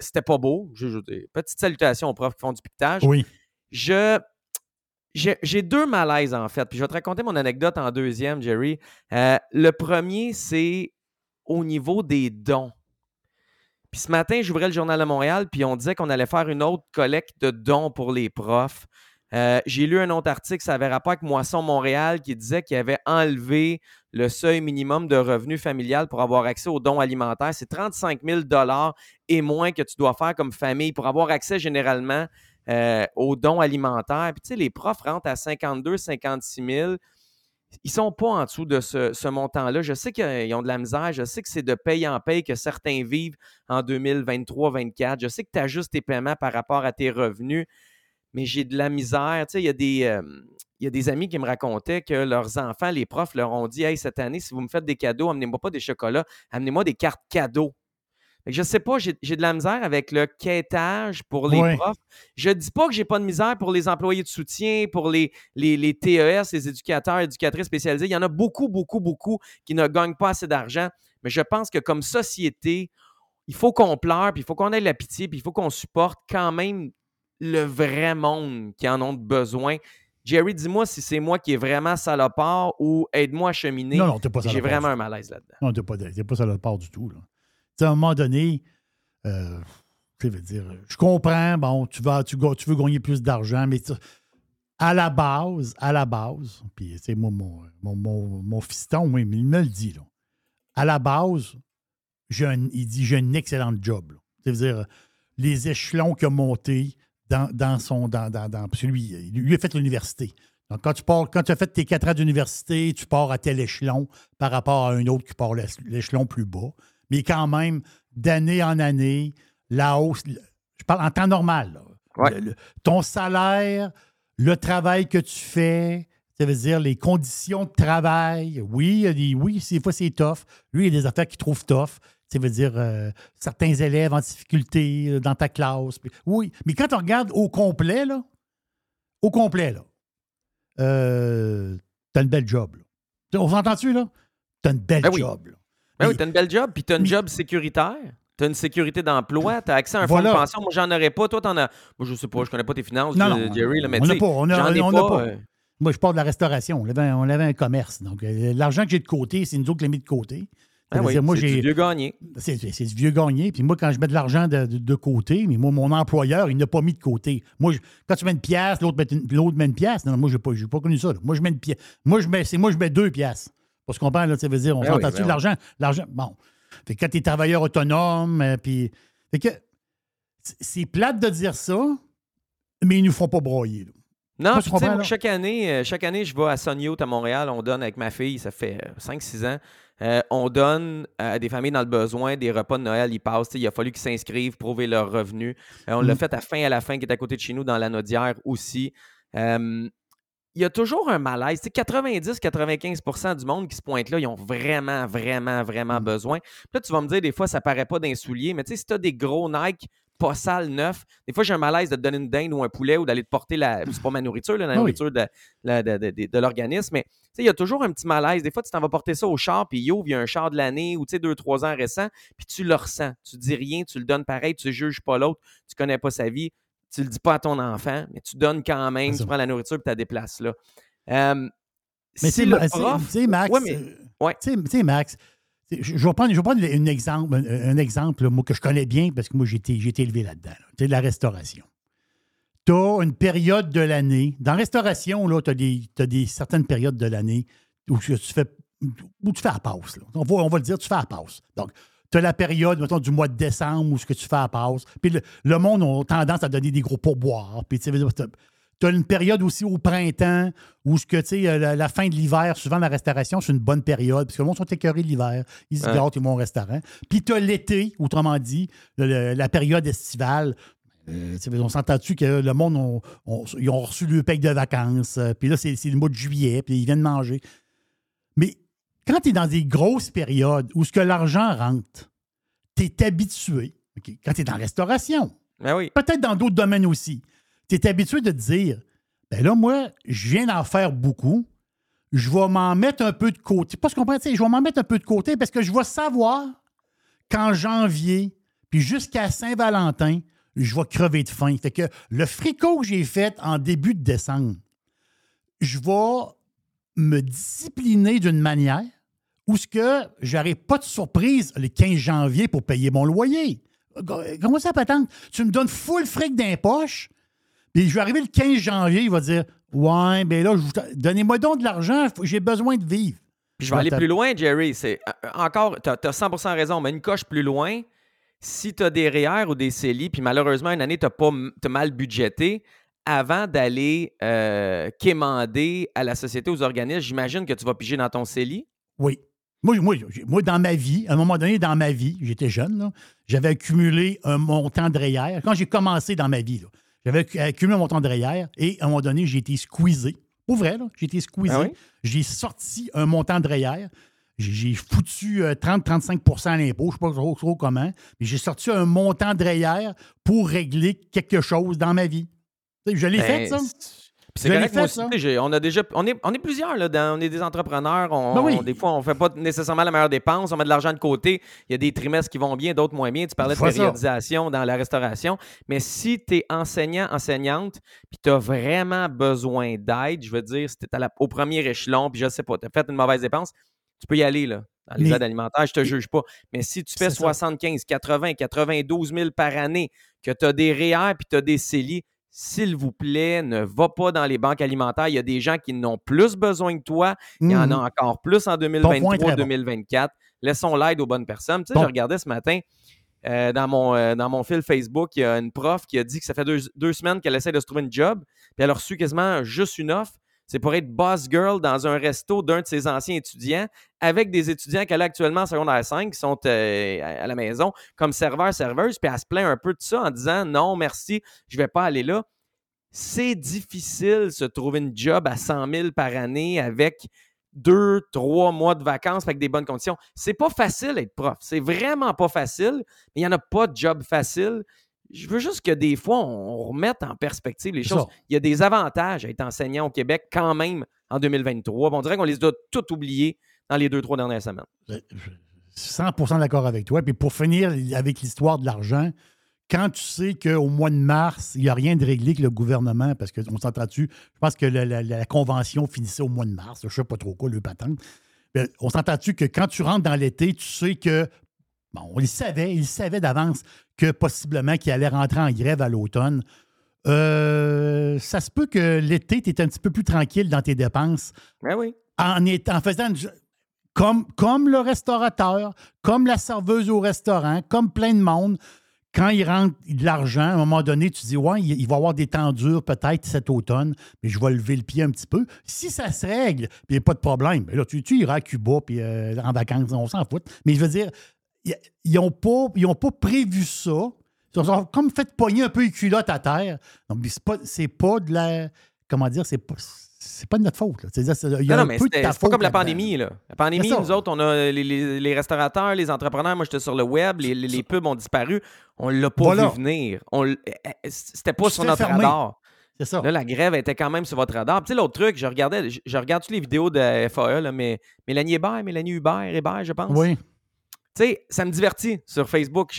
c'était pas beau. Je, je- petite salutation aux profs qui font du piquetage.
Oui.
Je. J'ai deux malaises, en fait. Puis je vais te raconter mon anecdote en deuxième, Jerry. Euh, le premier, c'est au niveau des dons. Puis ce matin, j'ouvrais le Journal de Montréal, puis on disait qu'on allait faire une autre collecte de dons pour les profs. Euh, J'ai lu un autre article, ça avait rapport avec Moisson Montréal, qui disait qu'il avait enlevé le seuil minimum de revenu familial pour avoir accès aux dons alimentaires. C'est 35 000 et moins que tu dois faire comme famille pour avoir accès généralement euh, aux dons alimentaires. Puis tu sais, les profs rentrent à 52 56 000 ils sont pas en dessous de ce, montant-là. Je sais qu'ils ont de la misère. Je sais que c'est de paye en paye que certains vivent en 2023-24. Je sais que tu ajustes tes paiements par rapport à tes revenus, mais j'ai de la misère. Tu sais, il y, a des, euh, il y a des amis qui me racontaient que leurs enfants, les profs, leur ont dit Hey, cette année, si vous me faites des cadeaux, amenez-moi pas des chocolats, amenez-moi des cartes cadeaux. Je sais pas, j'ai j'ai de la misère avec le quêtage pour les profs. Je dis pas que j'ai pas de misère pour les employés de soutien, pour les, les, les TES, les éducateurs, éducatrices spécialisés. Il y en a beaucoup, beaucoup, beaucoup qui ne gagnent pas assez d'argent. Mais je pense que comme société, il faut qu'on pleure, puis il faut qu'on ait de la pitié, puis il faut qu'on supporte quand même le vrai monde qui en ont besoin. Jerry, dis-moi si c'est moi qui est vraiment salopard ou aide-moi à cheminer.
Non, non, t'es pas
J'ai
salopard
vraiment
du
un malaise là-dedans.
Non, t'es pas, t'es pas part du tout. Là. À un moment donné, euh, sais, veux dire, je comprends, bon, tu, vas, tu, tu veux gagner plus d'argent, mais à la base, à la base, puis moi, mon, mon, mon, mon fiston, oui, mais il me le dit, là. À la base, il dit j'ai un excellent job. là. Ça veut dire, les échelons qu'il a montés dans, dans son. Dans, dans, dans- parce que lui, lui a fait l'université. Donc, quand tu quand tu as fait tes quatre ans d'université, tu pars à tel échelon par rapport à un autre qui part l'é- l'échelon plus bas. Mais quand même, d'année en année, la hausse, je parle en temps normal. là. Le- le- ton salaire, le travail que tu fais, ça veut dire les conditions de travail. Oui, il y a des, oui, des fois c'est tough. Lui, il y a des affaires qu'il trouve tough. Ça veut dire euh, certains élèves en difficulté euh, dans ta classe. Oui, mais quand on regarde au complet, là, au complet, là, euh, t'as une belle job. là. On s'entend-tu, là? T'as une belle
Ben oui.
job. là.
Ben oui, t'as une belle job, puis t'as une job sécuritaire. T'as une sécurité d'emploi, t'as accès à un fonds de pension. Moi, j'en aurais pas. Toi, t'en as. Moi, je sais pas, je connais pas tes finances,
Non,
euh,
non,
Jerry, là, mais
on n'a pas. On a-
ai
on a
pas.
pas.
euh,
Moi, je pars de la restauration. On avait, on avait un commerce. Donc, euh, l'argent que j'ai de côté, c'est nous autres qui l'avons mis de côté.
Ah oui, c'est du vieux gagné.
C'est du vieux gagné. Puis moi, quand je mets de l'argent de, de- de côté, mais moi, mon employeur, il n'a pas mis de côté. Moi, je- quand tu mets une pièce, l'autre met une, l'autre met une pièce. Non, non, moi, je n'ai pas, pas connu ça. là. Moi, je mets une pièce. Moi, je mets, c'est moi, je mets deux pièces. Parce qu'on parle, là, ça veut dire, on
Ben
s'entend
oui,
dessus
ben
de l'argent. L'argent, bon. Fait que quand tu es travailleur autonome, euh, puis. Fait que c'est- plate de dire ça, mais ils nous font pas broyer. là.
Non, tu sais, chaque année, euh, chaque année, je vais à Youth à Montréal. On donne avec ma fille, ça fait 5-6 ans. euh, on donne à des familles dans le besoin des repas de Noël. Ils passent. Il a fallu qu'ils s'inscrivent, prouver leurs revenus. Euh, on l'a
Mm.
fait à fin à la fin, qui est à côté de chez nous, dans la Nodière aussi. Il y a toujours un malaise. Sais, 90-95% du monde qui se pointe là, ils ont vraiment, vraiment, vraiment besoin. Puis là, tu vas me dire, des fois, ça paraît pas d'un soulier, mais tu sais, si tu as des gros Nike pas sales, neufs, des fois, j'ai un malaise de te donner une dinde ou un poulet ou d'aller te porter la. C'est pas ma nourriture, là, la
Ah oui.
nourriture de, la- de, de- de- de l'organisme, mais tu sais, il y a toujours un petit malaise. Des fois, tu t'en vas porter ça au char, puis il ouvre, il y a un char de l'année ou tu sais, deux, trois ans récent, puis tu le ressens. Tu dis rien, tu le donnes pareil, tu juges pas l'autre, tu connais pas sa vie, tu le dis pas à ton enfant, mais tu donnes quand même, tu prends la nourriture, puis tu la déplaces là. Euh,
Mais
si
c'est
le
tu sais,
prof-
tu sais, Max,
Ouais, mais- ouais.
Max, je je vais prendre, je vais prendre un exemple, un, un exemple moi, que je connais bien parce que moi, j'ai été, j'ai été élevé là-dedans. là. Tu sais, de la restauration. Tu as une période de l'année. Dans la restauration, tu as, des, t'as des certaines périodes de l'année où tu fais, où tu fais la passe. là. On, va, on va le dire, tu fais la passe. Donc, tu as la période, mettons, du mois de décembre où ce que tu fais la passe. Puis le, le monde a tendance à donner des gros pourboires. Puis tu sais, t'as- tu as une période aussi au printemps où ce que, tu sais, euh, la, la fin de l'hiver, souvent la restauration, c'est une bonne période, parce que le monde sont écœurés l'hiver. Ils se gâtent, ils vont au restaurant. Puis tu as l'été, autrement dit, le- le- la période estivale. Euh, on s'entend-tu que le monde, ils ont reçu le paye de vacances, euh, puis là, c'est c'est le mois de juillet, puis ils viennent manger. Mais quand tu es dans des grosses périodes où ce que l'argent rentre, tu es habitué, quand tu es dans la restauration,
Ben oui.
peut-être dans d'autres domaines aussi, tu es habitué de te dire, ben là, moi, je viens d'en faire beaucoup, je vais m'en mettre un peu de côté. Pas ce qu'on je vais m'en mettre un peu de côté parce que je vais savoir qu'en janvier, puis jusqu'à Saint-Valentin, je vais crever de faim. Fait que le fricot que j'ai fait en début de décembre, je vais me discipliner d'une manière où ce que j'aurai pas de surprise le 15 janvier pour payer mon loyer. Comment ça, patente? Tu me donnes full fric d'un poche, puis je vais arriver le 15 janvier, il va dire Ouais, ben là, donnez-moi donc de l'argent, j'ai besoin de vivre.
Puis je vais aller plus loin, Jerry. C'est euh, encore, tu as, 100% raison, mais une coche plus loin. Si tu as des REER ou des CELI, puis malheureusement, une année, tu as, mal budgété, avant d'aller euh, quémander à la société, aux organismes, j'imagine que tu vas piger dans ton CELI.
Oui. Moi, moi, moi, dans ma vie, à un moment donné, dans ma vie, j'étais jeune, j'avais accumulé un montant de REER. Quand j'ai commencé dans ma vie, j'avais accu- accumulé un montant de REER et à un moment donné, j'ai été squeezé. Pour vrai, j'ai été squeezé.
Ah oui?
J'ai sorti un montant de REER. J'ai foutu euh, 30-35 à l'impôt, je ne sais pas trop, trop comment, mais j'ai sorti un montant de REER pour régler quelque chose dans ma vie. Je l'ai
Ben,
fait, ça?
C'est- correct, moi
fait,
aussi, j'ai- on a déjà, on est, on est plusieurs là, dans- on est des entrepreneurs. On,
Ben oui.
on- des fois, on fait pas nécessairement la meilleure dépense, on met de l'argent de côté. Il y a des trimestres qui vont bien, d'autres moins bien. Tu parlais de
ça.
périodisation dans la restauration, mais si tu es enseignant, enseignante, puis tu as vraiment besoin d'aide, je veux dire, si tu es au premier échelon, puis je sais pas, tu as fait une mauvaise dépense, tu peux y aller là. Dans les
Mais-
aides alimentaires, je te juge pas. Mais si tu fais
C'est ça.
75, 80, 92 000 par année, que tu as des REER puis tu as des CELI, s'il vous plaît, ne va pas dans les banques alimentaires. Il y a des gens qui n'ont plus besoin que toi. Il y en a
Mhm.
encore plus en
Ton point est très bon.
2023-2024. Laissons l'aide aux bonnes personnes. Tu sais,
Bon.
je regardais ce matin euh, dans, mon, euh, dans mon fil Facebook, il y a une prof qui a dit que ça fait deux, deux semaines qu'elle essaie de se trouver une job, puis elle a reçu quasiment juste une offre. C'est pour être boss girl dans un resto d'un de ses anciens étudiants, avec des étudiants qu'elle a actuellement en secondaire 5 qui sont euh, à la maison comme serveur, serveuse, puis elle se plaint un peu de ça en disant non, merci, je vais pas aller là. C'est difficile se trouver une job à 100 000 par année avec deux, trois mois de vacances avec des bonnes conditions. C'est pas facile être prof. C'est vraiment pas facile. Il n'y en a pas de job facile. Je veux juste que des fois, on remette en perspective les choses.
ça.
Il y a des avantages à être enseignant au Québec quand même en 2023. Bon, on dirait qu'on les a tous oubliés dans les deux, trois dernières semaines.
100% d'accord avec toi. Puis pour finir avec l'histoire de l'argent, quand tu sais qu'au mois de mars, il n'y a rien de réglé que le gouvernement, parce qu'on s'entend-tu, je pense que la, la- la convention finissait au mois de mars, je ne sais pas trop quoi, le patente. Ben, on s'entend-tu que quand tu rentres dans l'été, tu sais que, bon, on le savait, il savait d'avance que possiblement qu'il allait rentrer en grève à l'automne. Euh, ça se peut que l'été, tu es un petit peu plus tranquille dans tes dépenses
Ben oui.
en, faisant comme, comme le restaurateur, comme la serveuse au restaurant, comme plein de monde, quand il rentre de l'argent, à un moment donné, tu dis, ouais, il, il va y avoir des temps durs peut-être cet automne, mais je vais lever le pied un petit peu. Si ça se règle, puis il n'y a pas de problème, là, tu, tu iras à Cuba, puis euh, en vacances, on s'en fout. Mais je veux dire, ils n'ont pas, ils ont pas prévu ça. Ils ont comme fait pogner un peu les culottes à terre. Donc, c'est pas, c'est pas de la. Comment dire, c'est pas. C'est pas de notre faute. là. C'est-à-dire, c'est- il y a
Non, non,
un
mais
peu de
c'était-
ta
c'est pas comme la pandémie. Là. La pandémie, nous autres, on a les, les- les restaurateurs, les entrepreneurs. Moi, j'étais sur le web, les, les- pubs ont disparu. On l'a pas
Voilà.
vu venir. On l- eh, eh, C'était pas sur notre
fermé.
radar.
C'est ça.
Là, la grève était quand même sur votre radar. Puis, Tu sais, l'autre truc, je regardais, je, je regarde toutes les vidéos de FAE, là, mais Mélanie Hébert, Mélanie Hubert, Hébert, je pense?
Oui.
Tu sais, ça me divertit sur Facebook.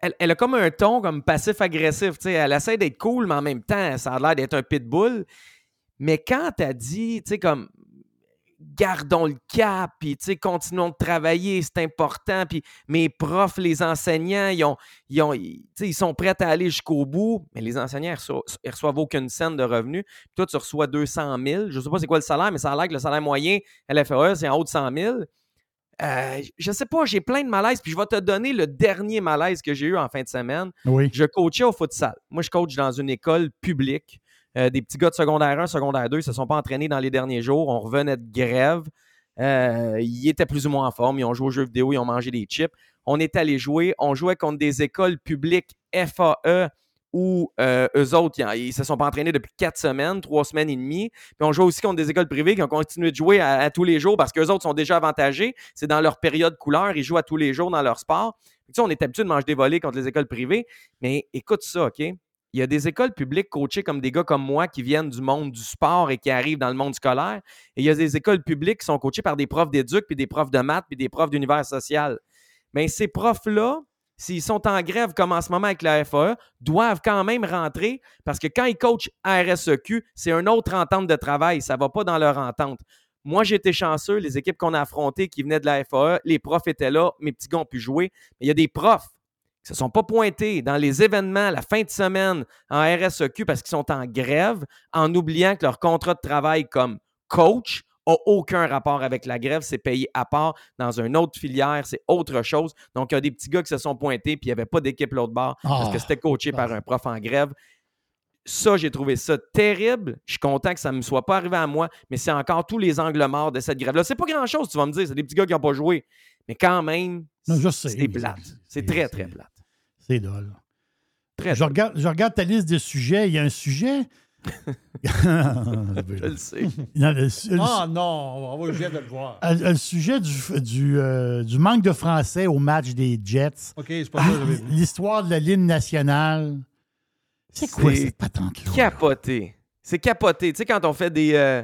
Elle, elle a comme un ton comme passif-agressif. Elle essaie d'être cool, mais en même temps, ça a l'air d'être un pitbull. Mais quand elle dit, tu sais, comme gardons le cap, puis continuons de travailler, c'est important. Puis mes profs, les enseignants, ils, ont, ils, ont, ils, sont prêts à aller jusqu'au bout, mais les enseignants, ils reçoivent, reçoivent aucune scène de revenus. Puis toi, tu reçois 200 000. Je ne sais pas c'est quoi le salaire, mais ça a l'air que le salaire moyen à la FAE, c'est en haut de 100 000. Euh, je sais pas, j'ai plein de malaise, puis je vais te donner le dernier malaise que j'ai eu en fin de semaine.
Oui.
Je coachais au futsal. Moi, je coach dans une école publique. Euh, des petits gars de secondaire 1, secondaire 2, ils se sont pas entraînés dans les derniers jours. On revenait de grève. Euh, ils étaient plus ou moins en forme. Ils ont joué aux jeux vidéo, ils ont mangé des chips. On est allé jouer. On jouait contre des écoles publiques FAE où euh, eux autres, ils, ils se sont pas entraînés depuis quatre semaines, trois semaines et demie. Puis on jouait aussi contre des écoles privées qui ont continué de jouer à, à tous les jours parce qu'eux autres sont déjà avantagés. C'est dans leur période couleur. Ils jouent à tous les jours dans leur sport. Tu sais, on est habitué de manger des volets contre les écoles privées. Mais écoute ça, OK? Il y a des écoles publiques coachées comme des gars comme moi qui viennent du monde du sport et qui arrivent dans le monde scolaire. Et il y a des écoles publiques qui sont coachées par des profs d'éduc, puis des profs de maths, puis des profs d'univers social. Mais ces profs-là, s'ils sont en grève comme en ce moment avec la FAE, doivent quand même rentrer parce que quand ils coachent RSEQ, c'est une autre entente de travail. Ça ne va pas dans leur entente. Moi, j'ai été chanceux. Les équipes qu'on a affrontées qui venaient de la FAE, les profs étaient là, mes petits gars ont pu jouer. Mais il y a des profs qui ne se sont pas pointés dans les événements la fin de semaine en RSEQ parce qu'ils sont en grève, en oubliant que leur contrat de travail comme coach n'a aucun rapport avec la grève, c'est payé à part dans une autre filière, c'est autre chose. Donc, il y a des petits gars qui se sont pointés puis il n'y avait pas d'équipe l'autre bord parce que
Ah.
c'était coaché par un prof en grève. Ça, j'ai trouvé ça terrible. Je suis content que ça ne me soit pas arrivé à moi, mais c'est encore tous les angles morts de cette grève-là. C'est pas grand-chose, tu vas me dire. C'est des petits gars qui n'ont pas joué. Mais quand même, c'est plate.
c'est-
C'est très, très plate.
C'est dole.
Très
je, regarde, je regarde ta liste de sujets. Il y a un sujet. *laughs*
Je le sais.
Non, le, le-
Ah non, on va juste de le voir.
le- le sujet du, du, euh, du manque de français au match des Jets.
OK, c'est pas ça vu.
L'histoire de la ligne nationale. C'est quoi cette patente-là?
capoté. C'est capoté. Tu sais, quand on fait des, euh,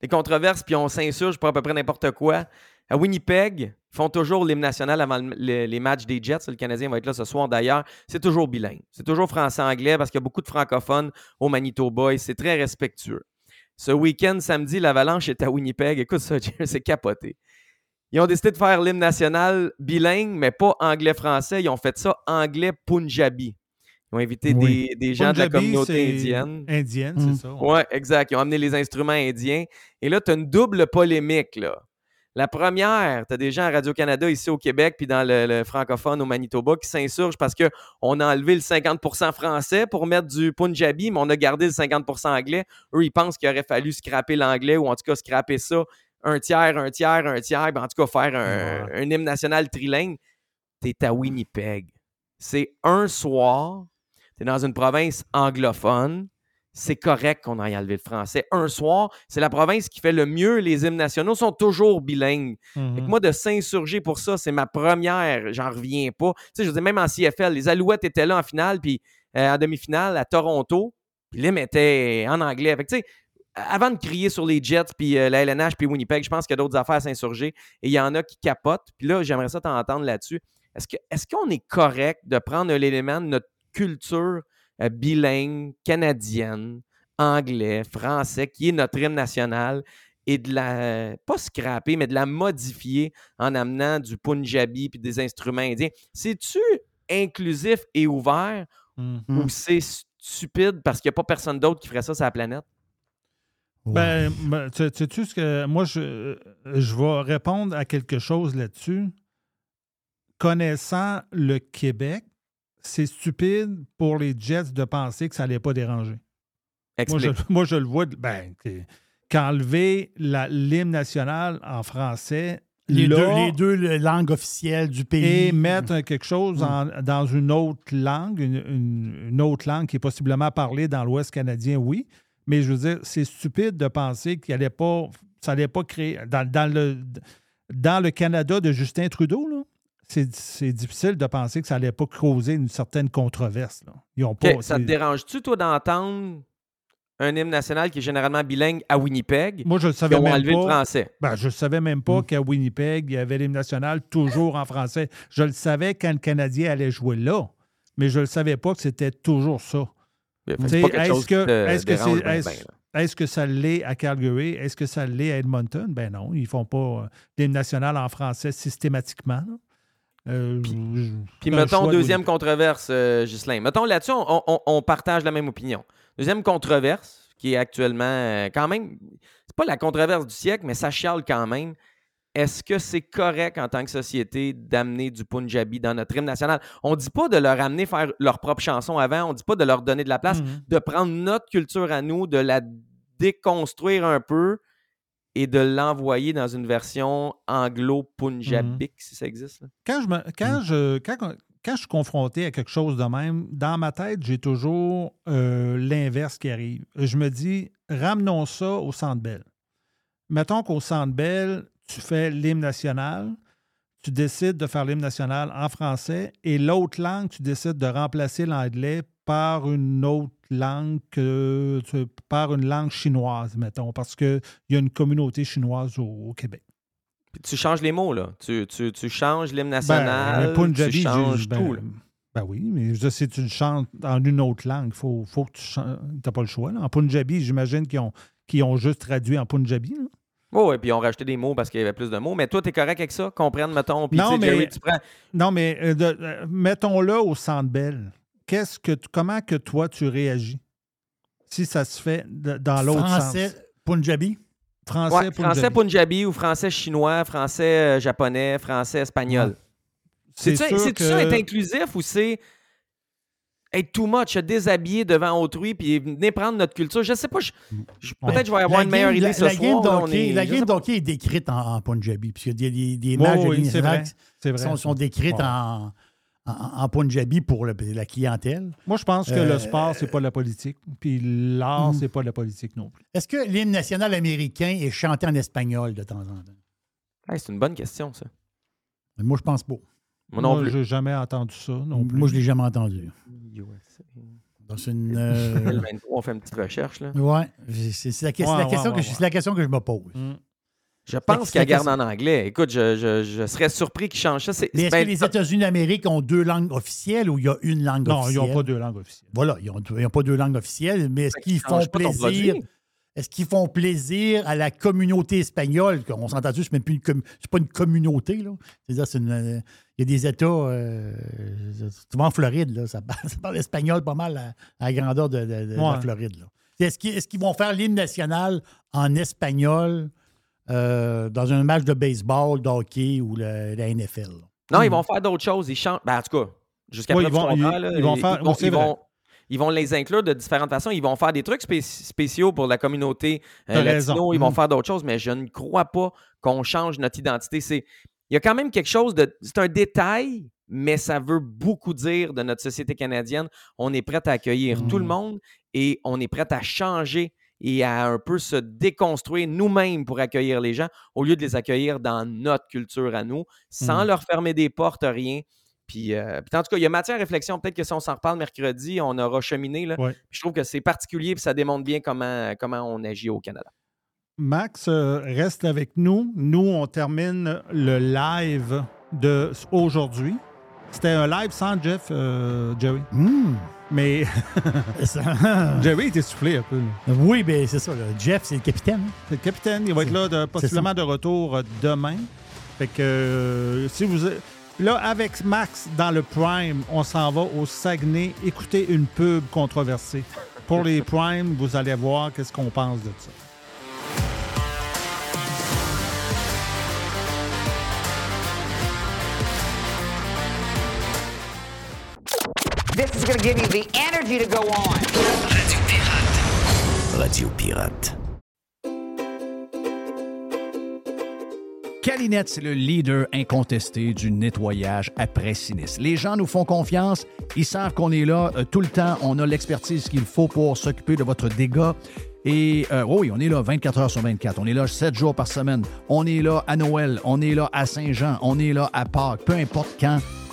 des controverses puis on s'insurge pour à peu près n'importe quoi, à Winnipeg, font toujours l'hymne national avant le- le- les matchs des Jets. Le Canadien va être là ce soir d'ailleurs. C'est toujours bilingue. C'est toujours français-anglais parce qu'il y a beaucoup de francophones au Manitoba et c'est très respectueux. Ce week-end, samedi, l'Avalanche est à Winnipeg. Écoute ça, *laughs* Jerry, c'est capoté. Ils ont décidé de faire l'hymne national bilingue, mais pas anglais-français. Ils ont fait ça anglais-punjabi. Ils ont invité
Oui.
des, des gens de la communauté indienne.
indienne,
Mm.
c'est ça.
Oui, exact. Ils ont amené les instruments indiens. Et là, tu as une double polémique. Là. La première, tu as des gens à Radio-Canada ici au Québec puis dans le, le francophone au Manitoba qui s'insurgent parce qu'on a enlevé le 50% français pour mettre du Punjabi, mais on a gardé le 50% anglais. Eux, ils pensent qu'il aurait fallu scraper l'anglais ou en tout cas scraper ça un tiers, un tiers, un tiers, ben, en tout cas faire un, un hymne national trilingue. Tu es à Winnipeg. C'est un soir, tu es dans une province anglophone c'est correct qu'on aille enlever le français. Un soir, c'est la province qui fait le mieux. Les hymnes nationaux sont toujours bilingues. Fait que
Mhm.
moi, de s'insurger pour ça, c'est ma première. J'en reviens pas. Tu sais, je veux dire, même en CFL, les Alouettes étaient là en finale, puis euh, en demi-finale à Toronto, puis l'hymne était en anglais. Fait que, tu sais, avant de crier sur les Jets, puis euh, la LNH, puis Winnipeg, je pense qu'il y a d'autres affaires à s'insurger. Et il y en a qui capotent. Puis là, j'aimerais ça t'entendre là-dessus. Est-ce que- est-ce qu'on est correct de prendre l'élément de notre culture euh, bilingue, canadienne, anglais, français, qui est notre hymne national, et de la, pas scraper, mais de la modifier en amenant du punjabi puis des instruments indiens. C'est-tu inclusif et ouvert ou c'est stupide parce qu'il n'y a pas personne d'autre qui ferait ça sur la planète?
Ben, ben, tu sais-tu ce que. Moi, je, je vais répondre à quelque chose là-dessus. Connaissant le Québec, c'est stupide pour les Jets de penser que ça allait pas déranger. Moi je, *laughs* moi, je le vois, ben, que- qu'enlever la- l'hymne national en français,
Les,
là,
deux, les deux langues officielles du pays.
et mettre quelque chose en- dans une autre langue, une, une- une autre langue qui est possiblement parlée dans l'Ouest canadien, oui. Mais je veux dire, c'est stupide de penser qu'il allait pas, ça n'allait pas créer. Dans, dans le, dans le Canada de Justin Trudeau, là, c'est, difficile de penser que ça n'allait pas causer une certaine controverse. là. Ils ont pas.
OK, ça te dérange-tu, toi, d'entendre un hymne national qui est généralement bilingue à Winnipeg?
Moi, je le
qui
savais même
enlevé
pas.
le français.
Ben, je ne savais même pas qu'à Winnipeg, il y avait l'hymne national toujours en français. Je le savais quand le Canadien allait jouer là, mais je ne le savais pas que c'était toujours ça. Est-ce que, est-ce
ben, ben,
ça l'est à Calgary? Est-ce que ça l'est à Edmonton? Ben non, ils ne font pas euh, l'hymne national en français systématiquement. là. Euh, je-
Puis mettons,
de
deuxième controverse, euh, Ghislain. Mettons là-dessus, on, on- on partage la même opinion. Deuxième controverse, qui est actuellement euh, quand même, c'est pas la controverse du siècle, mais ça chiale quand même. Est-ce que c'est correct en tant que société d'amener du Punjabi dans notre hymne national? On dit pas de leur amener faire leur propre chanson avant, on dit pas de leur donner de la place,
Mhm.
de prendre notre culture à nous, de la déconstruire un peu et de l'envoyer dans une version anglo-punjabique, si ça existe. là.
quand je, me- quand, je, quand, quand je suis confronté à quelque chose de même, dans ma tête, j'ai toujours euh, l'inverse qui arrive. Je me dis, ramenons ça au Centre Bell. Mettons qu'au Centre Bell, tu fais l'hymne national, tu décides de faire l'hymne national en français et l'autre langue, tu décides de remplacer l'anglais par une autre langue que par une langue chinoise, mettons, parce qu'il y a une communauté chinoise au, au Québec.
Puis tu changes les mots, là. Tu, tu- tu changes l'hymne
Ben,
national,
Punjabi,
tu changes
ben,
tout. là.
Ben oui, mais je sais, tu le chantes en une autre langue. Il faut, faut que tu chantes. Tu pas le choix. Là. En Punjabi, j'imagine qu'ils ont, ont juste traduit en Punjabi. là.
Oh, et puis ils ont rajouté des mots parce qu'il y avait plus de mots. Mais toi, tu es correct avec ça? Comprendre, mettons. Puis,
Non, mais-
Jerry, tu prends.
Non, mais euh, euh, mettons-le au Centre Bell. Qu'est-ce que comment que toi, tu réagis si ça se fait de- dans l'autre sens?
Français, Punjabi?
Français,
Ouais, français Punjabi ou français chinois, français euh, japonais, français espagnol.
C'est
c'est-tu
que-
ça être inclusif ou c'est être too much, se déshabiller devant autrui puis venir prendre notre culture? Je sais pas. je- je- Peut-être que je vais avoir
La
une meilleure
game-
idée
la,
ce
la
soir.
Game
là, on
d'hockey-
est-
la game d'hockey est décrite en, en Punjabi, puisqu'il y a des, des, des
Oui,
matchs
oui, vrai.
qui
C'est vrai,
sont,
ça.
sont décrites
Ouais.
en, en, en Punjabi pour le- la clientèle.
Moi, je pense que
Euh,
le sport, c'est pas de la politique. Puis l'art,
Mm.
c'est pas de la politique non plus.
Est-ce que l'hymne national américain est chanté en espagnol de temps en temps?
Hey, c'est une bonne question, ça.
Moi, je pense pas.
Moi non plus.
j'ai jamais entendu ça. Non plus.
Moi, je l'ai jamais entendu.
USA.
Dans une, euh, *laughs*
2023, on fait une petite recherche. Là.
Ouais, c'est la, que- c'est
Ouais,
la
ouais,
question
ouais,
que je-
ouais.
c'est la question que je me pose.
Je pense qu'elle garde en anglais. Écoute, je, je- je serais surpris qu'ils changent ça. C'est-
Mais est-ce
ben,
que les États-Unis d'Amérique ont deux langues officielles ou il y a une langue
Non,
officielle?
ils n'ont pas deux langues officielles.
Voilà, ils n'ont pas deux langues officielles, mais est-ce qu'ils font plaisir? Est-ce qu'ils font plaisir à la communauté espagnole? On s'entend dessus, c'est même plus une, com- c'est pas une communauté. Là. C'est-à-dire, c'est une, euh, il y a des États, euh, souvent en Floride, là, ça, parle, *laughs* ça parle espagnol pas mal à, à la grandeur de, de- de la. Floride. là. Est-ce qu'ils, est-ce qu'ils vont faire l'hymne national en espagnol? Euh, dans un match de baseball, de hockey ou le- la NFL? là?
Non, ils vont faire d'autres choses. Ils changent. Ben, en tout cas, jusqu'à
Oui,
preuve
ils vont- ils-
là,
ils vont faire-
vont,
oui, c'est
ils
vrai.
vont- ils vont les inclure de différentes façons. Ils vont faire des trucs spé- spéciaux pour la communauté euh, latino.
raison.
Ils vont
Mm.
faire d'autres choses, mais je ne crois pas qu'on change notre identité. C'est, il y a quand même quelque chose de. C'est un détail, mais ça veut beaucoup dire de notre société canadienne. On est prêt à accueillir tout le
Mm.
monde et on est prêt à changer et à un peu se déconstruire nous-mêmes pour accueillir les gens, au lieu de les accueillir dans notre culture à nous, sans
Mm.
leur fermer des portes, rien. Puis, euh, puis en tout cas, il y a matière à réflexion. Peut-être que si on s'en reparle mercredi, on aura cheminé. Là.
Ouais.
Je trouve que c'est particulier et ça démontre bien comment, comment on agit au Canada.
Max, euh, reste avec nous. Nous, on termine le live de aujourd'hui. C'était un live sans Jeff, euh, Jerry.
Hmm.
Mais *laughs* *laughs* Jerry était soufflé un peu. là.
oui, ben c'est ça. là. Jeff, c'est le capitaine. hein?
C'est le capitaine. Il va être là de- possiblement de retour euh, demain. Fait que euh, si vous. Là, avec Max dans le Prime, on s'en va au Saguenay écouter une pub controversée. Pour les Prime, vous allez voir qu'est-ce qu'on pense de ça.
This is going to give you the energy to go on.
Radio Pirate.
Calinette, c'est le leader incontesté du nettoyage après sinistre. Les gens nous font confiance, ils savent qu'on est là euh, tout le temps, on a l'expertise qu'il faut pour s'occuper de votre dégât. Et euh, oui, on est là 24 heures sur 24. On est là 7 jours par semaine. On est là à Noël. On est là à Saint-Jean. On est là à Pâques. Peu importe quand